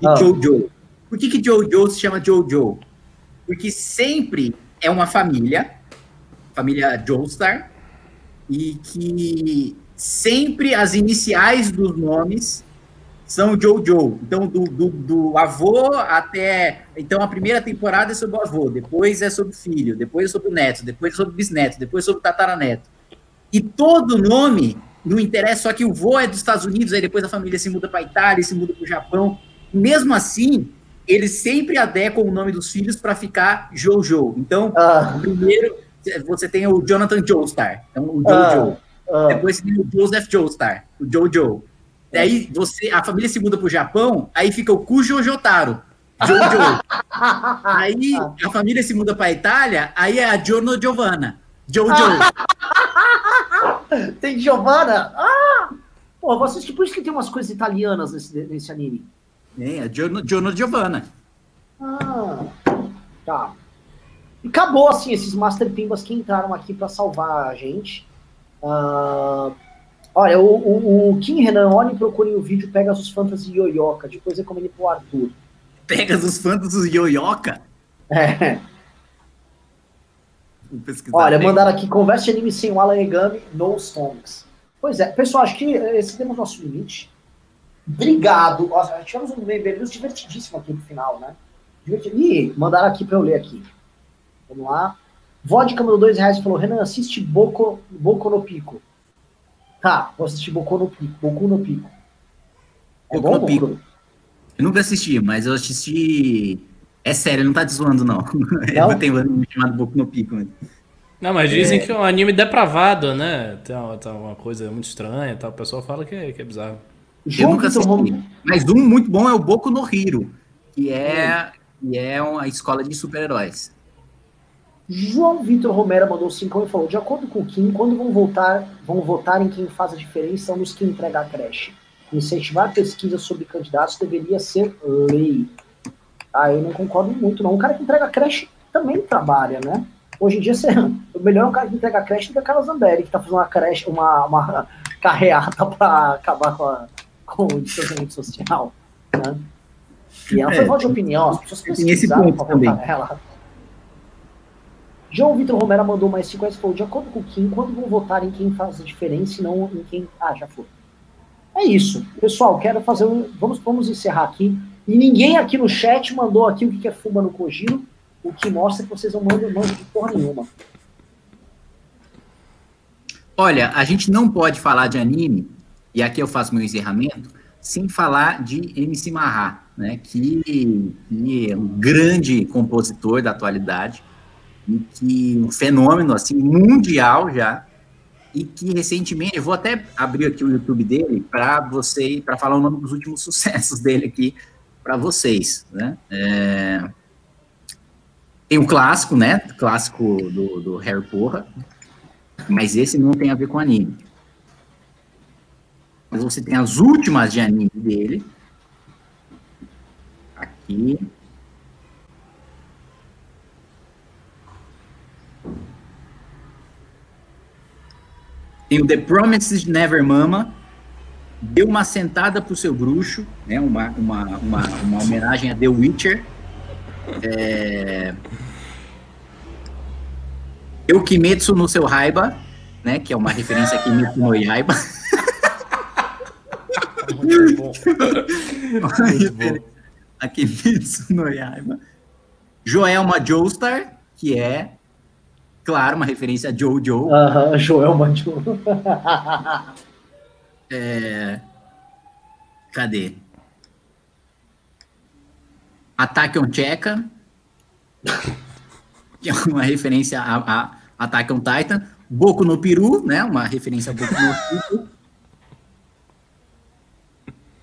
De ah. Jojo. Por que, que Jojo se chama Jojo? Porque sempre é uma família, família Joestar, e que sempre as iniciais dos nomes são Jojo. Então, do, do, do, avô até. Então, a primeira temporada é sobre o avô, depois é sobre o filho, depois é sobre o neto, depois é sobre o bisneto, depois é sobre o tataraneto. E todo nome, não interessa, só que o vô é dos Estados Unidos, aí depois a família se muda para a Itália, se muda para o Japão. Mesmo assim, eles sempre adequam o nome dos filhos para ficar Jojo. Então, ah. primeiro você tem o Jonathan Joestar, então o Jojo. Ah. Ah. Depois você tem o Joseph Joestar, o Jojo. Daí você, a família se muda pro Japão, aí fica o Kujo Jotaro. Jojo. aí a família se muda pra Itália, aí é a Giorno Giovanna. Jojo. tem Giovanna? Ah! Pô, vocês que por isso que tem umas coisas italianas nesse, nesse anime. É, a Giorno, Giorno Giovanna. Ah, tá. E acabou assim esses Master Pimbas que entraram aqui para salvar a gente. Uh, Olha, o, o, o Kim Renan, olhem e procurem o vídeo Pegasus Fantasy Yoyoka, depois recomendo pro Arthur. Pegasus Fantasy Yoyoka? É. Olha, mandaram aqui, converse anime sem o Alan Egami, no songs. Pois é, pessoal, acho que esse temos nosso limite. Obrigado. Nossa, tivemos um meio divertidíssimo aqui no final, né? Divertido. Ih, mandaram aqui pra eu ler aqui. Vamos lá. Vodka mandou dois reais e falou, Renan, assiste Boco, Boco no Pico. Tá, vou assistir Boku no Pico. Boku no Pico. É Boku bom, no Pico. Eu nunca assisti, mas eu assisti. É sério, não tá te zoando, não. não? Eu tenho um anime chamado Boku no Pico. Mas... Não, mas dizem é... que é um anime depravado, né? Tem uma, tem uma coisa muito estranha tal. O pessoal fala que é, que é bizarro. Eu nunca assisti. Mas um muito bom é o Boku no Hiro, que é, que é uma escola de super-heróis. João Vitor Romero mandou 5 e falou: de acordo com o Kim, quando vão voltar, vão votar em quem faz a diferença nos que entregar a creche. Incentivar pesquisa sobre candidatos deveria ser lei. Ah, eu não concordo muito, não. O cara que entrega a creche também trabalha, né? Hoje em dia, você, o melhor é o cara que entrega a creche do que a Carla Zambelli, que tá fazendo uma creche, uma, uma carreata para acabar com, a, com o distanciamento social. Né? E ela foi é, voto de opinião, as pessoas precisaram para votar nela. João Vitor Romero mandou mais 50 e falou: de acordo com o Kim, quando vão votar em quem faz a diferença e não em quem. Ah, já foi. é isso. Pessoal, quero fazer um. Vamos, vamos encerrar aqui. E ninguém aqui no chat mandou aqui o que é Fuma no Kojiro, o que mostra que vocês não mandam, mandam de porra nenhuma. Olha, a gente não pode falar de anime, e aqui eu faço meu encerramento, sem falar de MC Marra, né, que, que, é um grande compositor da atualidade, que um fenômeno assim mundial já, e que recentemente, eu vou até abrir aqui o YouTube dele para você, para falar o nome dos últimos sucessos dele aqui para vocês, né? É, tem um clássico, né? Clássico do, do Harry Porra, mas esse não tem a ver com anime. Mas você tem as últimas de anime dele. Aqui. Tem o The Promises Never Mama. Deu uma sentada pro seu bruxo, né? Uma, uma, uma, uma homenagem a The Witcher. É... Eukimetsu no seu Raiba, né? Que é uma referência a Kimetsu no Yaiba. Muito bom. a Kimetsu no Yaiba. Joelma Joestar, que é, claro, uma referência a Jojo. Aham, uh -huh, Joelma é... Cadê? Attack on Checa, que é uma referência a, a Attack on Titan. Boku no Peru, né? Uma referência a Boku no Peru.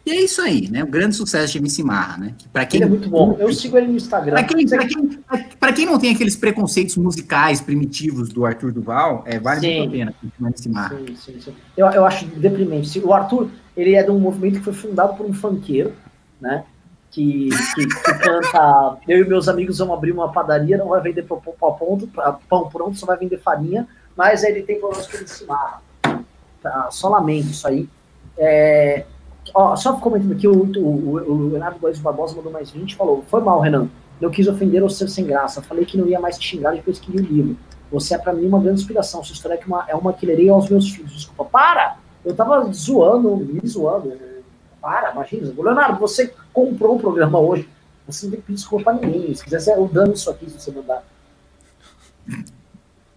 E é isso aí, né? O grande sucesso de MC Marra, né? Que quem, ele é muito bom. Eu sigo ele no Instagram. Para quem, quem, quem, não tem aqueles preconceitos musicais primitivos do Arthur Duval, é, vale sim. muito a pena continuar MC Marra. Sim, sim, sim. Eu, eu acho deprimente. O Arthur, ele é de um movimento que foi fundado por um funkeiro, né? Que, que, que canta. Eu e meus amigos vamos abrir uma padaria, não vai vender pão, pão, pronto, pão pronto, só vai vender farinha, mas ele tem problemas com MC Marra. Tá? Só lamento isso aí. É, Ó, só comentando aqui, o, o, o Leonardo Góes Barbosa mandou mais 20 falou: Foi mal, Renan. Eu quis ofender ou ser sem graça. Falei que não ia mais te xingar depois que li o livro. Você é para mim uma grande inspiração. Sua história é, uma, é uma lerei aos meus filhos. Desculpa, para! Eu tava zoando, me zoando. Para, imagina. Leonardo, você comprou o programa hoje. Você não tem que pedir desculpa pra ninguém. Se quiser, eu dando isso aqui se você mandar.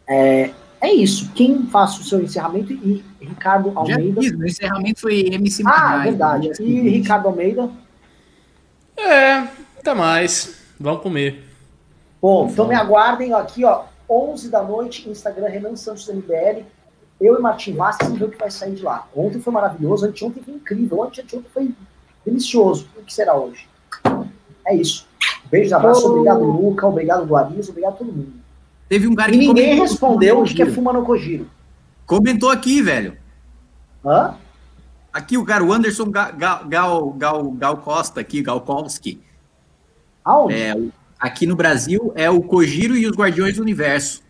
É, é isso. Quem faz o seu encerramento e Ricardo Almeida. Já fiz, o encerramento foi MC Ah, verdade. E Ricardo Almeida. É, até mais. Vamos comer. Bom, então me aguardem aqui, ó, 11 da noite, Instagram Renan Santos MBL. Eu e Martim Vasques, vamos ver o que vai sair de lá. Ontem foi maravilhoso, anteontem foi incrível, ontem, ontem foi delicioso. O que será hoje? É isso. Beijo, abraço, oh. obrigado, Luca, obrigado, Guariz, obrigado a todo mundo. Teve um cara que. E ninguém respondeu o que é fuma no Kojiro. Comentou aqui, velho. Hã? Aqui o cara, o Anderson Gal, Gal, Gal, Gal Costa, aqui, Galkowski. Aonde? É, aqui no Brasil é o Kojiro e os Guardiões do Universo.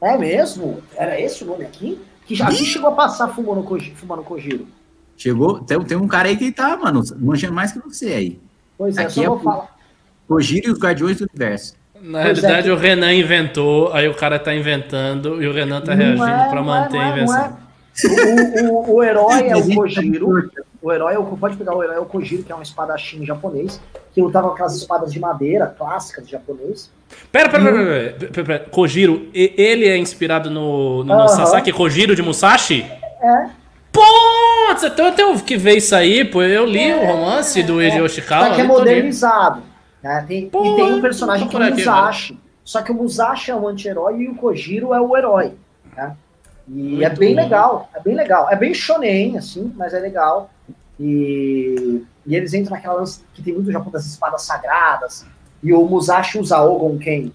É mesmo? Era esse o nome aqui? Que já aqui chegou a passar fumando Kojiro, fumando Kojiro. Chegou, tem, tem um cara aí que tá, mano, manchando mais que você aí. Pois é, aqui só é vou falar. Kojiro e os Guardiões do Universo. Na pois realidade, é que... o Renan inventou, aí o cara tá inventando e o Renan tá reagindo é, para é, manter a é, invenção. O, o, o, herói é o Kojiro. O herói é o. Pode pegar o herói é o Kojiro, que é um espadachim japonês, que lutava com aquelas espadas de madeira clássicas de japonês. Pera, pera, pera, pera, pera, Kojiro, ele é inspirado no, no, uh -huh. Sasaki Kojiro de Musashi? É. Putz, então eu tenho que ver isso aí, pô. Eu li é, o romance do Eiji Yoshikawa. Só que é modernizado. Né? Tem, Pô, e tem um personagem que é o Musashi. Só que o Musashi é o anti-herói e o Kojiro é o herói. Né? E Muito é bem bom. legal, é bem legal. É bem shonen, assim, mas é legal. E, e eles entram naquela lance que tem muito Japão das espadas sagradas. E o Musashi usa Ogon Ken.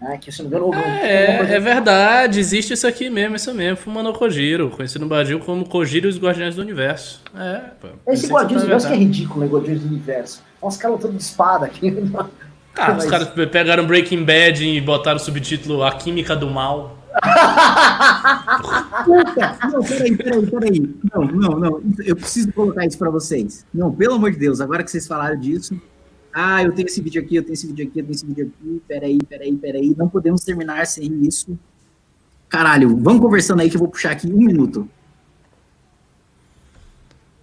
Né? Que se não me engano, Ogon É, é verdade, existe isso aqui mesmo, isso mesmo. Fumano Kojiro, conhecido no Brasil como Kojiro e os Guardiões do Universo. É, pô, Esse Guardiões do Universo que é ridículo, né? Guardiões do Universo. Olha os caras lutando de espada aqui. Ah, Mas... os caras pegaram Breaking Bad e botaram o subtítulo A Química do Mal. não, peraí, peraí, peraí. Não, não, não. Eu preciso colocar isso pra vocês. Não, pelo amor de Deus, agora que vocês falaram disso. Ah, eu tenho esse vídeo aqui, eu tenho esse vídeo aqui, eu tenho esse vídeo aqui. Peraí, peraí, peraí. Não podemos terminar sem isso. Caralho, vamos conversando aí que eu vou puxar aqui um minuto.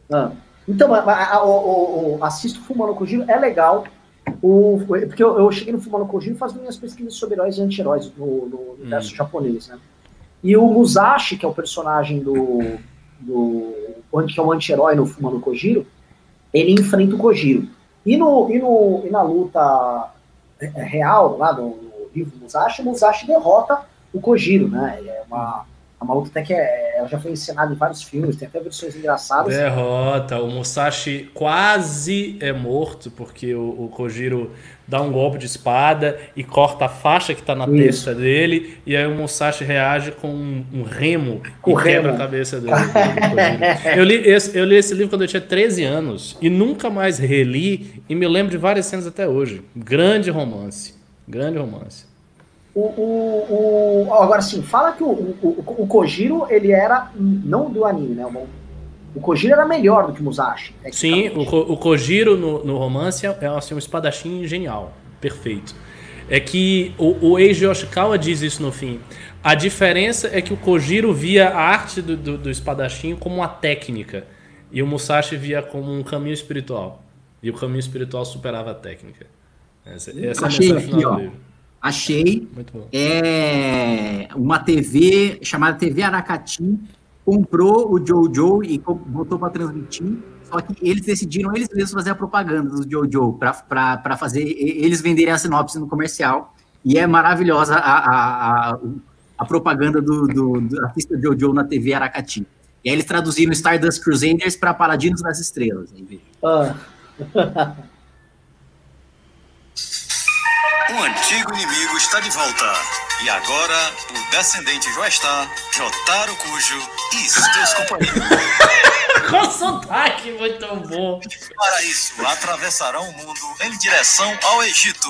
Ah. Então, a, a, a, o, o, assisto Fumando Kojiro, é legal. O, porque eu, eu cheguei no Fumando Kojiro fazendo minhas pesquisas sobre heróis e anti-heróis no, no universo hum. japonês, né? E o Musashi, que é o personagem do. do que é o anti-herói no Fumando Kojiro, ele enfrenta o Kojiro. E, no, e, no, e na luta real, lá no, no livro Musashi, o Musashi derrota o Kojiro, né? É uma uma luta até que é, ela já foi encenada em vários filmes, tem até versões engraçadas. Derrota, o Musashi quase é morto, porque o, o Kojiro dá um golpe de espada e corta a faixa que está na Isso. testa dele, e aí o Musashi reage com um, um remo com e remo. quebra a cabeça dele. eu, li esse, eu li esse livro quando eu tinha 13 anos, e nunca mais reli, e me lembro de várias cenas até hoje. Grande romance. Grande romance. O, o, o, agora sim, fala que o, o, o, Kojiro, ele era, não do anime, né? O, o Kojiro era melhor do que o Musashi. Sim, o, o Kojiro no, no romance é, é assim, um espadachim genial, perfeito. É que o, o Eiji Yoshikawa diz isso no fim. A diferença é que o Kojiro via a arte do, do, do espadachim como uma técnica. E o Musashi via como um caminho espiritual. E o caminho espiritual superava a técnica. Essa, essa é a mensagem final do livro. Achei. É, uma TV chamada TV Aracati comprou o Jojo e botou para transmitir. Só que eles decidiram eles mesmos fazer a propaganda do Jojo para fazer eles venderem a sinopse no comercial. E é maravilhosa a, a, a, a propaganda do, do, do artista Jojo na TV Aracati. E aí eles traduziram Stardust Crusaders para Paladinos das Estrelas. Ah. Um antigo inimigo está de volta. E agora, o descendente Joestar, Jotaro Cujo e seus companheiros. Com sotaque muito bom. Para isso, atravessarão o mundo em direção ao Egito.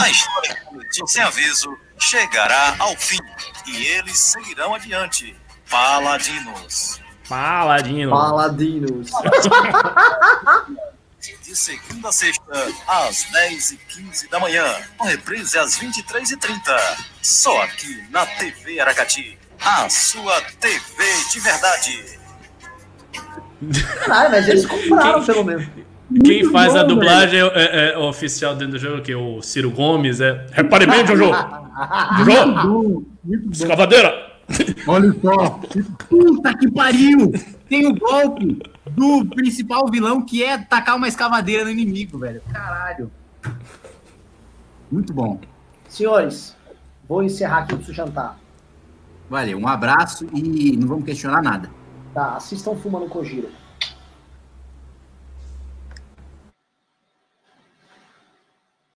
A história sem aviso chegará ao fim. E eles seguirão adiante. Paladinos. Paladinos. Paladinos. de segunda a sexta, às 10h15 da manhã. Com reprise às 23h30. Só aqui na TV Aracati. A sua TV de verdade. Ah, mas eles compraram quem, pelo menos. Quem Muito faz bom, a dublagem é, é, é, oficial dentro do jogo, que é o Ciro Gomes. É... Repare bem, Jojo! Jojo! Escavadeira! Olha só! Puta que pariu! Tem o golpe! do principal vilão, que é tacar uma escavadeira no inimigo, velho. Caralho. Muito bom. Senhores, vou encerrar aqui para jantar. Valeu, um abraço e não vamos questionar nada. Tá, assistam Fumando Kojiro.